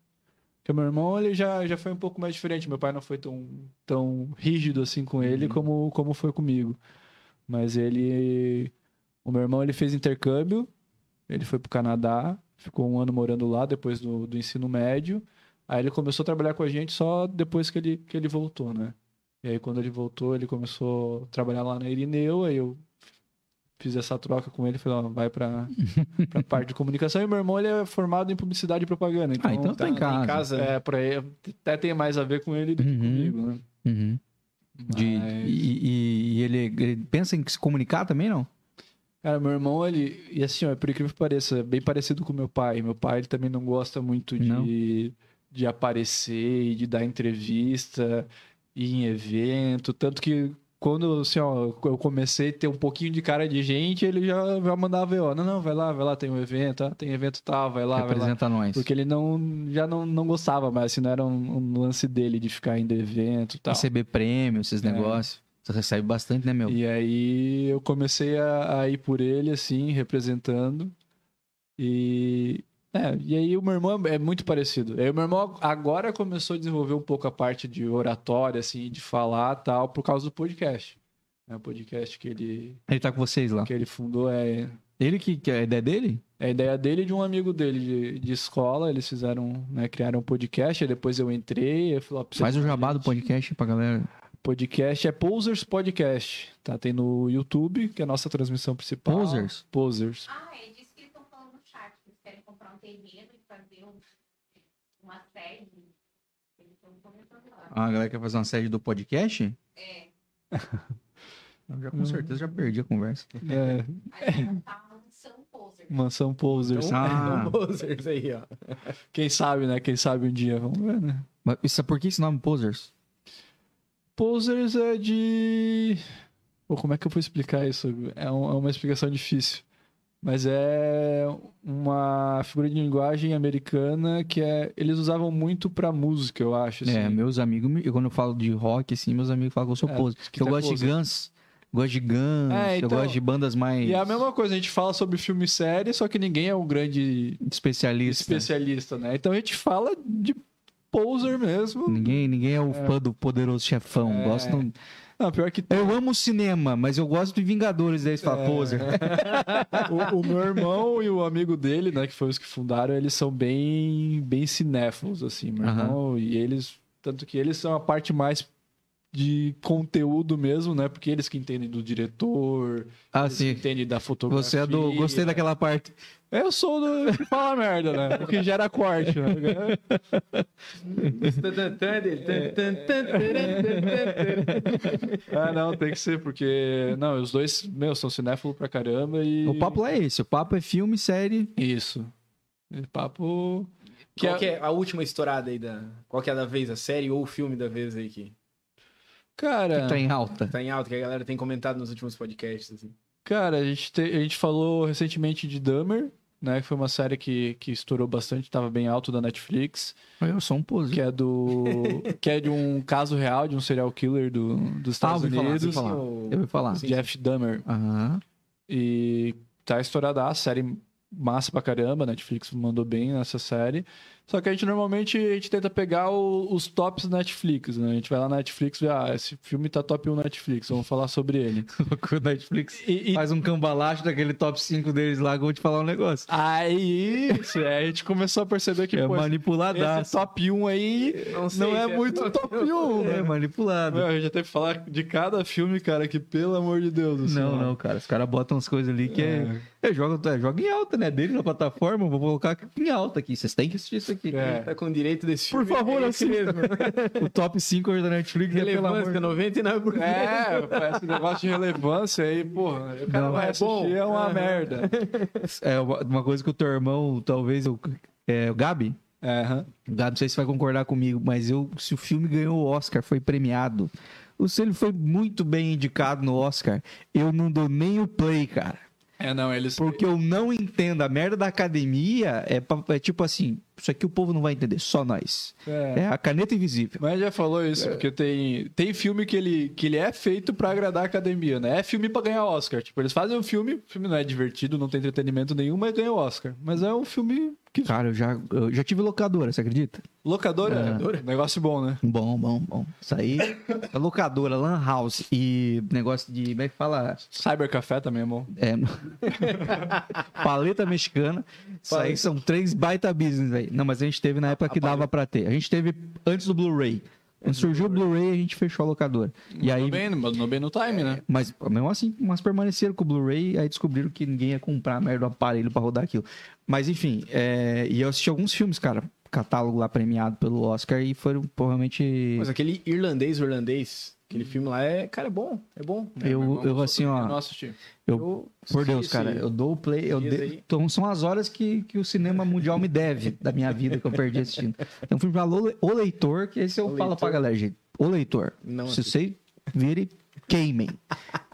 Porque meu irmão, ele já, já foi um pouco mais diferente. Meu pai não foi tão, tão rígido assim com ele Uhum. como, como foi comigo. Mas ele... O meu irmão, ele fez intercâmbio. Ele foi pro Canadá. Ficou um ano morando lá, depois do, do ensino médio. Aí ele começou a trabalhar com a gente só depois que ele, que ele voltou, né? E aí, quando ele voltou, ele começou a trabalhar lá na Irineu, aí eu fiz essa troca com ele, falei, ó, vai pra, pra parte de comunicação. E meu irmão, ele é formado em publicidade e propaganda. Então, Ah, então tá em casa. É, pra ele, até tem mais a ver com ele do que Uhum. comigo, né? Uhum. De, Mas- e, e- e ele, ele pensa em se comunicar também, não? Cara, meu irmão, ele... E assim, ó, por incrível que pareça, é bem parecido com meu pai. Meu pai, ele também não gosta muito Não? de, de aparecer e de dar entrevista, ir em evento. Tanto que quando assim, ó, eu comecei a ter um pouquinho de cara de gente, ele já, já mandava eu, ó, não, não, vai lá, vai lá, tem um evento, ah, tem evento tal, vai lá, vai lá. Representa nós. Porque ele não, já não, não gostava mais, assim, não era um, um lance dele de ficar indo evento tal. Receber prêmio, esses É. negócios. Você recebe bastante, né, meu? E aí eu comecei a, a ir por ele, assim, representando. E. É, e aí o meu irmão é muito parecido. Aí o meu irmão agora começou a desenvolver um pouco a parte de oratória, assim, de falar tal, por causa do podcast. É o podcast que ele, Ele tá com vocês lá. que ele fundou é, Ele que, que é a ideia dele? é a ideia dele e de um amigo dele de, de escola. Eles fizeram, né, criaram um podcast. Aí depois eu entrei. Eu falei, precisa Faz o de jabá do podcast pra galera. Podcast é Posers Podcast. Tá? Tem no YouTube, que é a nossa transmissão principal. Posers? Posers. Ah, é disso que eles estão falando no chat. que Eles querem comprar um terreno e fazer um- uma sede. Eles estão começando lá. Ah, a galera quer fazer uma série do podcast? É. Eu já, com certeza já perdi a conversa. É, Aí uma mansão poser. Mansão Posers. Então, Ah. Posers aí, ó. Quem sabe, né? Quem sabe um dia. Vamos ver, né? Mas isso, por que esse nome Posers? Posers é de. Pô, como é que eu vou explicar isso? É, um- é uma explicação difícil. Mas é uma figura de linguagem americana que é. Eles usavam muito pra música, eu acho. assim. É, meus amigos, me- quando eu falo de rock, assim, meus amigos falam que eu sou É, poser. que eu é gosto poser. de Guns, gosto de Guns, É, eu então- gosto de bandas mais E é a mesma coisa, a gente fala sobre filme e série, só que ninguém é um grande especialistas. especialista, né? Então a gente fala de poser mesmo. Ninguém, ninguém é o fã do poderoso chefão. É. Gosto não- Não, pior que Eu amo cinema, mas eu gosto de Vingadores, daí você fala, É. poser. o, o meu irmão e o amigo dele, né, que foi os que fundaram, eles são bem, bem cinéfilos, assim, meu irmão. E eles, tanto que eles são a parte mais de conteúdo mesmo, né? Porque eles que entendem do diretor, Ah, eles que sim. entendem da fotografia. Você é do. Gostei daquela parte. Eu sou do que fala merda, né? O que gera corte, né? Ah, não, tem que ser, porque. Não, os dois, meu, são cinéfilos pra caramba e. O papo lá é esse. O papo é filme, série. Isso. E papo. Que Qual é- que é a última estourada aí da. Qual que é a da vez, a série ou o filme da vez aí que Cara, Que tá em alta. tá em alta, que a galera tem comentado nos últimos podcasts, assim. cara, a gente, te- a gente falou recentemente de Dahmer, né? Que foi uma série que, que estourou bastante, tava bem alto da Netflix. Eu sou um poser. Que é do. que é de um caso real de um serial killer do, dos Estados ouvi falar, Unidos. falar. o- Eu vou falar. Jeff Dahmer. Aham. E tá estourada a série massa pra caramba, a Netflix mandou bem nessa série. Só que a gente normalmente a gente tenta pegar o- os tops da Netflix, né? A gente vai lá na Netflix e vê, ah, esse filme tá top 1 na Netflix, vamos falar sobre ele. O Netflix E, e faz um cambalacho daquele top 5 deles lá, que eu vou te falar um negócio. aí, isso, aí a gente começou a perceber que, é pô, esse manipuladaço. top 1 aí sei não é se muito top 1, É né? manipulado. Meu, a gente já teve que falar de cada filme, cara, que pelo amor de Deus. assim, Não, não, cara. Os caras botam umas coisas ali que é. É. É, joga, é, joga em alta, né? Dele na plataforma, vou colocar em alta aqui. Vocês têm que assistir isso aqui. É. Tá com direito desse Por filme. favor, é esse assista. mesmo. O top 5 hoje da Netflix é pelo Relevância, amor. 99%. É, esse negócio de relevância aí, porra. O cara Não, vai é assistir, bom. é uma merda. É uma coisa que o teu irmão, talvez, o, é, o Gabi, É, aham. o Gabi, não sei se vai concordar comigo, mas eu, se o filme ganhou o Oscar, foi premiado, ou se ele foi muito bem indicado no Oscar, eu não dou nem o play, cara. É, não, eles. Porque eu não entendo. A merda da academia é, é tipo assim: isso aqui o povo não vai entender, só nós. É. É a caneta invisível. Mas já falou isso, porque tem, tem filme que ele, que ele é feito pra agradar a academia, né? É filme pra ganhar Oscar. Tipo, eles fazem um filme, o filme não é divertido, não tem entretenimento nenhum, mas ganha o Oscar. Mas é um filme que. Cara, eu já, eu já tive locadora, você acredita? Locadora, É. negócio bom, né? Bom, bom, bom. Isso aí é locadora, lan house e negócio de. Como é que fala? Cyber Café também é bom. É. Paleta mexicana. Isso aí são três baita business Não, mas a gente teve na época que dava pra ter. A gente teve antes do Blu-ray. Quando surgiu o Blu-ray, a gente fechou a locadora. E aí, Mandou bem, mandou bem no time, né? mas mesmo assim, mas permaneceram com o Blu-ray, aí descobriram que ninguém ia comprar a merda do aparelho pra rodar aquilo. Mas enfim, é, e eu assisti alguns filmes, cara, catálogo lá premiado pelo Oscar e foram pô, realmente. Mas aquele irlandês, irlandês, aquele filme lá é, cara, é bom, é bom. eu, eu assim, Eu ó, não assisti. eu, por Deus, cara, eu dou o play, eu de- então, são as horas que, que o cinema mundial me deve da minha vida que eu perdi assistindo. Tem um filme chamado O Le- O Leitor, que esse eu O falo pra Leitor. galera, gente. O Leitor. Não Se você vire, queimem.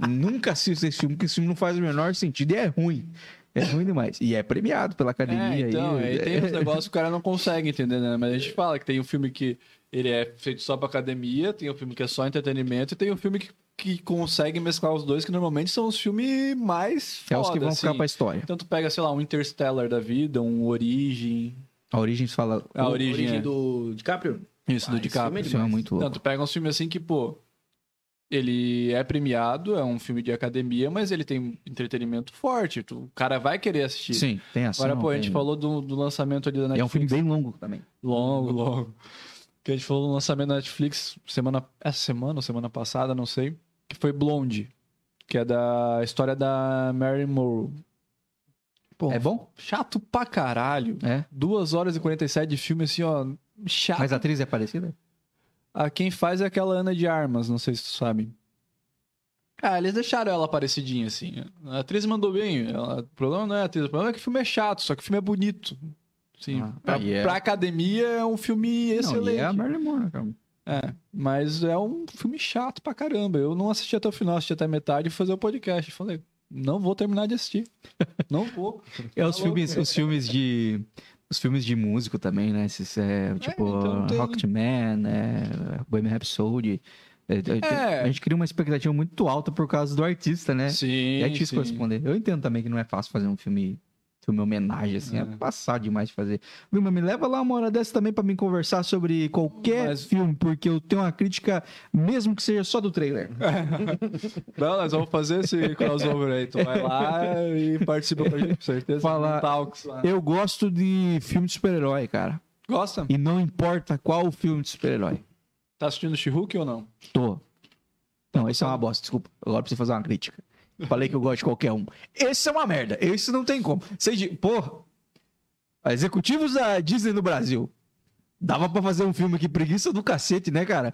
Nunca assista esse filme, porque esse filme não faz o menor sentido e é ruim. É ruim demais. E é premiado pela academia. É, então, aí. aí tem uns negócios que o cara não consegue entender, né? Mas a gente fala que tem um filme que ele é feito só pra academia, tem um filme que é só entretenimento, e tem um filme que, que consegue mesclar os dois, que normalmente são os filmes mais É os que foda, vão ficar assim. pra história. Então tu pega, sei lá, um Interstellar da vida, um Origem. A origem se fala. A origem, origem é. do DiCaprio? Isso, Ah, do DiCaprio. filme é Esse filme é muito Então, louco. tu pega uns filmes assim que, pô, ele é premiado, é um filme de academia, mas ele tem entretenimento forte. Tu- o cara vai querer assistir. Sim, tem ação. Agora, pô, a gente tem- falou do, do lançamento ali da E Netflix. é um filme bem longo também. Longo, longo. Que a gente falou no lançamento da Netflix semana, essa semana ou semana passada, não sei. Que foi Blonde. Que é da história da Mary Monroe. Pô, É bom? Chato pra caralho. É. 2 horas e 47 de filme, assim, ó. Chato. Mas a atriz é parecida? A quem faz é aquela Ana de Armas, não sei se tu sabe. Ah, eles deixaram ela parecidinha, assim. A atriz mandou bem. Ela- o problema não é a atriz, o problema é que o filme é chato, só que o filme é bonito. Sim, Ah, pra, aí é- pra academia é um filme Não, excelente. e é a Marilyn Monroe, cara. É, mas é um filme chato pra caramba. Eu não assisti até o final, assisti até a metade e fazer o podcast. Falei, não vou terminar de assistir. Não vou. É os Tá filmes, os filmes de. Os filmes de músico também, né? Esses, é, tipo, então tem- Rocketman, é, Bohemian Rhapsody. É, é, É. A gente cria uma expectativa muito alta por causa do artista, né? Sim, é difícil sim. corresponder. Eu entendo também que não é fácil fazer um filme, filme homenagem, assim. É, É. passar demais de fazer. Vilma, me leva lá uma hora dessa também pra mim conversar sobre qualquer Mas- filme, porque eu tenho uma crítica, mesmo que seja só do trailer. Não, nós vamos fazer esse crossover aí. Tu vai lá e participa com a gente, com certeza. Um Talks lá. Eu gosto de filme de super-herói, cara. Gosta? E não importa qual o filme de super-herói. Tá assistindo She-Hulk ou não? Tô. Não, esse é uma bosta, desculpa. Agora preciso fazer uma crítica. Falei que eu gosto de qualquer um. Esse é uma merda. Esse não tem como. Di- pô, executivos da Disney no Brasil. Dava pra fazer um filme que preguiça do cacete, né, cara?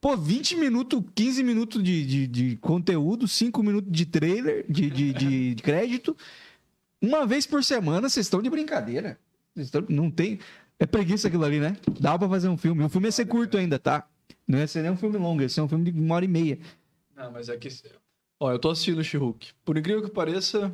Pô, 20 minutos, 15 minutos de, de, de conteúdo, 5 minutos de trailer, de, de, de- crédito. Uma vez por semana, vocês estão de brincadeira. Não tem. É preguiça aquilo ali, né? Dava pra fazer um filme. O filme ia ser curto ainda, tá? Não ia ser nem um filme longo, ia ser um filme de uma hora e meia. Não, mas é que. Ó, eu tô assistindo She-Hulk. Por incrível que pareça,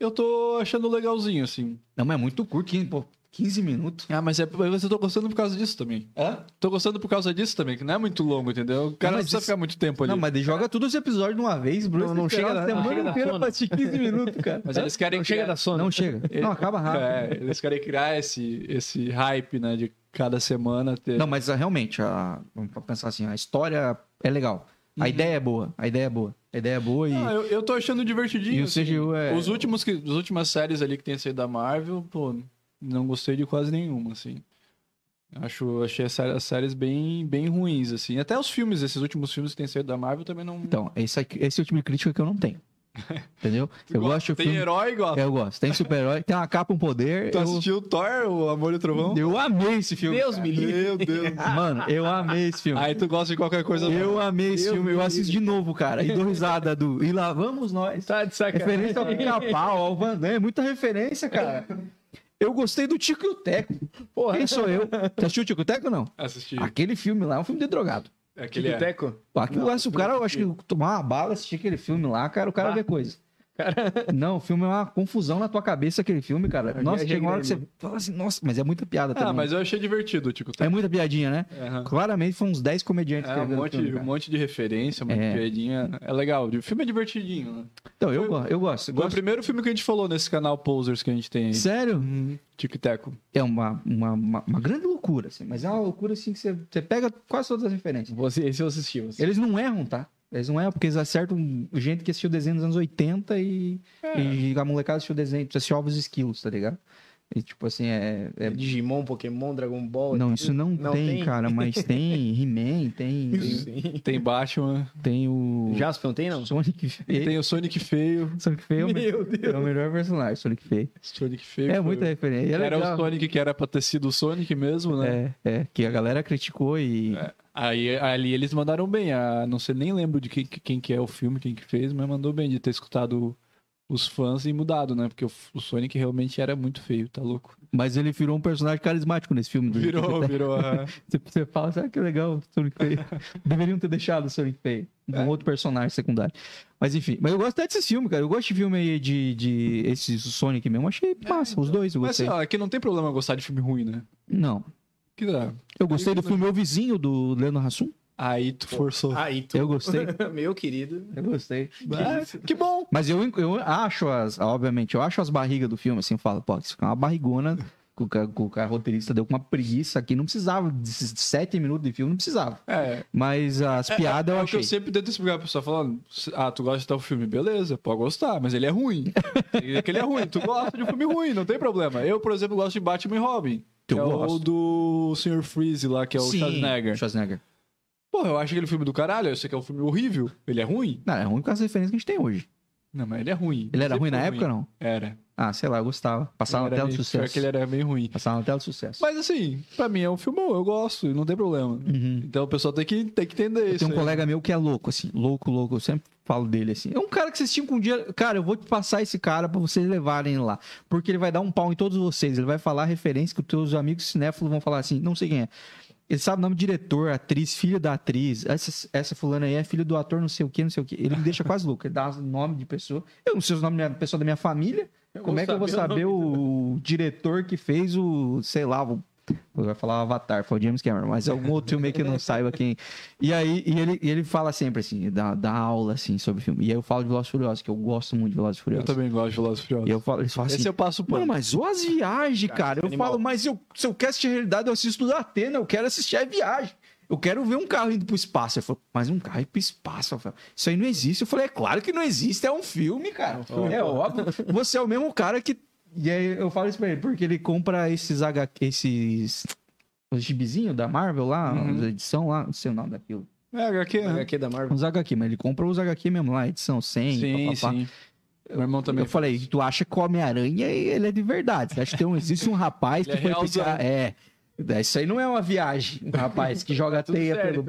eu tô achando legalzinho, assim. Não, mas é muito curto, hein? Pô, 15 minutos. Ah, mas é, mas eu tô gostando por causa disso também. Hã? Tô gostando por causa disso também, que não é muito longo, entendeu? O cara não, mas precisa isso- ficar muito tempo ali. Não, mas daí joga todos os episódios de uma vez, Bruno. Não, não chega a da- não semana chega da inteira Sony. pra assistir 15 minutos, cara. Mas eles querem Não chega criar- da Sony. Não chega. Não, acaba rápido. É, eles querem criar esse, esse hype, né? De cada semana ter. Não, mas ah, realmente, a, vamos pensar assim, a história é legal. A ideia é boa, a ideia é boa. A ideia é boa e... Ah, eu, eu tô achando divertidinho. E o assim. CGU é- Os últimos que, as últimas séries ali que tem saído da Marvel, pô, não gostei de quase nenhuma, assim. Acho, achei as as séries bem, bem ruins, assim. Até os filmes, esses últimos filmes que tem saído da Marvel também não. Então, esse, aqui- esse o de crítica que eu não tenho. Entendeu? Tu Eu gosta- gosto do Tem filme... herói, gosta. Eu gosto. Tem super-herói, tem uma capa, um poder. Tu eu... assistiu Thor, o Amor e o Trovão? eu amei esse filme. Deus me livre. Meu Deus. Mano, eu amei esse filme. Aí tu gosta de qualquer coisa. Eu amei esse Deus filme, eu assisto de novo, cara. E dou risada do. E lá vamos nós. Tá de sacanagem. Referência ao pica-pau, ao Van Damme, é muita referência, cara. Eu gostei do Tico e o Teco. Porra. Quem sou eu? Você assistiu o Tico e o Teco ou não? Assisti. Aquele filme lá é um filme de drogado. Aquele é. Teco? Aquilo lá, se o cara, eu acho que tomar uma bala, assistir aquele filme lá, cara, o cara vê coisa. Não, o filme é uma confusão na tua cabeça, aquele filme, cara. Nossa, chega uma hora que você fala assim, nossa, mas é muita piada também. Ah, mas eu achei divertido, Tico. É muita piadinha, né? Aham. Claramente foi uns 10 comediantes É, um o monte, filme, um cara. monte de referência, uma É. piadinha. É legal. O filme é divertidinho, né? Então, eu, eu gosto. Foi o gosto. primeiro filme que a gente falou nesse canal Posers que a gente tem aí. Sério? Uhum. Tic-Teco. É uma, uma, uma, uma grande loucura, assim. Mas é uma loucura, assim, que você, você pega quase todas as referências. Você, esse eu assisti. Você. Eles não erram, tá? Eles não erram, porque eles acertam gente que assistiu desenho dos anos 80 e, É. e a molecada assistiu desenho, assistiu Ovos Esquilos, tá ligado? E, tipo assim, é... é- Digimon, Pokémon, Dragon Ball. Não, isso não, Não tem, tem? cara, mas tem He-Man, tem, tem, Sim. Tem Batman, tem o Jasper não tem, não? Sonic feio. tem o Sonic Feio. Sonic feio é Meu Deus. é o melhor personagem, Sonic feio. Sonic Feio. É muita referência. É Era o. Sonic que era pra ter sido o Sonic mesmo, né? É, é, que a galera criticou e... Aí ali eles mandaram bem. A, não sei, nem lembro de quem, quem que é o filme, quem que fez, mas mandou bem de ter escutado os fãs e mudado, né? Porque o, o Sonic realmente era muito feio, tá louco? Mas ele virou um personagem carismático nesse filme. Virou, virou. aham. Você, você fala, sabe que legal, Sonic feio. Deveriam ter deixado o Sonic feio. Um É. outro personagem secundário. Mas enfim, mas eu gosto até desse filme, cara. Eu gosto de filme aí de, de esse Sonic mesmo. Achei massa, os dois eu Mas assim, ó, é que não tem problema gostar de filme ruim, né? Não. Que dá. Eu gostei do filme O Vizinho, do Leandro Hassum. Aí tu forçou. Aí tu... Eu gostei. Meu querido. Eu gostei. Ah, que bom! Mas eu, eu acho as, obviamente, eu acho as barrigas do filme, assim, eu falo, pô, isso é uma barrigona que o, ca- que o cara roteirista deu com uma preguiça aqui, não precisava, desses sete minutos de filme, não precisava. É, Mas as piadas é eu o que eu achei. sempre tento explicar pra pessoa falando: ah, tu gosta de tal filme, beleza, pode gostar, mas ele é ruim. é que ele é ruim, tu gosta de um filme ruim, não tem problema. Eu, por exemplo, gosto de Batman e Robin. Que Eu é o gosto. do Sr. Freeze lá, que é o Sim, Schwarzenegger. Schwarzenegger. Porra, eu acho aquele filme do caralho, eu sei que é um filme horrível. Ele é ruim? Não, é ruim com as referências que a gente tem hoje. Não, mas ele é ruim. Ele era ruim na foi época, não? Era. Ah, sei lá, eu gostava. Passava na tela meio- pior sucesso. que ele era meio ruim. Passava na tela de sucesso. Mas assim, pra mim é um filme bom, eu gosto, não tem problema. Uhum. Então o pessoal tem que, tem que entender isso. Tem um aí. colega meu que é louco, assim, louco, louco. Eu sempre falo dele assim. É um cara que vocês tinham com um dia. Cara, eu vou te passar esse cara pra vocês levarem lá. Porque ele vai dar um pau em todos vocês. Ele vai falar referência que os teus amigos cinéfilos vão falar assim, não sei quem é. Ele sabe o nome do diretor, atriz, filho da atriz. Essa, essa fulana aí é filho do ator, não sei o que, não sei o que. Ele me deixa quase louco. Ele dá nome de pessoa. Eu não sei os nomes da pessoa da minha família. Como é que eu vou saber o, diretor que fez o, sei lá, o, eu ia falar o Avatar, foi o James Cameron, mas algum outro filme que eu não saiba quem. E aí e ele, e ele fala sempre assim, dá, dá aula assim sobre filme. E aí eu falo de Velozes e Furiosos, que eu gosto muito de Velozes e Eu Furiosos. também gosto de Velozes e Furiosos. E eu falo, eles falam assim, Esse eu passo o Mano, pano. mas ou as viagens, cara. Eu animal. falo, mas eu, se eu quero assistir a realidade, eu assisto da Atena, eu quero assistir a viagem. Eu quero ver um carro indo pro espaço. Eu falo, mas um carro ir pro espaço? Falo, Isso aí não existe. Eu falei, é claro que não existe, é um filme, cara. É óbvio. Você é o mesmo cara que. E aí eu falo isso pra ele, porque ele compra esses HQ, esses. Os gibizinhos da Marvel lá, Uhum. as edição lá, não sei o nome daquilo. É, HQ, né? HQ da Marvel. Os HQ, mas ele compra os HQ mesmo lá, edição 100, Sim, papapá. sim. Meu irmão também. Eu falei, tu acha que o Homem-Aranha ele é de verdade? Você acha que tem um, existe um rapaz Ele que é foi realzão. É. Isso aí não é uma viagem. Um rapaz que joga teia pelo,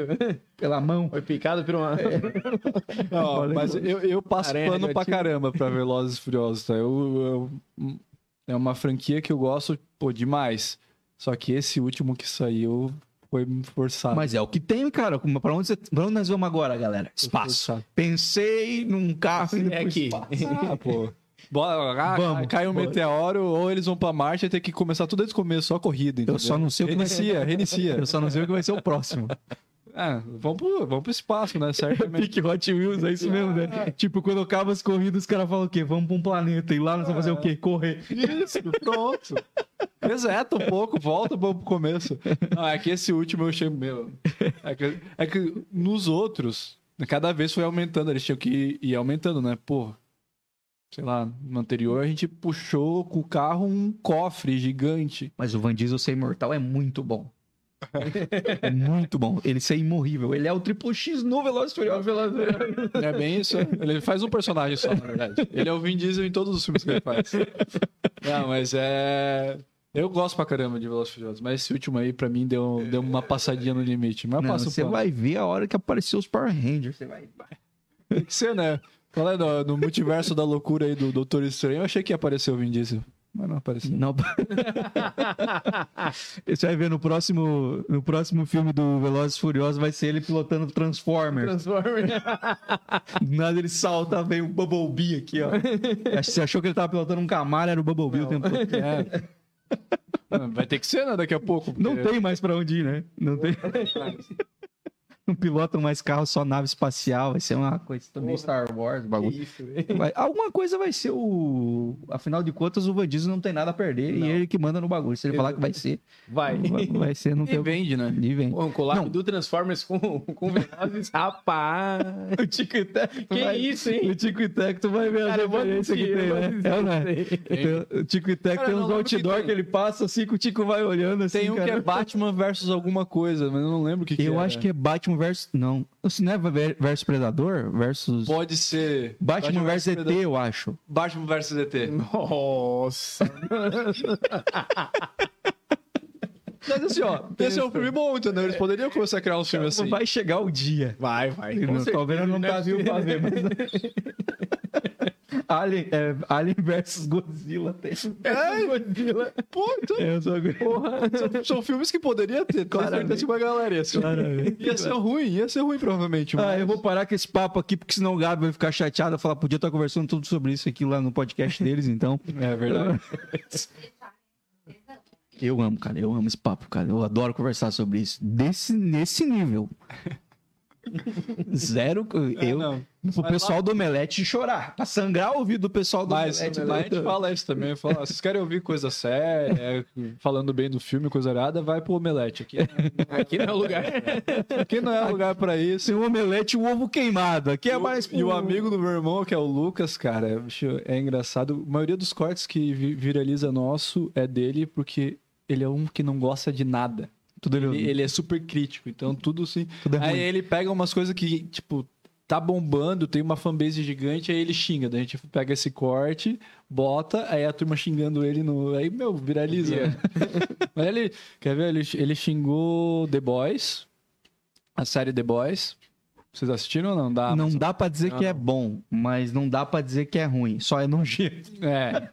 pela mão. Foi picado por uma... Não, Olha, mas eu, eu passo Aranha pano pra caramba pra Velozes e Furiosos, tá? Eu, eu- é uma franquia que eu gosto, pô, demais. Só que esse último que saiu foi forçado. Mas é o que tem, cara. Pra onde, você... pra onde nós vamos agora, galera? Espaço. Pensei num carro indo É pro aqui. espaço. Ah, pô. Bora, ah, Vamos. cai um meteoro, ou eles vão pra Marte e tem que começar tudo desde o começo, só a corrida. entendeu? só não sei o que vai ser. Reinicia, reinicia. Eu só não sei o que vai ser o próximo. Ah, vamos pro, vamos pro espaço, né? Certamente. Pique Hot Wheels, é isso mesmo, né? Tipo, quando acaba as corridas, os caras falam o quê? Vamos pra um planeta. E lá nós vamos fazer o quê? Correr. Isso, pronto. Reseta um pouco, volta pro começo. Não, é que esse último eu achei meu. É que, é que nos outros, cada vez foi aumentando, eles tinham que ir, ir aumentando, né? Pô, sei lá, no anterior a gente puxou com o carro um cofre gigante. Mas o Van Diesel ser imortal é muito bom. É muito bom. Ele ser imorrível. Ele é o triplo X no Velozes e Furiosos. É bem isso. Ele faz um personagem só, na verdade. Ele é o Vin Diesel em todos os filmes que ele faz. Não, mas é. Eu gosto pra caramba de Velozes Furiosos, mas esse último aí, pra mim, deu, deu uma passadinha no limite. Mas Não, passa você vai ver a hora que apareceu os Power Rangers. Você vai... Tem que ser, né? Falando no, no multiverso da loucura aí do Doutor Estranho, eu achei que ia aparecer o Vin Diesel. Mas não apareceu. Não. Você vai ver no próximo, no próximo filme do Velozes e Furiosos vai ser ele pilotando o Transformer. Transformer. Do nada ele salta, vem o Bumblebee aqui, ó. Você achou que ele tava pilotando um Camaro, era o Bumblebee o tempo todo. É. Vai ter que ser, né? Daqui a pouco. porque- Não tem mais pra onde ir, né? Não tem. Não pilotam mais carro, só nave espacial. Vai ser uma coisa também Star Wars, bagulho. Isso. Vai- alguma coisa vai ser o. Afinal de contas, o Van Diesel não tem nada a perder e Não. ele que manda no bagulho. Se ele falar que vai ser, Vai. vai, vai ser, não E tem. vende, né? E vem. Pô, Um collab do Transformers com, com Velozes. Rapaz. O Tico e Teco. Que vai- isso, hein? O Tico e Teco, tu vai ver a Cara, vou referência que tem, né? É, é? aí. Tem- O Tico e Teco tem uns que outdoor tem. que ele passa assim, que o Tico vai olhando assim. Tem um cara. que é Batman versus alguma coisa, mas eu não lembro o que, que Eu é. acho que é Batman versus. Não. Se não é ver- versus Predador? Versus. Pode ser. Batman, versus ET, Predador. eu acho. Batman versus ET. Nossa. Mas assim, ó, esse é um filme bom, entendeu? Eles poderiam começar a criar um filme assim. Vai chegar o dia. Vai, vai. Talvez eu não certeza, tá vivo pra ver, mas. Alien, é, Alien versus Godzilla. Tem. É, Godzilla. Pô, então, É, só... são, são filmes que poderia ter. Com certeza uma galera ia ser, Claramente. ia ser ruim, ia ser ruim provavelmente. Ah, mas- eu vou parar com esse papo aqui, porque senão o Gabi vai ficar chateado e falar, podia estar conversando tudo sobre isso aqui lá no podcast deles, então. É verdade. Eu amo, cara, eu amo esse papo, cara. Eu adoro conversar sobre isso. Desse, nesse nível. Zero. É, Eu, não. pro Mas pessoal do Omelete chorar. Pra sangrar o ouvido do pessoal do Mas, Omelete. mas a gente fala isso também. Fala, "Ah, vocês querem ouvir coisa séria, falando bem do filme, coisa arada, vai pro Omelete. Aqui, Aqui não é o lugar. aqui não é lugar pra isso. Tem o Omelete e o ovo queimado. Aqui é E o- mais. E o amigo do meu irmão, que é o Lucas, cara, bicho, é engraçado. A maioria dos cortes que vi- viraliza nosso é dele, porque ele é um que não gosta de nada. Tudo ele, Ele, ele é super crítico, então tudo assim. tudo é Aí ruim. ele pega umas coisas que, tipo, tá bombando, tem uma fanbase gigante, aí ele xinga. Daí a gente pega esse corte, bota, aí a turma xingando ele no. Aí, meu, viraliza. Mas ele. Quer ver? Ele, ele xingou The Boys, a série The Boys. Vocês assistiram ou não? Dá, não mas- dá pra dizer Não, que é bom, mas não dá pra dizer que é ruim. Só é nojento. É.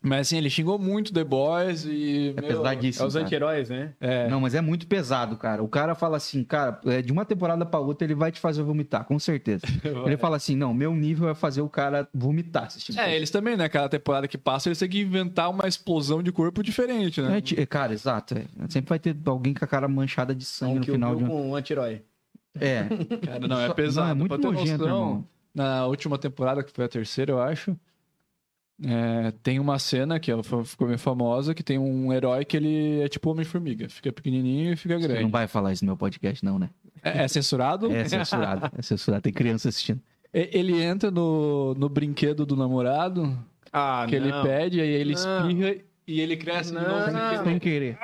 Mas assim, ele xingou muito The Boys e. É meu, É pesadíssimo. os cara. anti-heróis, né? É. Não, mas é muito pesado, cara. O cara fala assim, cara, é, de uma temporada pra outra ele vai te fazer vomitar, com certeza. Ele fala assim, não, meu nível é fazer o cara vomitar assistindo. É, eles também, né? Cada temporada que passa, eles têm que inventar uma explosão de corpo diferente, né? É, é, cara, exato. é. Sempre vai ter alguém com a cara manchada de sangue Um no que final de um. com um anti-herói. É. Cara, não, é pesado. Não, é muito pra ter nojento, noção, irmão. na última temporada, que foi a terceira, eu acho, é, tem uma cena que ficou meio famosa, que tem um herói que ele é tipo Homem-Formiga. Fica pequenininho e fica Você grande. não vai falar isso no meu podcast, não, né? É, é censurado? É censurado. É censurado. Tem criança assistindo. Ele entra no, no brinquedo do namorado, Ah, que ele não. pede, aí ele Não. espirra e ele cresce de Não. novo. sem querer. Sem querer.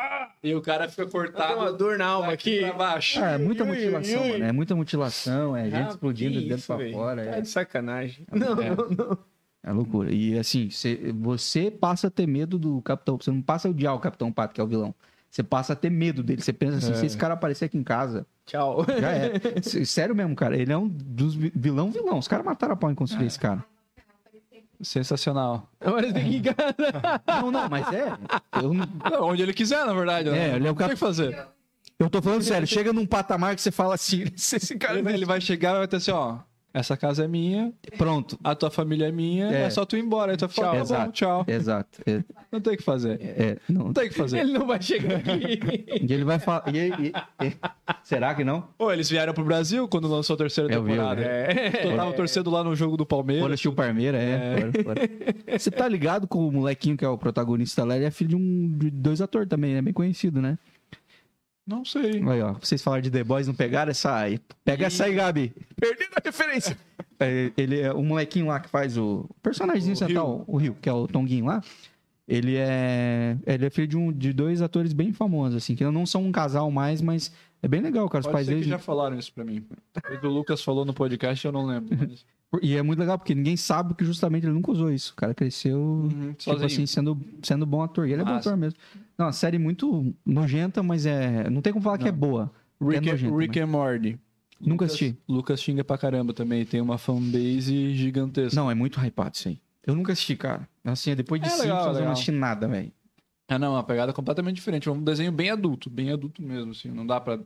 E o cara fica Tá uma cortado dor na alma aqui. pra baixo. Ah, é muita Ui, ui, mutilação, ui. mano. É muita mutilação, é gente Ah, explodindo que de dentro pra fora. Tá É, de sacanagem. Não, É. não, não. é loucura. E assim, cê- você passa a ter medo do Capitão. Você não passa a odiar o Capitão Pato, que é o vilão. Você passa a ter medo dele. Você pensa assim, É. se esse cara aparecer aqui em casa, Tchau. já é. Sério mesmo, cara. Ele é um dos vi- vilão vilão. Os caras mataram a pau em construir esse cara. Sensacional. Agora tem que ir em casa. Não, não, mas é. Eu, não- Não, onde ele quiser, na verdade. né? É, ele é o Não tem que fazer. eu tô falando sério. Chega num patamar que você fala assim, se esse cara. Ele vai, ele vai chegar e vai ter assim, ó. Essa casa é minha, Pronto. a tua família é minha, é, É. só tu ir embora. Aí tu vai falar, tá bom, Exato. tchau. Exato. É, Não tem o que fazer. é, não. Não tem o que fazer. Ele não vai chegar aqui. E ele vai falar. e- e- e- será que não? Pô, eles vieram pro Brasil quando lançou a terceira Eu vi, eu temporada. vi. É. Eu tava torcendo lá no jogo do Palmeiras. assistir o Parmeira, é. foram, foram. Você tá ligado com o molequinho que é o protagonista lá? Ele é filho de, um, de dois atores também, né? Bem conhecido, né? Não sei. Aí, ó. Vocês falaram de The Boys, não pegaram essa aí. Pega essa aí, Gabi. Perdi a referência. É, ele é o molequinho lá que faz o personagemzinho O central, o Rio, que é o Tonguinho lá. Ele é, ele é filho de, um, de dois atores bem famosos, assim, que não são um casal mais, mas é bem legal, cara. Os Pode pais ser que deles. já falaram isso pra mim. O Lucas falou no podcast, eu não lembro. mas- E é muito legal, porque ninguém sabe que justamente ele nunca usou isso. O cara cresceu. Uhum, Tipo sozinho. assim, sendo, sendo bom ator. E ele é bom ator mesmo. Não, a série muito nojenta, mas é. Não tem como falar que é boa. Rick, é nojento, Rick and Morty. Nunca Lucas- assisti. Lucas xinga pra caramba também. Tem uma fanbase gigantesca. Não, é muito hypado isso aí. Eu nunca assisti, cara. Assim, depois de É Simpsons legal, eu não legal. assisti nada, velho. Ah, não, uma pegada completamente diferente. É um desenho bem adulto, bem adulto mesmo, assim. Não dá pra,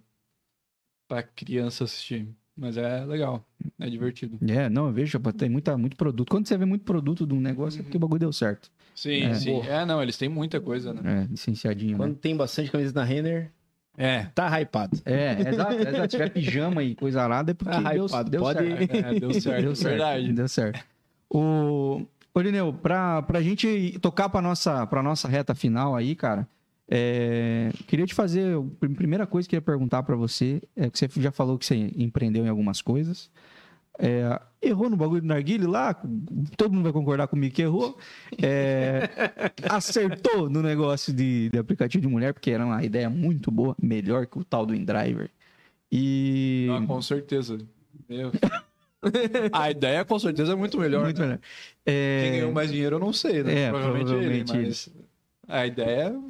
pra criança assistir. Mas é legal, é divertido. É, não, eu vejo, tem muita, muito produto. Quando você vê muito produto de um negócio, é porque o bagulho deu certo. Sim, É. sim. É, não, eles têm muita coisa, né? É, licenciadinho, né? Quando tem bastante camisa na Renner, É. tá hypado. É, exato. Se tiver pijama e coisa arada, é porque Tá deu, hypado, deu pode- certo. É, deu certo, Deu certo, verdade. Deu certo. O... Ô, Lineu, pra, pra gente tocar pra nossa, pra nossa reta final aí, cara, é, queria te fazer. A primeira coisa que eu ia perguntar pra você é que você já falou que você empreendeu em algumas coisas. É, errou no bagulho do narguile lá, todo mundo vai concordar comigo que errou. É, acertou no negócio de, de aplicativo de mulher, porque era uma ideia muito boa, melhor que o tal do InDriver. E. Ah, com certeza. Meu. A ideia, com certeza, é muito melhor. muito né? melhor. É, Quem ganhou mais dinheiro, eu não sei, né? É, provavelmente, provavelmente ele, mas a ideia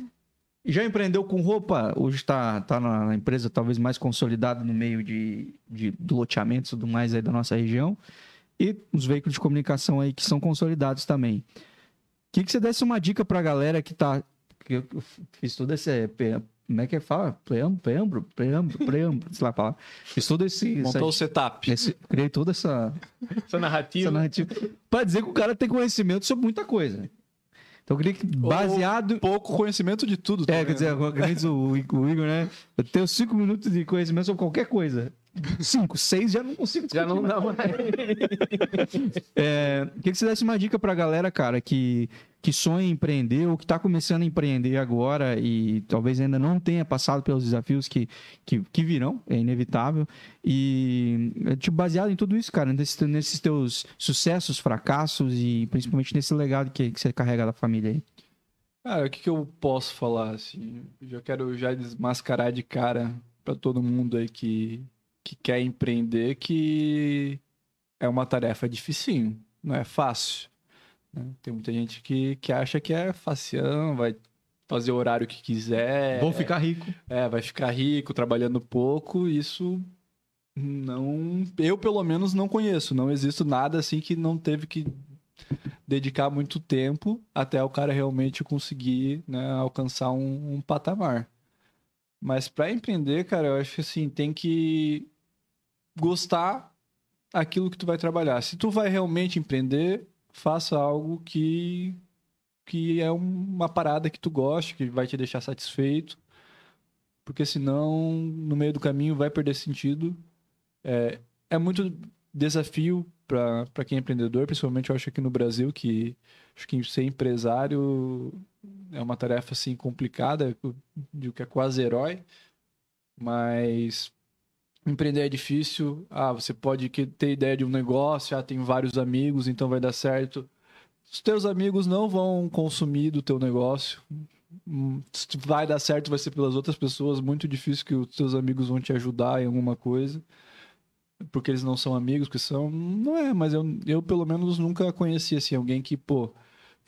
Já empreendeu com roupa? Hoje está tá na na empresa talvez mais consolidada no meio de, de do loteamento e tudo mais aí da nossa região. e os veículos de comunicação aí que são consolidados também. Que que você desse uma dica pra galera que tá que eu fiz todo esse pe- como é que fala? Preâmbulo, preâmbulo, preâmbulo, preâmbulo, sei lá, fala. Fiz todo esse, essa, Montou o setup. esse criei toda essa Essa narrativa. essa narrativa para dizer que o cara tem conhecimento sobre muita coisa. Então eu queria que baseado Pouco conhecimento de tudo. é, também, quer dizer, né? o, o Igor, né? Eu tenho cinco minutos de conhecimento sobre qualquer coisa. Cinco, seis já não consigo Já não discutir dá mais. É, queria que você desse uma dica pra galera, cara, que, que sonha em empreender ou que tá começando a empreender agora e talvez ainda não tenha passado pelos desafios que, que, que virão, é inevitável. E, é, tipo, baseado em tudo isso, cara, nesses, nesses teus sucessos, fracassos e principalmente nesse legado que, que você carrega da família aí. Cara, o que, que eu posso falar, assim? Eu já quero já desmascarar de cara pra todo mundo aí que, que quer empreender que é uma tarefa dificinho, não é fácil. né? Tem muita gente que, que acha que é facião, vai fazer o horário que quiser. Vou ficar rico. É, vai ficar rico trabalhando pouco, isso não. Eu, pelo menos, não conheço. Não existe nada assim que não teve que dedicar muito tempo até o cara realmente conseguir né, alcançar um, um patamar. Mas para empreender, cara, eu acho que assim, tem que gostar aquilo que tu vai trabalhar. Se tu vai realmente empreender, faça algo que que é uma parada que tu goste, que vai te deixar satisfeito porque senão no meio do caminho vai perder sentido. É, é muito desafio para quem é empreendedor, principalmente eu acho aqui no Brasil que acho que ser empresário é uma tarefa assim complicada, digo que é quase herói, mas empreender é difícil. Ah, você pode ter ideia de um negócio, ah, tem vários amigos, então vai dar certo. Os teus amigos não vão consumir do teu negócio. Hum, vai dar certo, vai ser pelas outras pessoas. Muito difícil que os teus amigos vão te ajudar em alguma coisa. Porque eles não são amigos, que são. Não é, mas eu, eu pelo menos nunca conheci assim, alguém que, pô,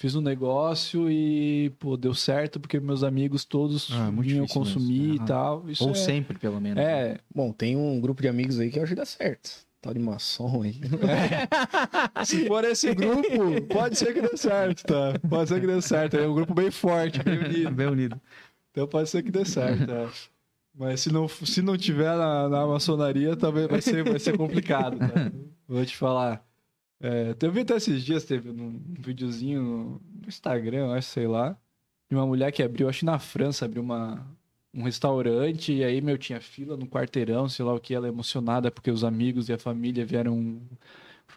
fiz um negócio e, pô, deu certo porque meus amigos todos Ah, é vinham mesmo. consumir Aham. e tal. Isso Ou é, sempre, pelo menos. É, Bom, tem um grupo de amigos aí que eu acho que dá certo. Tal de maçom aí. Se for esse grupo, pode ser que dê certo, tá? Pode ser que dê certo. É um grupo bem forte, bem unido. Bem unido. Então pode ser que dê certo. é. Mas se não, se não tiver na, na maçonaria, talvez vai ser, vai ser complicado. Tá? Vou te falar. É, teve até esses dias, teve um videozinho no Instagram, eu acho, sei lá, de uma mulher que abriu, acho que na França, abriu uma, um restaurante, e aí, meu, tinha fila no quarteirão, sei lá o que, ela emocionada porque os amigos e a família vieram.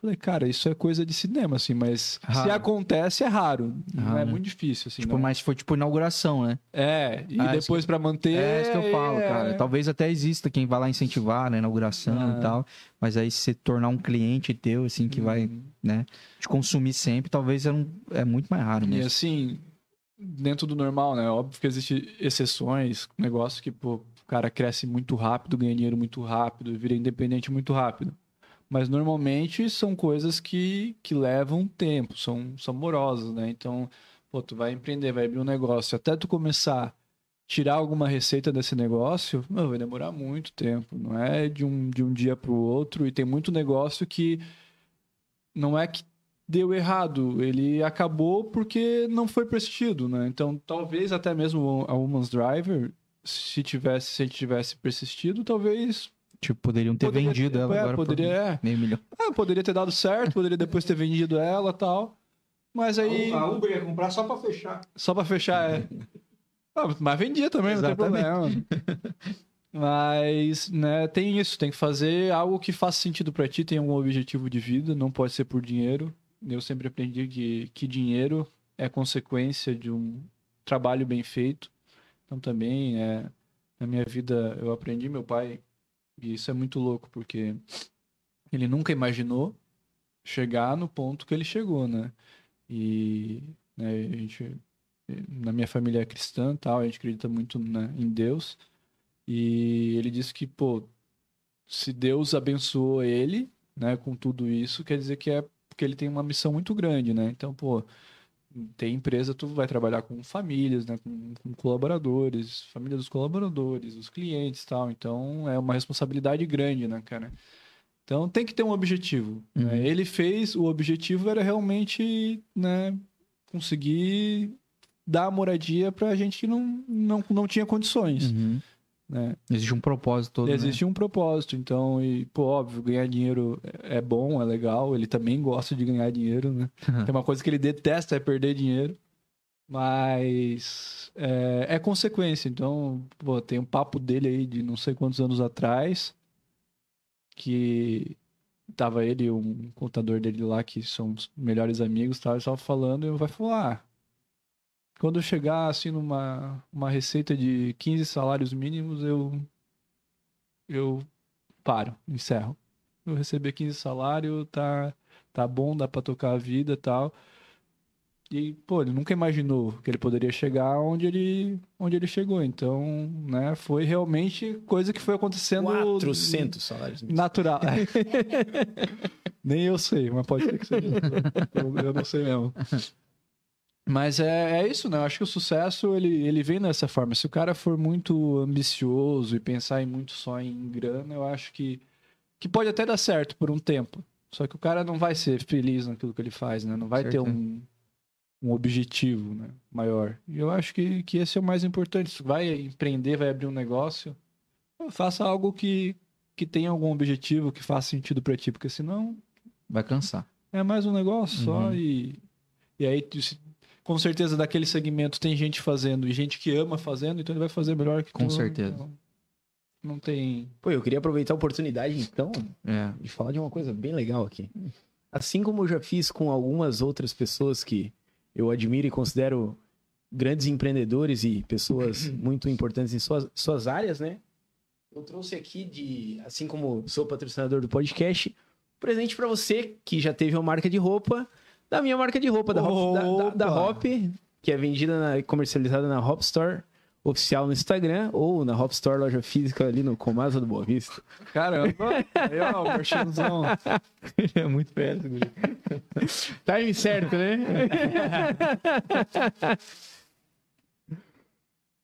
Falei, cara, isso é coisa de cinema, assim, mas se Raro. acontece é raro. Não Raro, é né? muito difícil, assim. Tipo, não. mas foi tipo inauguração, né? É, e Ah, depois pra manter. É isso que eu falo, cara. é- Talvez até exista quem vai lá incentivar na inauguração Ah. e tal. Mas aí se você tornar um cliente teu, assim, que vai, Uhum. né, te consumir sempre, talvez é, um- é muito mais raro E mesmo. assim, dentro do normal, né? Óbvio que existem exceções, negócio que, pô, o cara cresce muito rápido, ganha dinheiro muito rápido, vira independente muito rápido. Mas normalmente são coisas que, que levam tempo, são, são morosas, né? Então, pô, tu vai empreender, vai abrir um negócio, até tu começar a tirar alguma receita desse negócio, meu, vai demorar muito tempo, não é de um, de um dia para o outro, e tem muito negócio que não é que deu errado, ele acabou porque não foi persistido, né? Então, talvez até mesmo a Woman's Driver, se tivesse, se tivesse persistido, talvez Tipo, poderiam ter poderia- vendido ela é, agora poderia, por é. meio milhão. Ah, poderia ter dado certo, poderia depois ter vendido ela, tal. Mas aí Uber ia comprar só pra fechar. só pra fechar é. Ah, mas vendia também, não tem Exatamente. problema. Mas, né, tem isso, tem que fazer algo que faça sentido pra ti, tem algum objetivo de vida, não pode ser por dinheiro. Eu sempre aprendi que, que dinheiro é consequência de um trabalho bem feito. Então também é na minha vida eu aprendi meu pai e isso é muito louco porque ele nunca imaginou chegar no ponto que ele chegou, né? E né, a gente na minha família é cristã, tal, a gente acredita muito né, em Deus. E ele disse que, pô, se Deus abençoou ele, né, com tudo isso, quer dizer que é porque ele tem uma missão muito grande, né? Então, pô, tem empresa, tu vai trabalhar com famílias, né, com, com colaboradores, família dos colaboradores, os clientes, tal. Então, é uma responsabilidade grande, né, cara? Então tem que ter um objetivo. Uhum. né? Ele fez, o objetivo era realmente né, conseguir dar moradia pra gente que não, não, não tinha condições. Uhum. Né? Existe um propósito todo, né? Existe um propósito, então, e, pô, óbvio, ganhar dinheiro é é bom, é legal, ele também gosta de ganhar dinheiro, né? Tem uma coisa que ele detesta é perder dinheiro, mas é, é consequência, então, pô, tem um papo dele aí de não sei quantos anos atrás, que tava ele e um contador dele lá, que são os melhores amigos, tava, tava falando, e vai falar, ah, quando eu chegar, assim, numa uma receita de 15 salários mínimos, eu eu paro, encerro. Eu receber 15 salários, tá, tá bom, dá pra tocar a vida e tal. E, pô, ele nunca imaginou que ele poderia chegar onde ele, onde ele chegou. Então, né, foi realmente coisa que foi acontecendo 400 salários mínimos. natural. Nem eu sei, mas pode ser que seja. eu não sei mesmo. Mas é, é isso, né? Eu acho que o sucesso, ele, ele vem dessa forma. Se o cara for muito ambicioso e pensar em muito só em grana, eu acho que, que pode até dar certo por um tempo. Só que o cara não vai ser feliz naquilo que ele faz, né? Não vai ter Certo. um, um objetivo né? maior. E eu acho que, que esse é o mais importante. Se vai empreender, vai abrir um negócio, faça algo que, que tenha algum objetivo, que faça sentido pra ti, porque senão Vai cansar. é mais um negócio só Uhum. e, e aí se- com certeza daquele segmento tem gente fazendo e gente que ama fazendo, então ele vai fazer melhor que Com tu, certeza. então não tem. Pô, eu queria aproveitar a oportunidade, então, É. de falar de uma coisa bem legal aqui. Assim como eu já fiz com algumas outras pessoas que eu admiro e considero grandes empreendedores e pessoas muito importantes em suas, suas áreas, né? Eu trouxe aqui de, assim como sou patrocinador do podcast, um presente pra você que já teve uma marca de roupa, da minha marca de roupa, da Hop, da, da, da! Hop, que é vendida na- e comercializada na Hop Store oficial no Instagram ou na Hop Store loja física ali no Comasa do Boa Vista. Caramba! aí, ó, o merchanzão. é muito perto. Time certo, né?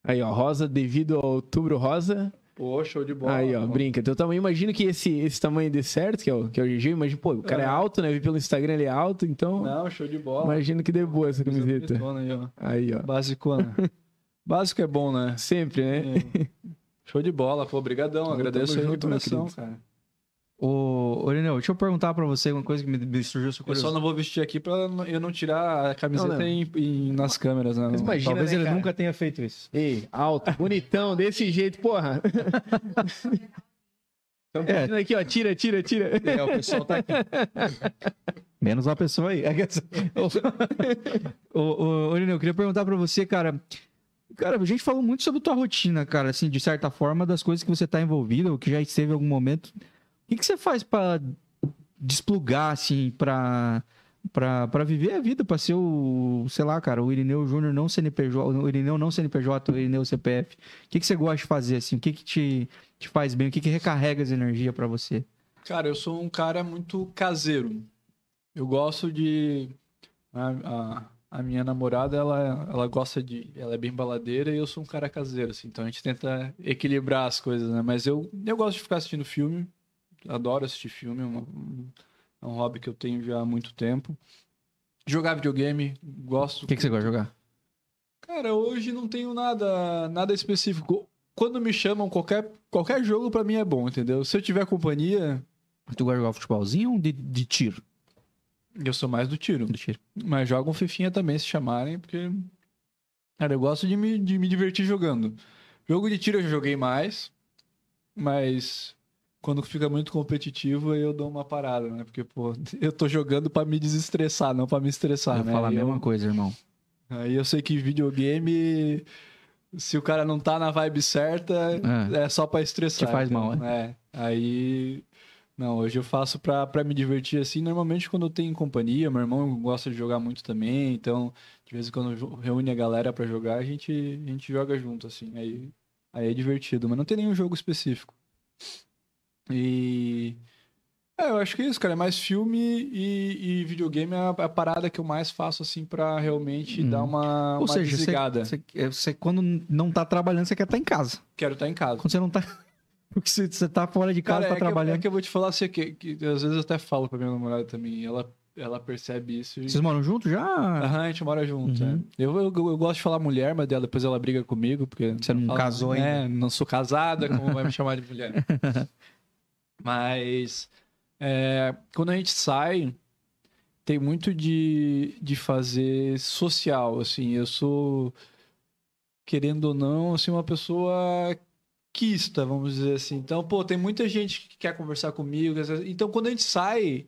Aí, ó, rosa devido ao outubro rosa. Pô, show de bola. Aí, ó, brinca. Teu tamanho, imagino que esse, esse tamanho dê certo, que é o, que é o GG. Imagina, pô, o cara é É. alto, né? Vi pelo Instagram ele é alto, então Não, show de bola. imagino que dê boa essa camiseta. Aí, ó. Aí, ó. Basicona. Básico é bom, né? Sempre, né? É. Show de bola, pô, brigadão. Tamo Agradeço aí a junto, recuperação, querido. cara. Ô, Irineu, deixa eu perguntar pra você uma coisa que me, surgiu essa Eu só curiosidade. não vou vestir aqui pra eu não tirar a camiseta Não, não. em- em- nas câmeras, né? Mas imagina, Talvez né, ele cara? nunca tenha feito isso. Ei, alto, bonitão, desse jeito, porra. Estão É. pedindo aqui, ó, tira, tira, tira. É, o pessoal tá aqui. Menos uma pessoa aí. ô, ô, ô, Irineu, eu queria perguntar pra você, cara. Cara, a gente falou muito sobre tua rotina, cara, assim, de certa forma, das coisas que você tá envolvido, ou que já esteve em algum momento. Que, que você faz pra desplugar, assim, pra, pra viver a vida, pra ser o, sei lá, cara, o Irineu Júnior não CNPJ, o Irineu não CNPJ, o Irineu CPF. O que, que você gosta de fazer, assim? O que, que te, te faz bem? O que, que recarrega as energias pra você? Cara, eu sou um cara muito caseiro. Eu gosto de. A, a, a minha namorada, ela, ela gosta de. Ela é bem baladeira e eu sou um cara caseiro, assim. Então a gente tenta equilibrar as coisas, né? Mas eu, eu gosto de ficar assistindo filme. Adoro assistir filme. É, uma- é um hobby que eu tenho já há muito tempo. Jogar videogame, gosto. O que, que você gosta de jogar? Cara, hoje não tenho nada, nada específico. Quando me chamam, qualquer, qualquer jogo pra mim é bom, entendeu? Se eu tiver companhia, Tu gosta de jogar futebolzinho ou de, de tiro? eu sou mais do tiro. De tiro. Mas jogo um fifinha também, se chamarem, porque. Cara, eu gosto de me, de me divertir jogando. Jogo de tiro eu já joguei mais, mas quando fica muito competitivo aí eu dou uma parada, né? Porque, pô, eu tô jogando pra me desestressar, não pra me estressar, eu né? falo a Aí eu- mesma coisa, irmão. Aí eu sei que videogame, se o cara não tá na vibe certa, É. é, só pra estressar. Te faz então, mal, É. Aí. Não, hoje eu faço pra, pra me divertir assim. Normalmente quando eu tenho companhia, meu irmão gosta de jogar muito também, então de vez em quando reúne a galera pra jogar, a gente, a gente joga junto, assim. Aí, aí é divertido, mas não tem nenhum jogo específico. E. É, eu acho que é isso, cara. É mais filme e, e videogame é a, a parada que eu mais faço, assim, pra realmente Hum. dar uma, Ou uma seja, desligada. você, é, você, quando não tá trabalhando, você quer estar em casa. Quero estar em casa. Quando você não tá. Porque você você tá fora de casa, Cara, tá é que, eu- trabalhando. é que eu vou te falar assim, que, que às vezes eu até falo pra minha namorada também, ela, ela percebe isso. E... Vocês moram juntos já? Aham, a gente mora junto, Uhum. é. eu, eu, eu gosto de falar mulher, mas dela, depois ela briga comigo, porque... Você não fala- casou ainda? É, não sou casada, como vai me chamar de mulher? mas, é, quando a gente sai, tem muito de, de fazer social, assim, eu sou, querendo ou não, assim, uma pessoa quista, vamos dizer assim. Então, pô, tem muita gente que quer conversar comigo. Então, quando a gente sai,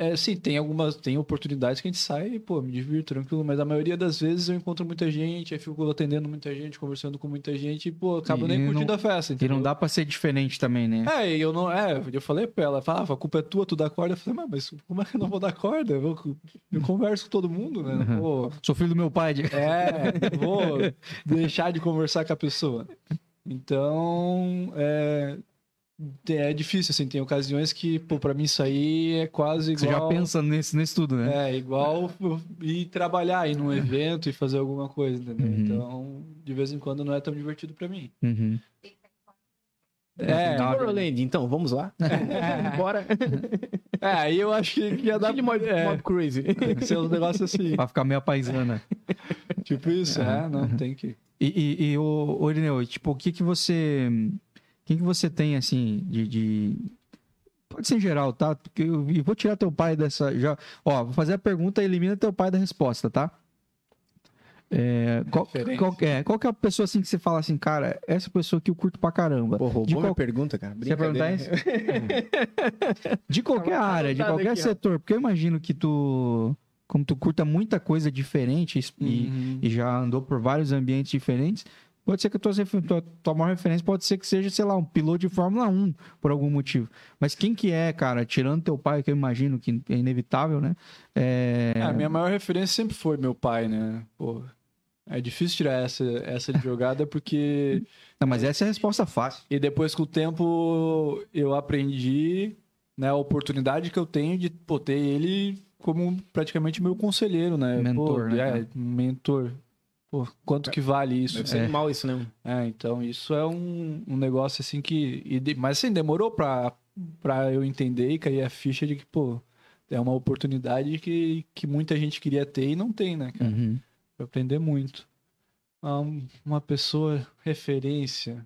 é, sim, tem algumas, tem oportunidades que a gente sai e, pô, me divirto tranquilo, mas a maioria das vezes eu encontro muita gente, aí fico atendendo muita gente, conversando com muita gente e, pô, acabo E nem não- curtindo a festa, E entendeu? não dá pra ser diferente também, né? É, e eu não. É, eu falei pra ela, falava, a culpa é tua, tu dá corda. Eu falei, mas como é que eu não vou dar corda? Eu, vou- eu converso com todo mundo, né? Não vou- Sou filho do meu pai. de- é, não vou deixar de conversar com a pessoa. Então, é, é difícil, assim, tem ocasiões que, pô, pra mim isso aí é quase Você já igual... pensa nesse, nesse tudo, né? É, igual ir trabalhar, ir num evento e fazer alguma coisa, entendeu? Uhum. Então, de vez em quando não é tão divertido pra mim. Uhum. É, uma- Tomorrowland, então, vamos lá. Bora. é, aí eu acho que ia dar... Mob, é, mob crazy. tem que ser um negócio assim. Pra ficar meio paisana. tipo isso, é, não, tem que... E, e, e ô, ô, Irineu, tipo, o que que você... O que você tem, assim, de... de- Pode ser em geral, tá? Porque eu vou tirar teu pai dessa... Já... Ó, vou fazer a pergunta e elimina teu pai da resposta, tá? É, qual, qual, é, qual que é a pessoa, assim, que você fala assim, cara, essa pessoa que eu curto pra caramba? Pô, roubou De minha qual- pergunta, cara. Você perguntar Brincadeira. De qualquer Tava área, de qualquer aqui, ó. setor, porque eu imagino que tu, como tu curta muita coisa diferente e, Uhum. e já andou por vários ambientes diferentes, pode ser que a tua, tua, tua maior referência pode ser que seja, sei lá, um piloto de Fórmula 1, por algum motivo. Mas quem que é, cara, tirando teu pai, que eu imagino que é inevitável, né? É... É, a minha maior referência sempre foi meu pai, né? Pô, é difícil tirar essa, essa de jogada porque... Não, mas essa é a resposta fácil. E depois, com o tempo, eu aprendi né, a oportunidade que eu tenho de pô, ter ele como praticamente meu conselheiro, né? Mentor, Pô, né, É, mentor. Pô, quanto que vale isso? Deve ser É. animal isso, né? É, então isso é um, um negócio assim que. e de- mas assim, demorou pra, pra eu entender e cair a ficha de que, pô, é uma oportunidade que, que muita gente queria ter e não tem, né, cara? Uhum. Pra aprender muito. Ah, um- uma pessoa referência.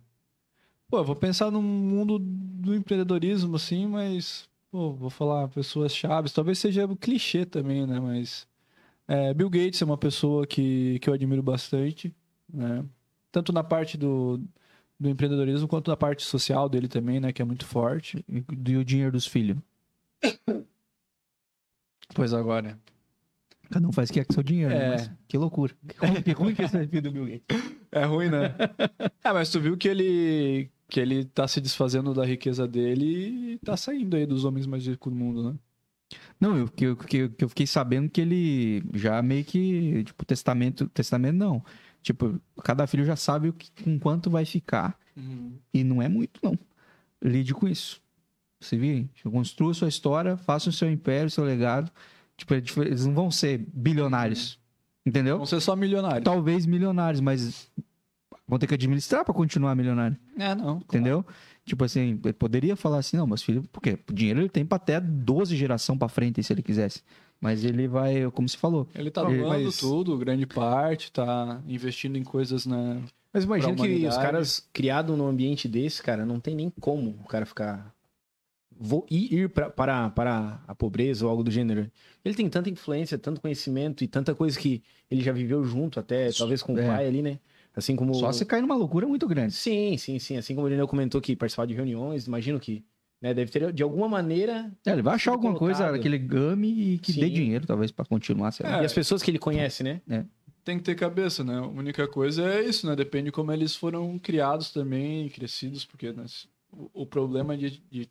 Pô, eu vou pensar no mundo do empreendedorismo, assim, mas. Pô, vou falar pessoas chaves. Talvez seja clichê também, né? Mas. É, Bill Gates é uma pessoa que, que eu admiro bastante, né? Tanto na parte do, do empreendedorismo quanto na parte social dele também, né? Que é muito forte. E, e o dinheiro dos filhos? Pois agora. Cada um faz o que é com seu dinheiro, né? É. Mas que loucura. Que ruim, que ruim que esse é filho do Bill Gates. É ruim, né? é, mas tu viu que ele que ele tá se desfazendo da riqueza dele e tá saindo aí dos homens mais ricos do mundo, né? Não, eu, que, eu, eu- eu fiquei sabendo que ele já meio que, tipo, testamento, testamento não. Tipo, cada filho já sabe o que, com quanto vai ficar e não é muito, não. Lide com isso. Se virem, Tipo, construa sua história, faça o seu império, o seu legado. Tipo, é eles não vão ser bilionários, entendeu? Vão ser só milionários. Talvez milionários, mas vão ter que administrar para continuar milionário. É, não. Entendeu? Tipo assim, ele poderia falar assim, não, meus filhos, porque o dinheiro ele tem pra até 12 geração pra frente, se ele quisesse. Mas ele vai, como se falou. Ele tá doando mas- tudo, grande parte, tá investindo em coisas, né? Mas imagina que os caras criados num ambiente desse, cara, não tem nem como o cara ficar. Vou ir, ir pra, para, para a pobreza ou algo do gênero. Ele tem tanta influência, tanto conhecimento e tanta coisa que ele já viveu junto, até talvez com o É. pai ali, né? Assim como. Só se cair numa loucura muito grande. Sim, sim, sim. Assim como o Irineu comentou que participava de reuniões, imagino que né, deve ter, de alguma maneira. É, ele vai achar alguma coisa colocado. que ele game e que Sim. dê dinheiro, talvez, pra continuar. Sei lá. É. E as pessoas que ele conhece, né? Tem que ter cabeça, né? A única coisa é isso, né? Depende de como eles foram criados também, crescidos, porque né, o, o problema de, de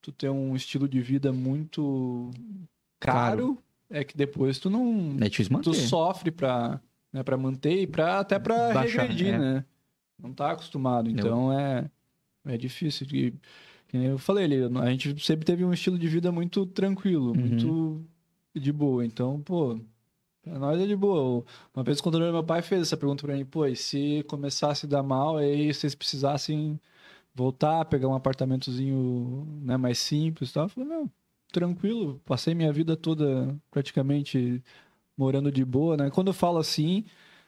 tu ter um estilo de vida muito caro, é que depois tu não. É tu sofre pra, né, pra manter e pra, até Baixar, regredir, é. né? Não tá acostumado. Então é, é difícil. E, eu falei ali, a gente sempre teve um estilo de vida muito tranquilo, Uhum. muito de boa. Então, pô, pra nós é de boa. Uma vez quando meu pai fez essa pergunta pra mim, pô, e se começasse a dar mal, aí vocês precisassem voltar, pegar um apartamentozinho né, mais simples e tal. Eu falei, não, tranquilo, passei minha vida toda praticamente morando de boa, né? Quando eu falo assim,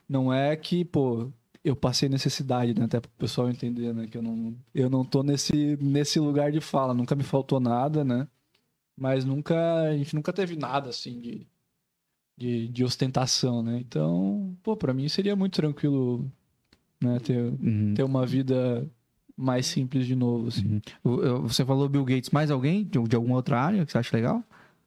não é que, pô, eu passei necessidade, né? Até pro pessoal entender, né? Que eu não, eu não tô nesse, nesse lugar de fala, nunca me faltou nada, né? Mas nunca, a gente nunca teve nada assim de, de, de ostentação, né? Então, pô, pra mim seria muito tranquilo, né? Ter, Uhum. ter uma vida mais simples de novo, assim. Uhum. Você falou Bill Gates, mais alguém de, de alguma outra área que você acha legal?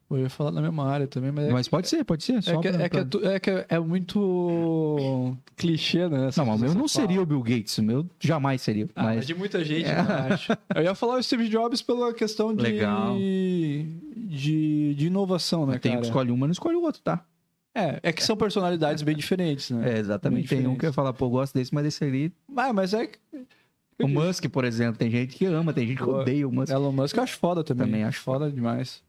Eu ia falar na mesma área também, mas é, Mas pode ser, pode ser. é, que, pra- é, é, pra- é que é muito clichê, né? Não, mas essa não fala. seria o Bill Gates, o meu jamais seria. Ah, mas mas de muita gente, É. eu acho. Eu ia falar o Steve Jobs pela questão de, Legal. de, de inovação, né, tem um cara? que escolhe uma, não escolhe o outro, tá? É, é que são personalidades bem diferentes, né? É, exatamente. Tem um que eu ia falar, pô, eu gosto desse, mas esse ali. Ah, mas é que O Musk, por exemplo, tem gente que ama, tem gente que odeia o Musk. Elon Musk eu acho foda também. Também acho foda demais.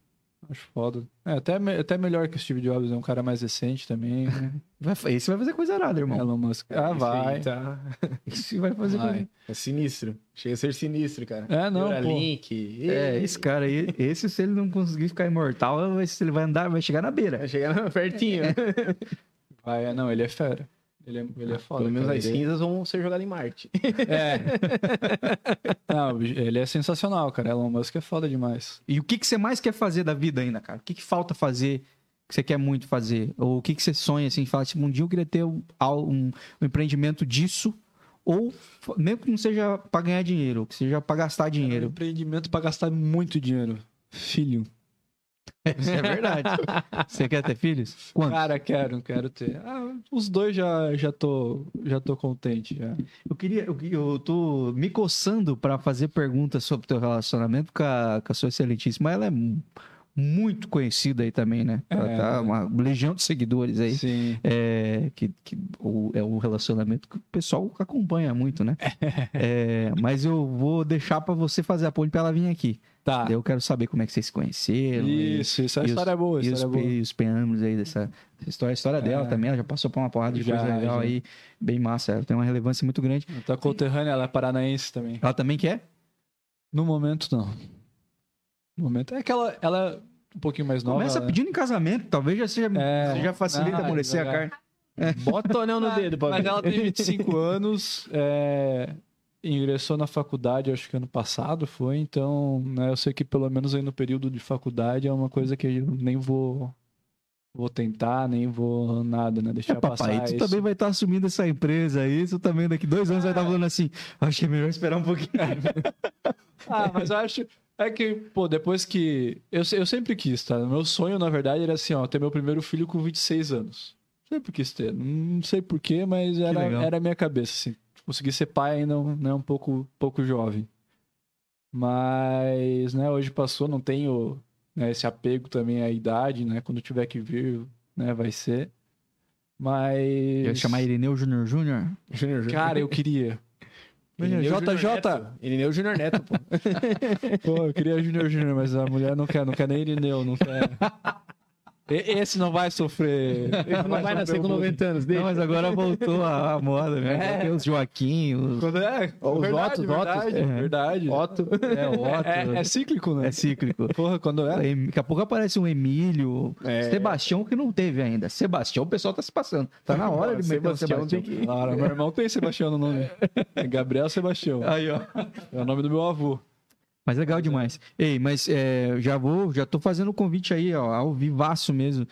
Acho foda. É, até, me- até melhor que o Steve Jobs, é um cara mais recente também. né? Vai- Esse vai fazer coisa arada, irmão. Elon Musk. Ah, Esse vai. tá- Esse vai fazer vai. coisa. É sinistro. Chega a ser sinistro, cara. É, não, pô. Neuralink. É, esse cara aí, esse se ele não conseguir ficar imortal, ele vai andar, vai chegar na beira. Vai chegar pertinho. Vai, é, não, ele é fera. Ele é, ele é foda. Pelo menos as Ele- cinzas vão ser jogadas em Marte. É. Não, ele é sensacional, cara. Elon Musk é foda demais. E o que, que você mais quer fazer da vida ainda, cara? O que, que falta fazer que você quer muito fazer? Ou o que, que você sonha, assim, fala assim, um dia eu queria ter um, um- um empreendimento disso, ou mesmo que não seja pra ganhar dinheiro, que seja pra gastar É um dinheiro. empreendimento pra gastar muito dinheiro. Filho. Isso é verdade. você quer ter filhos? Quantos? Cara, quero, quero ter. Ah, os dois já, já, tô, já tô contente. Já. Eu queria, eu, eu tô me coçando pra fazer perguntas sobre o teu relacionamento com a, com a sua excelentíssima. Ela é mu- muito conhecida aí também, né? Ela É. tá uma legião de seguidores aí. Sim. É, que, que o, é um relacionamento que o pessoal acompanha muito, né? É, mas eu vou deixar pra você fazer a ponte pra ela vir aqui. Tá. Daí Eu quero saber como é que vocês se conheceram. e- Isso, isso. A e os- história é boa, E os, história é boa. pe- os preâmbulos aí dessa, dessa história. A história dela É. também, ela já passou por uma porrada de Já, coisa legal já. aí, bem massa. Ela tem uma relevância muito grande. A tua conterrânea, ela é paranaense também. Ela também quer? No momento, não. No momento. É que ela, ela é um pouquinho mais nova. Começa né? pedindo em casamento, talvez já seja. É. já facilita Ah, amolecer a carne. Bota o anel no dedo, pra Mas ver. ela tem 25 anos, é, ingressou na faculdade, acho que ano passado foi, então né, eu sei que pelo menos aí no período de faculdade é uma coisa que eu nem vou vou tentar, nem vou nada, né? Deixar É, papai, passar tu isso. também vai estar assumindo essa empresa aí, tu também daqui dois anos vai estar falando assim, acho que é melhor esperar um pouquinho. Ah, mas eu acho. É que, pô, depois que. Eu, eu sempre quis, tá? Meu sonho, na verdade, era assim, ó, ter meu primeiro filho com 26 anos. Sempre quis ter. Não sei porquê, mas era, era a minha cabeça, assim. Conseguir ser pai ainda né, um pouco, pouco jovem. Mas, né, hoje passou, não tenho né, esse apego também à idade, né? Quando tiver que vir, né, vai ser. Mas. Eu ia chamar Irineu Júnior Júnior. Júnior Júnior. Cara, eu queria. Irineu JJ. Neto. Irineu Júnior Neto, pô. Pô, eu queria Júnior Júnior, mas a mulher não quer, não quer nem Irineu, não quer. Esse não vai sofrer. Ele não vai nascer com 90 anos dele. Não, mas agora voltou a, a moda, né? Agora Tem os Joaquim, os... Quando é, Os verdade, Ottos. verdade, É. verdade. Otto. É, Otto. É, é cíclico, né? É cíclico. Porra, quando é. Em- Daqui a pouco aparece um Emílio, É. Sebastião que não teve ainda. Sebastião, o pessoal tá se passando. Tá na hora de meter o Sebastião Sebastião. tem que- Claro, meu irmão tem Sebastião no nome. É Gabriel Sebastião. Aí, ó. É o nome do meu avô. Mas legal demais. Ei, mas é, já vou, já tô fazendo o convite aí, ó, ao vivaço mesmo,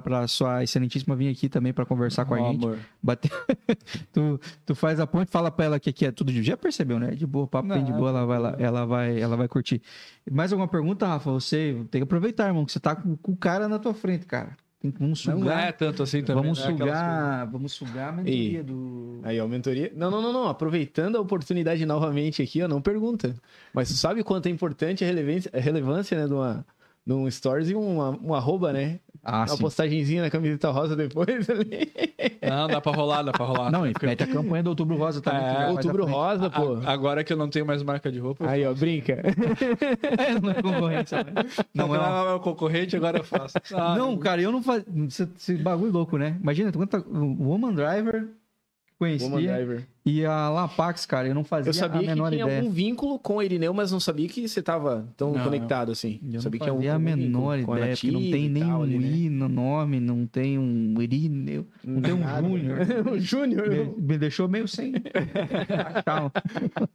pra sua excelentíssima vir aqui também pra conversar com a Ó, gente. amor. Bater... tu, tu faz a ponte, fala pra ela que aqui é tudo de já percebeu, né? De boa, papo bem de boa, ela vai lá, ela vai, ela vai curtir. Mais alguma pergunta, Rafa? Você tem que aproveitar, irmão, que você tá com, com o cara na tua frente, cara. Vamos Não sugar, é tanto assim também. vamos né? Sugar, vamos sugar a mentoria Ei. do Aí, ó, mentoria. Não, não, não, não. Aproveitando a oportunidade novamente aqui, ó, não pergunta. Mas tu sabe quanto é importante a relevância, a relevância né, de, uma, de um stories e uma, um arroba, né? Ah, uma sim. postagenzinha na camiseta rosa depois ali. Não, dá pra rolar, dá pra rolar. Não, e mete a campanha do Outubro Rosa também. É, Outubro rosa, pô. A- Agora que eu não tenho mais marca de roupa. eu Aí, ó, brinca. É, não é concorrência, né? Não, Não é uma- é o concorrente, agora eu faço. Ah, Não, cara, eu não faz. Esse, bagulho louco, né? Imagina, tu Woman Driver conhecia. E a Lapax, cara, eu não fazia Eu sabia a que menor tinha ideia. algum vínculo com o Irineu, mas não sabia que você tava tão Não, conectado assim. Eu sabia não que fazia a menor a ideia, porque não tem nem tal um ali, né? I no nome, não tem um Irineu. Não tem um. Júnior. o Júnior. Me, me deixou meio sem. achar.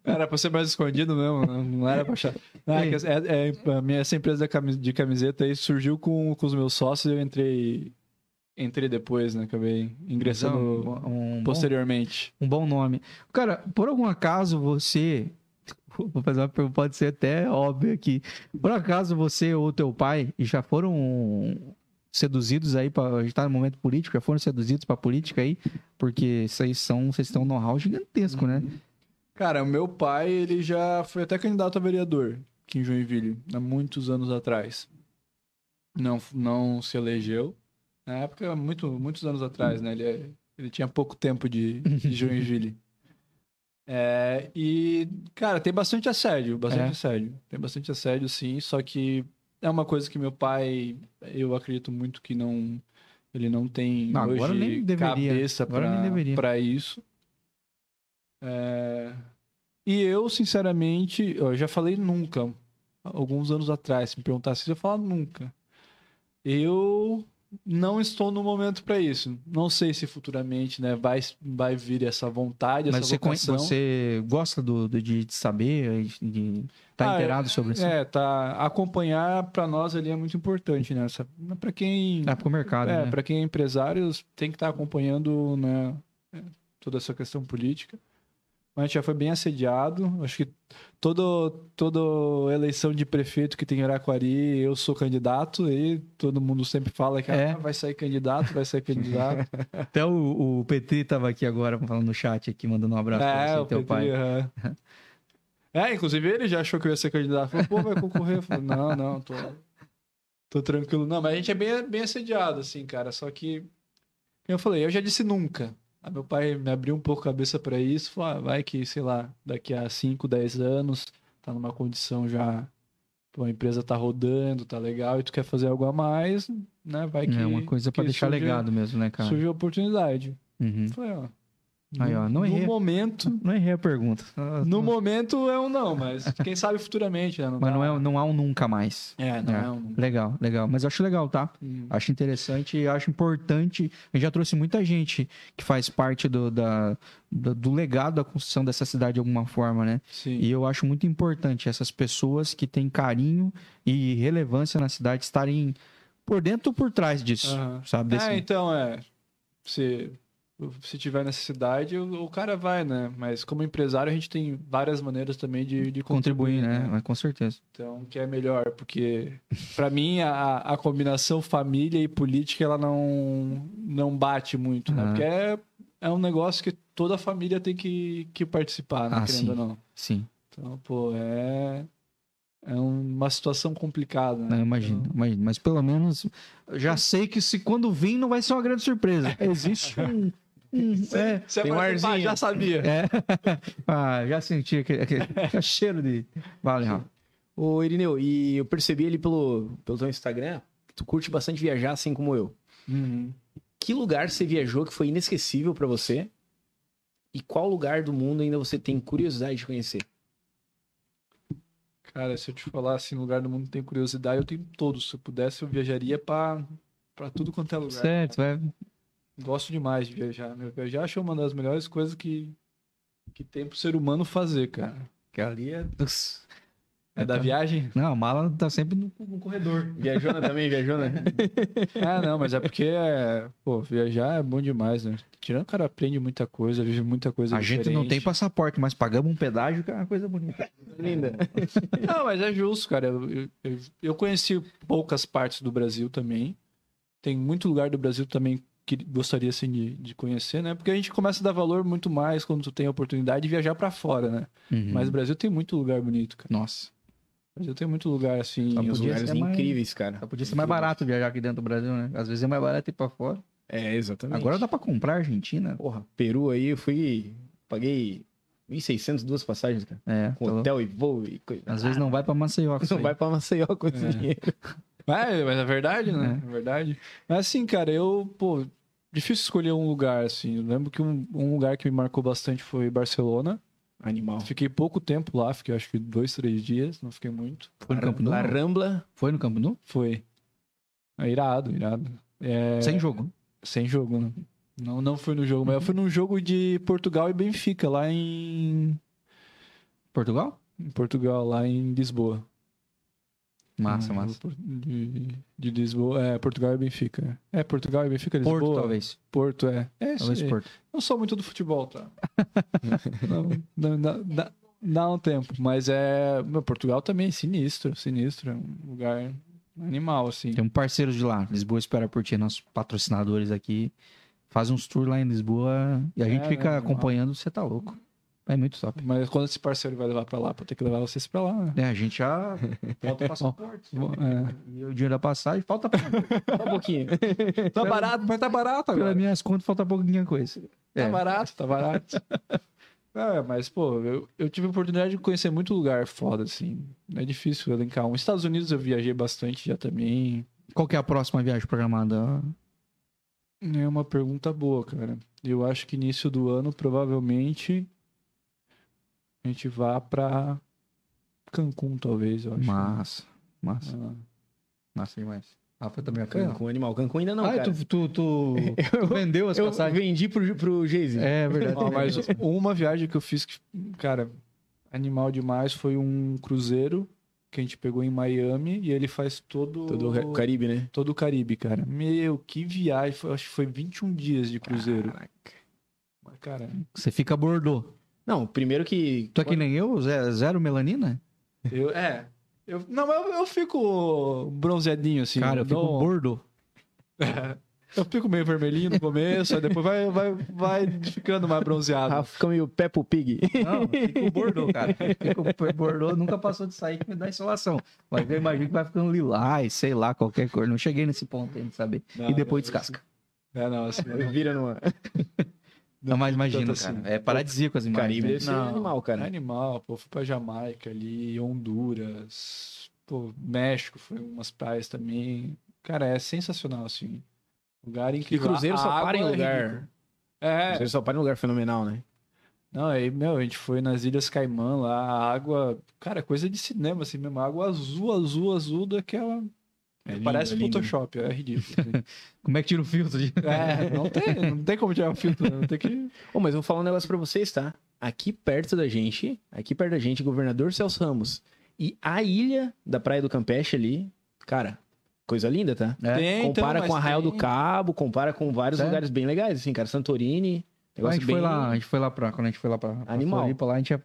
Era pra ser mais escondido mesmo, né? não era pra achar. Não, é que é- é- a minha, essa empresa de camiseta aí surgiu com, com os meus sócios eu entrei, entrei depois, né? Acabei ingressando um, bom, posteriormente. um bom nome. Cara, por algum acaso você. Vou fazer uma pergunta, pode ser até óbvio aqui. Por acaso você ou teu pai já foram seduzidos aí para a gente tá no momento político, já foram seduzidos para política aí, porque vocês são, vocês têm um know-how gigantesco, né? Cara, o meu pai, ele já foi até candidato a vereador aqui em Joinville, há muitos anos atrás. Não, não se elegeu. Na época, muito, muitos anos atrás, né? Ele, é- ele tinha pouco tempo de, de Joinville. É, e, cara, tem bastante assédio, bastante É. assédio. Tem bastante assédio, sim, só que é uma coisa que meu pai, eu acredito muito que não... Ele não tem Não, agora nem deveria. cabeça Agora nem deveria. para isso. É, E eu, sinceramente, eu já falei nunca. Alguns anos atrás, se me perguntasse, eu ia falar nunca. Eu não estou no momento para isso. Não sei se futuramente né, vai, vai vir essa vontade, Mas essa você, vocação. você gosta do, do- de, de saber, de estar tá Ah, inteirado sobre isso? É, tá. Acompanhar para nós ali é muito importante, né? Para quem É pro mercado, É, né? para quem é empresário, tem que estar acompanhando né, é, toda essa questão política. A gente já foi bem assediado. Acho que todo, toda eleição de prefeito que tem em Araquari, eu sou candidato. E todo mundo sempre fala que É. ah, vai sair candidato, vai sair candidato. Até o, o PT tava aqui agora falando no chat aqui, mandando um abraço é, você o e teu PT, pai. É, inclusive ele já achou que eu ia ser candidato. Falou, pô, vai concorrer. Eu falei, não, não, tô, tô tranquilo. Não, mas a gente é bem, bem assediado, assim, cara. Só que, como eu falei, eu já disse nunca. Aí meu pai me abriu um pouco a cabeça pra isso. Falou, ah, vai que, sei lá, daqui a 5, 10 anos, tá numa condição já. Pô, a empresa tá rodando, tá legal, e tu quer fazer algo a mais, né? Vai que. é uma coisa pra que deixar surge- legado mesmo, né, cara? Surge a oportunidade. Uhum. Falei, ó. Aí, no- ó, não no errei. momento, Não errei a pergunta. no momento é um não, mas quem sabe futuramente, né? Mas dá- não, é, não há um nunca mais. É, não É. é, um. Legal, legal. Mas eu acho legal, tá? Hum. Acho interessante e acho importante. A gente já trouxe muita gente que faz parte do, da, do, do legado da construção dessa cidade de alguma forma, né? Sim. E eu acho muito importante essas pessoas que têm carinho e relevância na cidade estarem por dentro ou por trás disso, Aham. sabe? Desse... É, então é. Se, se tiver necessidade, o, o cara vai, né? Mas como empresário, a gente tem várias maneiras também de, de Contribuir, né? Mas com certeza. Então, que é melhor, porque pra mim a, a combinação família e política ela não, não bate muito, né? Ah. Porque é, é um negócio que toda a família tem que, que participar, né? Ah, Querendo sim. ou não. Sim, Então, pô, é, é uma situação complicada, né? eu imagino, imagino. Mas pelo menos já sei que se quando vir não vai ser uma grande surpresa. Existe um. Um- é, Você Tem um arzinho. já sabia. é. Ah, já senti aquele, aquele- cheiro de. Vale, Rafa. Ô, Irineu, e eu percebi ali pelo, pelo teu Instagram que tu curte bastante viajar, assim como eu. Uhum. Que lugar você viajou que foi inesquecível pra você? E qual lugar do mundo ainda você tem curiosidade de conhecer? Cara, se eu te falar assim, lugar do mundo que tem curiosidade, eu tenho todos. Se eu pudesse, eu viajaria pra, pra tudo quanto é lugar. Certo, vai. Gosto demais de viajar. Meu, viajar acho uma das melhores coisas que, que tem pro ser humano fazer, cara. Que ali é. É da viagem? Não, a mala tá sempre no, no corredor. Viajona também, viajona? Ah, não, mas é porque, é, pô, viajar é bom demais, né? Tirando o cara aprende muita coisa, vive muita coisa A gente não diferente. tem passaporte, mas pagamos um pedágio, que é uma coisa bonita. Linda. Não, mas é justo, cara. Eu, eu- eu, eu conheci poucas partes do Brasil também. Tem muito lugar do Brasil também que gostaria assim, de, de conhecer, né? Porque a gente começa a dar valor muito mais quando tu tem a oportunidade de viajar pra fora, né? Uhum. Mas o Brasil tem muito lugar bonito, cara. Nossa. O Brasil tem muito lugar assim. Só Tem uns podia lugares ser mais- incríveis, cara. Só podia ser mais barato viajar aqui dentro do Brasil, né? Às vezes é mais barato ir pra fora. É, exatamente. Agora dá pra comprar a Argentina. Porra, Peru aí, eu fui. Paguei 1.600 duas passagens, cara. É, Com tá louco. hotel e voo e coisa. Às vezes não vai pra Maceió. com isso Não aí. vai pra Maceió com esse É. dinheiro. É, mas é verdade, né? É. verdade. Mas assim, cara, eu, pô, difícil escolher um lugar, assim. Eu lembro que um, um lugar que me marcou bastante foi Barcelona. Animal. Fiquei pouco tempo lá, fiquei acho que dois, três dias, não fiquei muito. Foi no Campo? La Rambla. Foi no Campo Nou? Foi. É irado, irado. É, Sem jogo. Sem jogo, né? Não, não fui no jogo, mas eu fui num jogo de Portugal e Benfica, lá em, Portugal? em Portugal, lá em Lisboa. Massa, Um massa. De, de Lisboa, é, Portugal e Benfica. É, Portugal e Benfica, Lisboa. Porto, talvez. Porto, é. É, Talvez. Porto. Não sou muito do futebol, tá? não, não, dá, dá- um tempo, mas é... meu, Portugal também, sinistro, sinistro. É um lugar animal, assim. Tem um parceiro de lá. Lisboa espera por ti, nossos patrocinadores aqui. Faz uns tours lá em Lisboa e a É, gente fica né, acompanhando, você tá louco. É muito top. Mas quando esse parceiro vai levar pra lá, pra ter que levar vocês pra lá, né? É, a gente já falta o passaporte. Bom, é. E o dinheiro da passagem falta Só um pouquinho. Tá barato, mas tá barato Pelas agora. minhas contas, falta pouquinha coisa. Tá É. barato, tá barato. É, mas, pô, eu, eu tive a oportunidade de conhecer muito lugar foda, assim. É difícil elencar um. Estados Unidos eu viajei bastante já também. Qual que é a próxima viagem programada? É uma pergunta boa, cara. Eu acho que início do ano, provavelmente, a gente vá pra Cancún, talvez, eu acho. Massa. Massa. Ah. Massa demais. Rafa também é fã? Cancún, animal. Cancún ainda não, ah, cara. tu, tu, tu vendeu as Eu passagens? vendi pro, pro Geise. É verdade. Ó, mas uma viagem que eu fiz que, cara, animal demais foi um cruzeiro que a gente pegou em Miami e ele faz todo Todo o Caribe, né? todo o Caribe, cara. Meu, que viagem, foi, acho que foi 21 dias de cruzeiro. Caraca. Cara, Você fica bordô. Não, primeiro que... Tu é que nem eu, ze- zero melanina? eu é, eu não, eu, eu fico bronzeadinho assim. Cara, eu fico dou- bordô. eu fico meio vermelhinho no começo, aí depois vai vai vai ficando mais bronzeado. Rafa fica meio Peppo Pig. Não, eu fico bordô, cara. Fico bordô, nunca passou de sair que me dá insolação. Mas eu imagino que vai ficando lilás, sei lá, qualquer cor. Não cheguei nesse ponto ainda de saber. Não, e depois descasca. É, não, assim, Vira numa... Não, mas imagina, tanto cara. assim. É paradisíaco as imagens. Caribe né? deve ser Não. animal, É cara. animal, pô, fui pra Jamaica ali, Honduras, pô, México, foi umas praias também. Cara, é sensacional, assim. Lugar E incrível. cruzeiro A só para em é lugar... É, Cruzeiro só para em lugar fenomenal, né? não, aí, meu, a gente foi nas Ilhas Caimã lá, a água, cara, coisa de cinema, assim mesmo, água azul, azul, azul daquela... É lindo, Parece é. Photoshop, é ridículo. assim. Como é que tira o filtro? De... é, não tem, não tem como tirar o filtro, não tem que... Ô, mas eu vou falar um negócio pra vocês, tá? Aqui perto da gente, aqui perto da gente, governador Celso Ramos. E a ilha da Praia do Campeche ali, cara, coisa linda, tá? É. Tem, então, compara mas com Arraial do tem- Cabo, compara com vários lugares bem legais, assim, cara. Santorini, a negócio gente bem... foi lá, a gente foi lá pra. Quando a gente foi lá pra, pra Animal. Floripa, lá, a gente ia,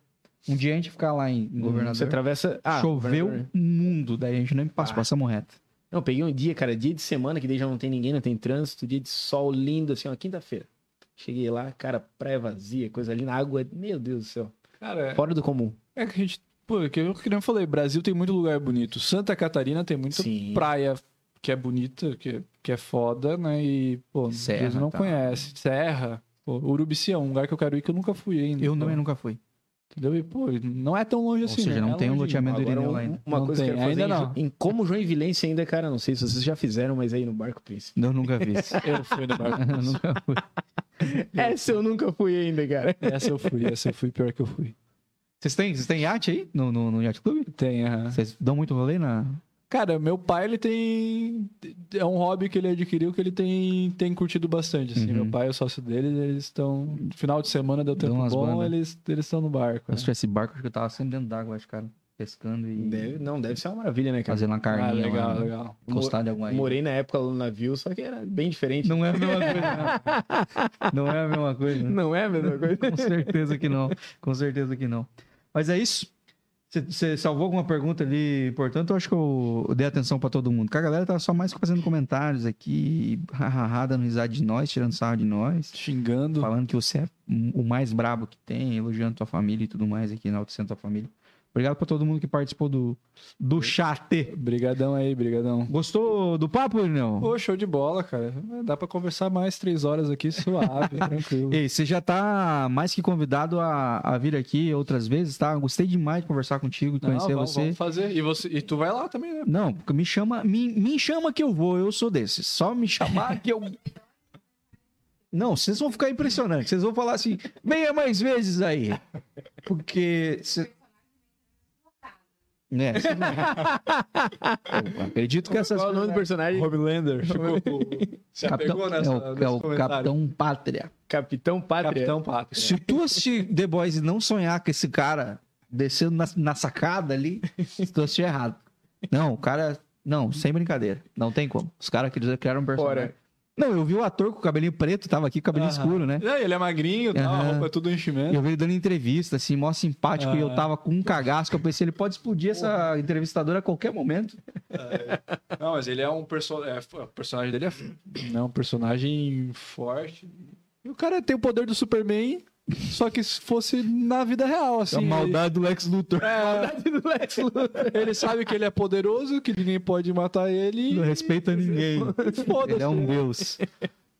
um dia a gente ia ficar lá em, em Hum, governador. Você atravessa... Ah, Choveu governador. mundo, daí a gente nem passou, Ah. passamos reto. Não, eu peguei um dia, cara, dia de semana, que daí já não tem ninguém, não tem trânsito, dia de sol lindo, assim, ó, quinta-feira. Cheguei lá, cara, praia vazia, coisa linda, água, meu Deus do céu. Cara, Fora do comum. é que a gente... Pô, que eu, que nem eu falei, Brasil tem muito lugar bonito. Santa Catarina tem muita Sim. praia que é bonita, que, que é foda, né? E, pô, Serra, não tá. conhece. Serra, pô, Urubici é um lugar que eu quero ir que eu nunca fui ainda. Eu também nunca fui. Entendeu? E, pô, não é tão longe Ou assim, seja, né? não É tem um loteamento do Irineu lá ainda. uma Não coisa que eu tem, quero fazer ainda em, não. Jo- em como Joinvilense ainda, cara, não sei se vocês já fizeram, mas aí no Barco Príncipe. Eu nunca fiz. Eu fui no barco. Eu nunca fui. Essa eu nunca fui ainda, cara. Essa eu fui, essa eu fui pior que eu fui. Vocês têm, vocês têm iate aí no, no, no Yacht Club? Tem, aham. Vocês dão muito rolê na. Cara, meu pai, ele tem. É um hobby que ele adquiriu que ele tem, tem curtido bastante. Assim. Uhum. Meu pai e o sócio dele, eles estão. Final de semana deu tempo bom, bandas. eles eles estão no barco. Se né? tivesse barco, acho que eu tava sempre dentro d'água, acho, cara. Pescando e Deve, não, deve ser uma maravilha, né, cara? fazendo uma carninha. Ah, legal, lá, legal. Encostar de alguma ilha. Morei na época no navio, só que era bem diferente. Não é a mesma coisa, não. Não é a mesma coisa. né? Não é a mesma coisa? Com certeza que não. Com certeza que não. Mas é isso. Você- salvou alguma pergunta ali importante? Eu acho que eu dei atenção pra todo mundo. Porque a galera tá só mais fazendo comentários aqui, hahaha, dando risada de nós, tirando sarro de nós, Xingando. falando que você é o mais brabo que tem, elogiando tua família e tudo mais aqui na Autocentro tua família. Obrigado pra todo mundo que participou do, do chat. Brigadão aí, brigadão. Gostou do papo, não? Pô, show de bola, cara. Dá pra conversar mais três horas aqui suave, tranquilo. Ei, você já tá mais que convidado a, a vir aqui outras vezes, tá? Gostei demais de conversar contigo, de conhecer vamos, você. vamos fazer. E, você. e tu vai lá também, né? Não, me chama, me, me chama que eu vou, eu sou desses. Só me chamar que eu. Não, vocês vão ficar impressionantes. Vocês vão falar assim, venha mais vezes aí. Porque. cê- Né? Eu acredito que essas. Qual é o nome do personagem? Homelander. Ficou, se Capitão, apegou é nessa, o, é o. Capitão Pátria. Capitão Pátria. Capitão Pátria. Se tu assistir The Boys e não sonhar com esse cara descendo na, na sacada ali, tu assistiu errado. Não, o cara. Não, sem brincadeira. Não tem como. Os caras que criaram um personagem. Fora. Não, eu vi o ator com o cabelinho preto, tava aqui com o cabelinho Aham. escuro, né? É, ele é magrinho, tá, a roupa é tudo enchimento. Eu vi ele dando entrevista, assim, mó simpático, e eu tava com um cagaço, que eu pensei, ele pode explodir essa entrevistadora a qualquer momento. Não, mas ele é um perso é, o personagem dele é, é um personagem forte. E o cara tem o poder do Superman, só que se fosse na vida real, assim. a maldade do Lex Luthor. É, ele sabe que ele é poderoso, que ninguém pode matar ele. Não respeita ninguém. Ele é um deus.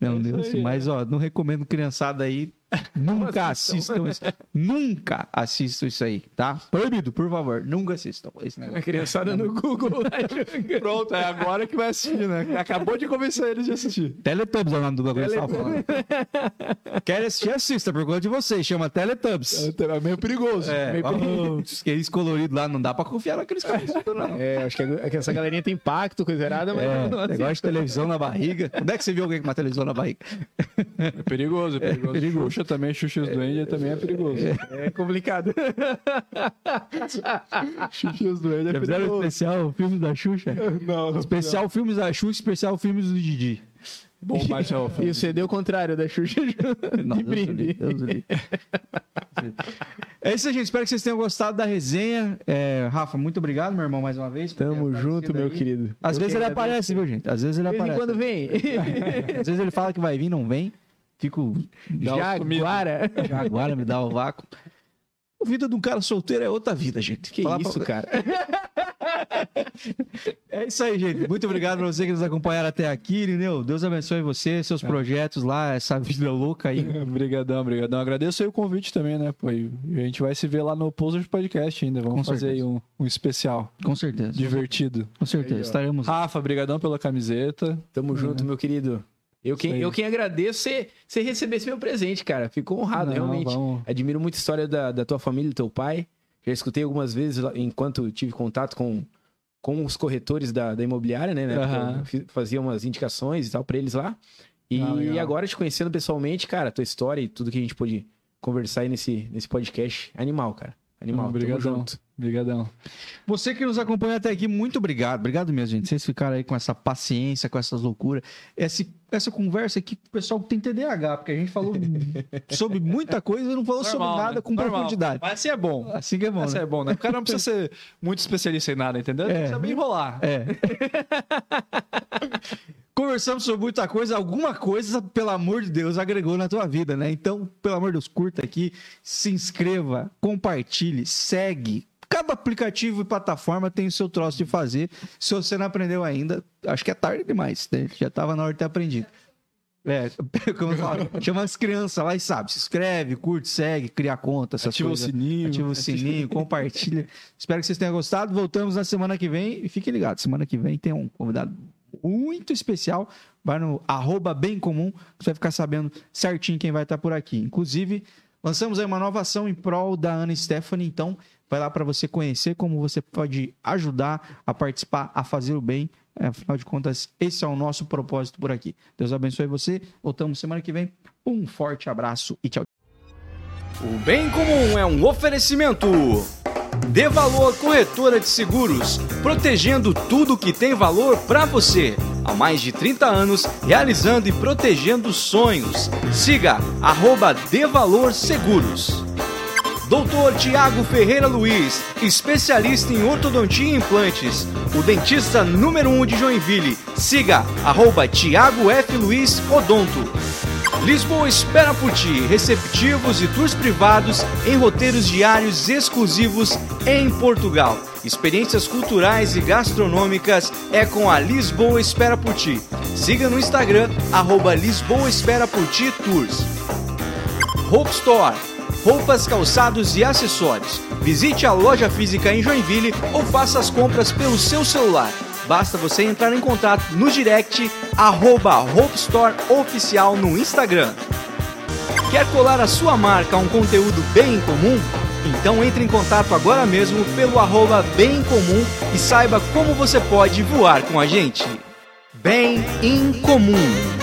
É um É deus. aí. Mas, ó, não recomendo criançada aí. Nunca assistam isso. Nunca assistam isso aí, tá? Proibido, por favor. Nunca assistam esse A criançada no Google. Pronto, é agora que vai assistir, né? Acabou de convencer eles de assistir. Teletubbies é o nome do bagulho que falando. Quer assistir, assista, por conta de vocês. Chama Teletubbies. É meio perigoso. É, meio perigoso. aqueles coloridos lá, não dá pra confiar naqueles não. É, acho que, é que essa galerinha tem impacto, coisa errada, mas É, não, negócio de televisão na barriga. Onde é que você viu alguém com uma televisão na barriga? É perigoso, é perigoso. perigoso. Xuxa também, Xuxa e os Duendes também é perigoso. é complicado. Xuxa e os Duendes é fizeram perigoso. especial filmes da Xuxa? Não, não. Especial filmes da Xuxa, especial filmes do Didi. Bom, Marcelo. E o CD é o contrário da Xuxa Não, de brinde. Deus. É isso aí, gente. Espero que vocês tenham gostado da resenha. É, Rafa, muito obrigado, meu irmão, mais uma vez. Tamo junto, meu aí. querido. Às Eu vezes ele aparece, viu, gente? Às vezes ele De vez em aparece. quando vem. Às vezes ele fala que vai vir, não vem. Fico Jaguara. Jaguara, me dá o vácuo. A vida de um cara solteiro é outra vida, gente. Que Falar isso, pra- cara. É isso aí, gente. Muito obrigado pra você que nos acompanharam até aqui, Irineu. Deus abençoe você, seus projetos lá, essa vida louca aí. Obrigadão, obrigadão. Agradeço aí o convite também, né? Pô, e a gente vai se ver lá no Posers Podcast ainda. Vamos Com fazer aí certeza. um, um especial Com certeza. divertido. Com certeza. Estaremos. Rafa, brigadão pela camiseta. Tamo junto, meu querido. Eu quem, eu quem agradeço você, você receber esse meu presente, cara. Fico honrado, Não, realmente. vamos- Admiro muito a história da, da tua família, do teu pai. Já escutei algumas vezes enquanto tive contato com, com os corretores da, da imobiliária, né? né? Fi- Fazia umas indicações e tal pra eles lá. E Ah, agora te conhecendo pessoalmente, cara, tua história e tudo que a gente pôde conversar aí nesse, nesse podcast. Animal, cara. Animal. Tamo brigadão. junto. Obrigadão. Você que nos acompanha até aqui, muito obrigado. Obrigado mesmo, gente. Vocês ficaram aí com essa paciência, com essas loucuras. Esse, essa conversa aqui, o pessoal tem TDAH, porque a gente falou sobre muita coisa e não falou sobre Normal, nada né? com Normal. profundidade. Mas assim é bom. Assim que é bom, Assim né? é bom, né? O cara não precisa ser muito especialista em nada, entendeu? Ele É. Tem que saber enrolar. É. Conversamos sobre muita coisa, alguma coisa, pelo amor de Deus, agregou na tua vida, né? Então, pelo amor de Deus, curta aqui, se inscreva, compartilhe, segue. Cada aplicativo e plataforma tem o seu troço de fazer. Se você não aprendeu ainda, acho que é tarde demais, né? Já estava na hora de ter aprendido. É, como eu falo, chama as crianças lá e sabe, se inscreve, curte, segue, cria conta, essas Ativa coisas. o sininho. Ativa o sininho, compartilha. Espero que vocês tenham gostado. Voltamos na semana que vem. E fiquem ligados, semana que vem tem um convidado muito especial. Vai no arroba bem comum, você vai ficar sabendo certinho quem vai estar por aqui. Inclusive, lançamos aí uma nova ação em prol da Ana Stephanie. Então, vai lá para você conhecer como você pode ajudar a participar, a fazer o bem. É, afinal de contas, esse é o nosso propósito por aqui. Deus abençoe você. Voltamos semana que vem. Um forte abraço e tchau. O Bem Comum é um oferecimento. Dê valor corretora de seguros, protegendo tudo que tem valor para você. Há mais de 30 anos, realizando e protegendo sonhos. Siga arroba Dê Valor Seguros. Doutor Tiago Ferreira Luiz, especialista em ortodontia e implantes. O dentista número 1 um de Joinville. Siga arroba Tiago F. Luiz Odonto. Lisboa espera por ti, receptivos e tours privados em roteiros diários exclusivos em Portugal. Experiências culturais e gastronômicas é com a Lisboa Espera por Ti. Siga no Instagram, arroba Lisboa Espera por Ti Tours. Hope Store. Roupas, calçados e acessórios. Visite a loja física em Joinville ou faça as compras pelo seu celular. Basta você entrar em contato no direct arroba Hope Store Oficial no Instagram. Quer colar a sua marca a um conteúdo bem comum? Então entre em contato agora mesmo pelo arroba bem comum e saiba como você pode voar com a gente. Bem em comum.